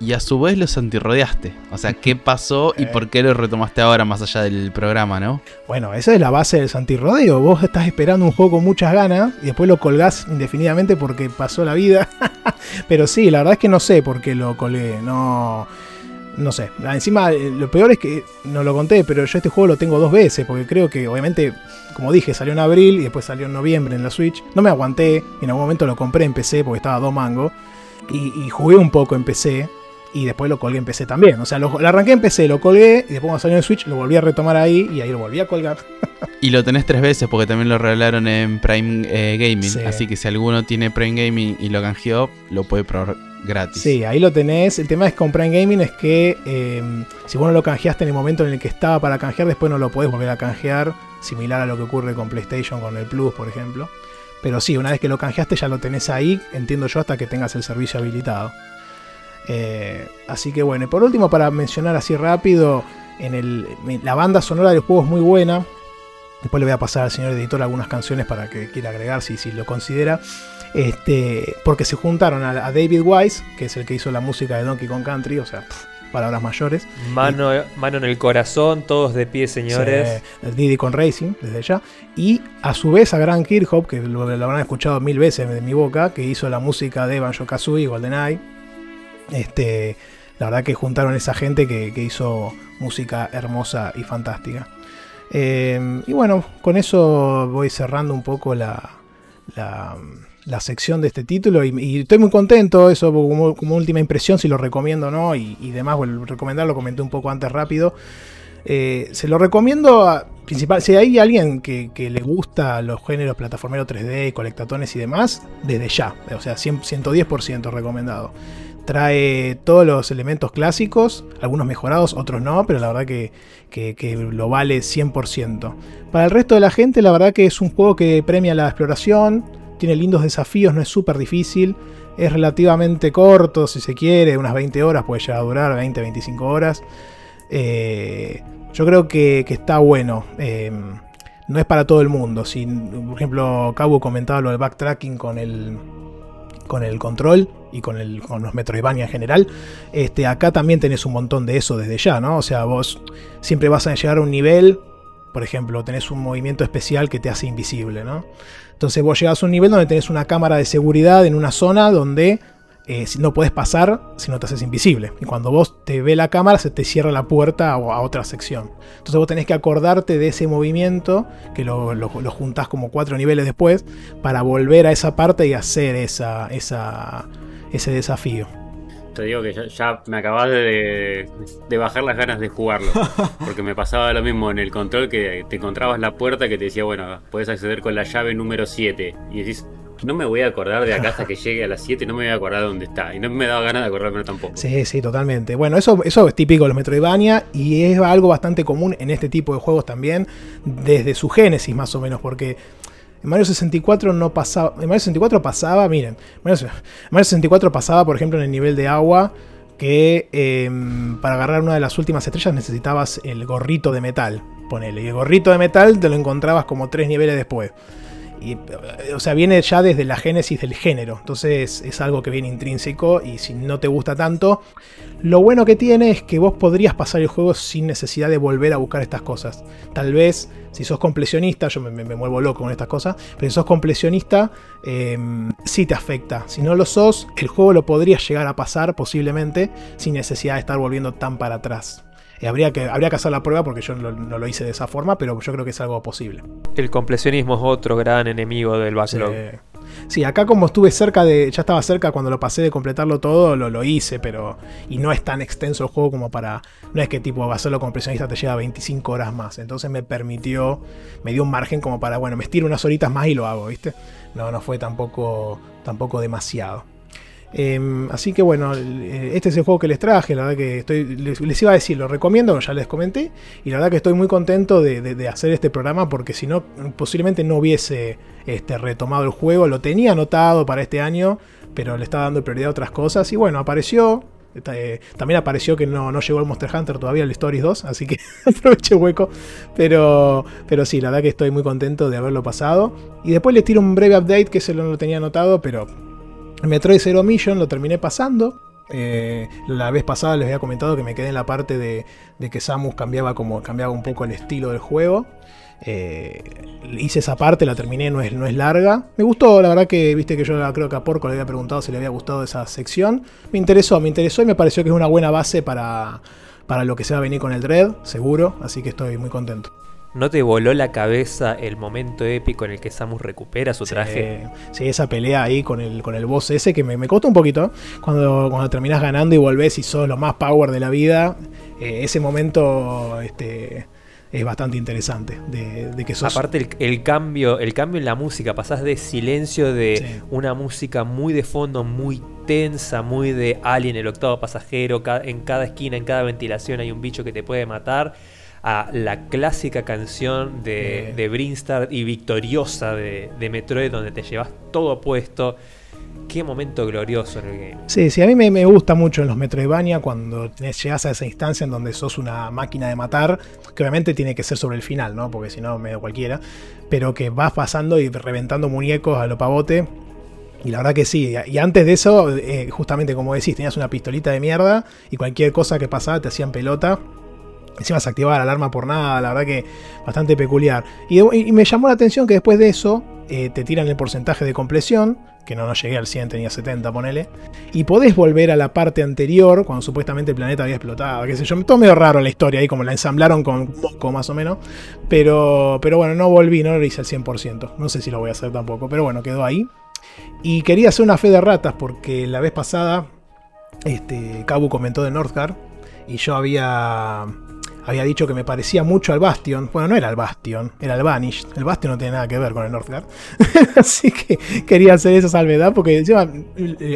y a su vez los antirrodeaste. O sea, ¿qué pasó y por qué lo retomaste ahora más allá del programa, no? Bueno, esa es la base del antirrodeo. Vos estás esperando un juego con muchas ganas y después lo colgás indefinidamente porque pasó la vida. Pero sí, la verdad es que no sé por qué lo colgué. No no sé. Encima, eh, lo peor es que no lo conté, pero yo este juego lo tengo dos veces, porque creo que, obviamente, como dije, salió en abril y después salió en noviembre en la Switch. No me aguanté, en algún momento lo compré en PC porque estaba a dos mangos. Y, jugué un poco en PC. Y después lo colgué en PC también. O sea, lo, arranqué en PC, lo colgué. Y después cuando salió en Switch lo volví a retomar ahí. Y ahí lo volví a colgar. y lo tenés tres veces porque también lo regalaron en Prime eh, Gaming. Así que si alguno tiene Prime Gaming y lo canjeó, lo puede probar gratis. Sí, ahí lo tenés. El tema es con Prime Gaming es que eh, si vos no lo canjeaste en el momento en el que estaba para canjear, después no lo podés volver a canjear, similar a lo que ocurre con PlayStation con el Plus, por ejemplo. Pero sí, una vez que lo canjeaste ya lo tenés ahí, entiendo yo, hasta que tengas el servicio habilitado. Eh, así que bueno, y por último, para mencionar así rápido, en el, la banda sonora del juego es muy buena. Después le voy a pasar al señor editor algunas canciones para que quiera agregar si, si lo considera. Este, porque se juntaron a, David Wise, que es el que hizo la música de Donkey Kong Country, o sea, palabras mayores. Mano, mano en el corazón, todos de pie, señores. Diddy con Racing, desde ya. Y a su vez a Grant Kirchhoff, que lo, habrán escuchado mil veces de mi boca, que hizo la música de Banjo Kazooie y GoldenEye. Este, la verdad que juntaron esa gente que, hizo música hermosa y fantástica. Eh, y bueno, con eso voy cerrando un poco la, la sección de este título y, estoy muy contento, eso como, última impresión, si lo recomiendo o no, y, demás, bueno, recomendarlo, comenté un poco antes rápido. Eh, se lo recomiendo a, principal, si hay alguien que, le gusta los géneros plataformero 3D, colectatones y demás, desde ya, o sea, 110% recomendado. Trae todos los elementos clásicos, algunos mejorados, otros no, pero la verdad que, que lo vale 100%. Para el resto de la gente, la verdad que es un juego que premia la exploración, tiene lindos desafíos, no es súper difícil, es relativamente corto si se quiere, unas 20 horas, puede llegar a durar 20, 25 horas. Eh, yo creo que, está bueno. Eh, no es para todo el mundo. Si, por ejemplo, Cabo comentaba lo del backtracking con el, con el control y con, el, con los Metroidvania en general, este, acá también tenés un montón de eso desde ya, ¿no? O sea, vos siempre vas a llegar a un nivel, por ejemplo, tenés un movimiento especial que te hace invisible, ¿no? Entonces vos llegás a un nivel donde tenés una cámara de seguridad en una zona donde eh, no puedes pasar si no te haces invisible. Y cuando vos te ve la cámara, se te cierra la puerta a, a otra sección. Entonces vos tenés que acordarte de ese movimiento, que lo, lo, lo, juntás como cuatro niveles después, para volver a esa parte y hacer esa, esa, ese desafío. Te digo que ya, ya me acabas de, de, bajar las ganas de jugarlo. Porque me pasaba lo mismo en el control que te encontrabas la puerta que te decía, bueno, puedes acceder con la llave número 7. Y decís, no me voy a acordar de acá hasta que llegue a las 7, no me voy a acordar dónde está. Y no me daba ganas de acordarme tampoco. Sí, sí, totalmente. Bueno, eso, eso es típico de los Metroidvania y es algo bastante común en este tipo de juegos también, desde su génesis más o menos, porque en Mario 64 no pasaba. En Mario 64 pasaba, miren. Mario, Mario 64 pasaba, por ejemplo, en el nivel de agua. Que eh, para agarrar una de las últimas estrellas necesitabas el gorrito de metal. Ponele. Y el gorrito de metal te lo encontrabas como tres niveles después. Y, o sea, viene ya desde la génesis del género. Entonces es algo que viene intrínseco. Y si no te gusta tanto. Lo bueno que tiene es que vos podrías pasar el juego sin necesidad de volver a buscar estas cosas. Tal vez, si sos completionista, yo me, me, vuelvo loco con estas cosas. Pero si sos completionista, eh, sí te afecta. Si no lo sos, el juego lo podrías llegar a pasar posiblemente. Sin necesidad de estar volviendo tan para atrás. Eh, habría, que, habría que hacer la prueba porque yo no, no, lo hice de esa forma, pero yo creo que es algo posible. El completionismo es otro gran enemigo del backlog. Sí. sí. acá como estuve cerca de. Ya estaba cerca cuando lo pasé de completarlo todo, lo, lo, hice, pero. Y no es tan extenso el juego como para. No es que tipo hacerlo completionista te lleva 25 horas más. Entonces me permitió. Me dio un margen como para. Bueno, me estiro unas horitas más y lo hago, ¿viste? No, no fue tampoco. tampoco demasiado. Eh, así que bueno, este es el juego que les traje. La verdad que estoy, les, iba a decir, lo recomiendo, ya les comenté. Y la verdad que estoy muy contento de, hacer este programa porque si no, posiblemente no hubiese este, retomado el juego. Lo tenía anotado para este año, pero le estaba dando prioridad a otras cosas. Y bueno, apareció. Eh, también apareció que no, no, llegó el Monster Hunter todavía, el Stories 2, así que aproveché hueco. Pero, pero sí, la verdad que estoy muy contento de haberlo pasado. Y después les tiro un breve update que se lo, no lo tenía anotado, pero Metroid Zero Mission lo terminé pasando. Eh, la vez pasada les había comentado que me quedé en la parte de, de que Samus cambiaba, como, cambiaba un poco el estilo del juego. Eh, hice esa parte, la terminé, no es, no es larga. Me gustó, la verdad que viste que yo creo que a Porco le había preguntado si le había gustado esa sección. Me interesó, me interesó y me pareció que es una buena base para, para lo que se va a venir con el Dread, seguro. Así que estoy muy contento. ¿No te voló la cabeza el momento épico en el que Samus recupera su traje? Sí, sí esa pelea ahí con el, con el boss ese que me, me costó un poquito. Cuando, cuando terminás ganando y volvés y sos lo más power de la vida, eh, ese momento este, es bastante interesante. De, de que sos... Aparte el, el, cambio, el cambio en la música, pasás de silencio de sí. una música muy de fondo, muy tensa, muy de Alien, el octavo pasajero, en cada esquina, en cada ventilación hay un bicho que te puede matar a la clásica canción de, de Brinstar y victoriosa de, de, Metroid, donde te llevas todo puesto. Qué momento glorioso en el game. Sí, sí, a mí me, me gusta mucho en los Metroidvania cuando llegas a esa instancia en donde sos una máquina de matar, que obviamente tiene que ser sobre el final, ¿no? Porque si no, medio cualquiera, pero que vas pasando y reventando muñecos a lo pavote. Y la verdad que sí, y antes de eso, eh, justamente como decís, tenías una pistolita de mierda y cualquier cosa que pasaba te hacían pelota. Encima se activaba la alarma por nada, la verdad que bastante peculiar. Y, me llamó la atención que después de eso eh, te tiran el porcentaje de compresión, que no, no llegué al 100, tenía 70, ponele. Y podés volver a la parte anterior, cuando supuestamente el planeta había explotado, qué sé yo. Todo medio raro la historia ahí, como la ensamblaron con poco más o menos. Pero, pero bueno, no volví, no lo hice al 100%. No sé si lo voy a hacer tampoco, pero bueno, quedó ahí. Y quería hacer una fe de ratas, porque la vez pasada, este, Kabu comentó de Northgard, y yo había había dicho que me parecía mucho al Bastion. Bueno, no era el Bastion, era el Vanish. El Bastion no tiene nada que ver con el Northgard. Así que quería hacer esa salvedad porque encima,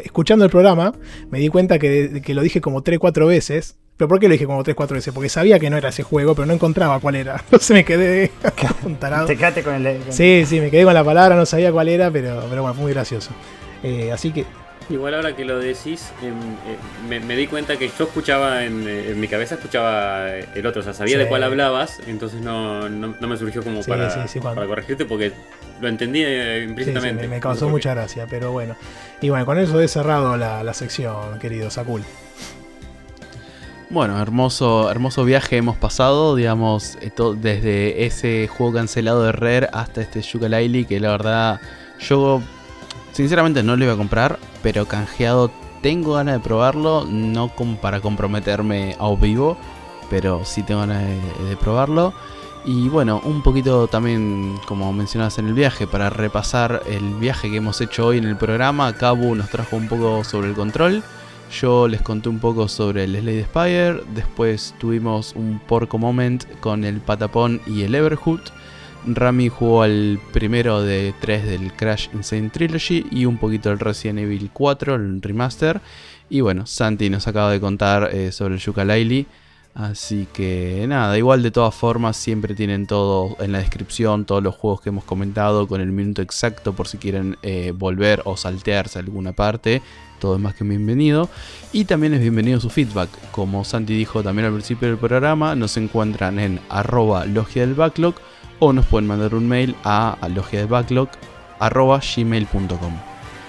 escuchando el programa, me di cuenta que, que lo dije como 3-4 veces. ¿Pero por qué lo dije como 3-4 veces? Porque sabía que no era ese juego, pero no encontraba cuál era. Entonces me quedé apuntarado. Te quedaste con el. Con... Sí, sí, me quedé con la palabra, no sabía cuál era, pero, pero bueno, fue muy gracioso. Eh, así que Igual ahora que lo decís, eh, me, me, di cuenta que yo escuchaba en, en, mi cabeza, escuchaba el otro, o sea, sabía sí. de cuál hablabas, entonces no, no, no me surgió como sí, para, sí, cuando... para, corregirte porque lo entendí implícitamente. me, causó mucha gracia, pero bueno. Y bueno, con eso he cerrado la, la sección, querido Sakul. Bueno, hermoso, hermoso viaje hemos pasado, digamos, desde ese juego cancelado de Rare hasta este Yooka-Laylee, que la verdad yo sinceramente no lo iba a comprar, pero canjeado tengo ganas de probarlo, no para comprometerme a vivo, pero sí tengo ganas de, probarlo. Y bueno, un poquito también, como mencionabas en el viaje, para repasar el viaje que hemos hecho hoy en el programa, Cabu nos trajo un poco sobre el control. Yo les conté un poco sobre el Slade Spire. Después tuvimos un porco moment con el Patapón y el Everhood. Rami jugó al primero de tres del Crash Insane Trilogy y un poquito el Resident Evil 4, el remaster. Y bueno, Santi nos acaba de contar eh, sobre el yooka Así que nada, igual de todas formas siempre tienen todo en la descripción, todos los juegos que hemos comentado con el minuto exacto por si quieren eh, volver o saltearse alguna parte. Todo es más que bienvenido. Y también es bienvenido su feedback. Como Santi dijo también al principio del programa, nos encuentran en arroba logia del backlog o nos pueden mandar un mail a gmail.com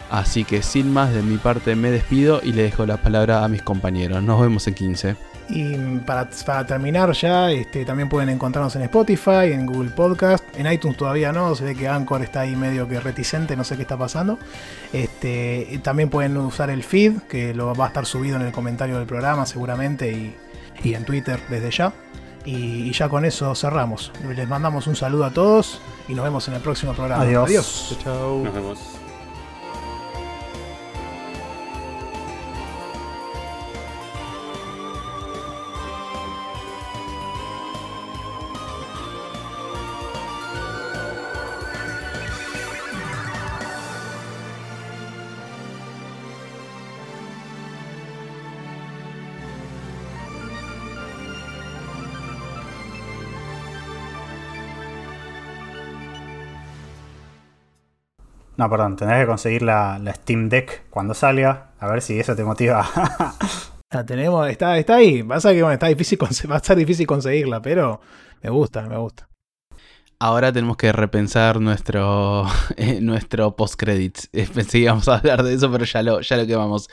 Así que sin más de mi parte me despido y le dejo la palabra a mis compañeros. Nos vemos en 15. Y para, terminar ya, este, también pueden encontrarnos en Spotify, en Google Podcast, en iTunes todavía no, se ve que Anchor está ahí medio que reticente, no sé qué está pasando. Este, también pueden usar el feed, que lo va a estar subido en el comentario del programa seguramente y, y en Twitter desde ya. Y, ya con eso cerramos. Les mandamos un saludo a todos y nos vemos en el próximo programa. Adiós. Adiós. Chao. Nos vemos. No, perdón, tendrás que conseguir la, Steam Deck cuando salga. A ver si eso te motiva. la tenemos, está, está ahí. Pasa que está difícil, va a estar difícil conseguirla, pero me gusta, me gusta. Ahora tenemos que repensar nuestro, eh, nuestro post-credits. Pensé que íbamos a hablar de eso, pero ya lo, ya lo quemamos.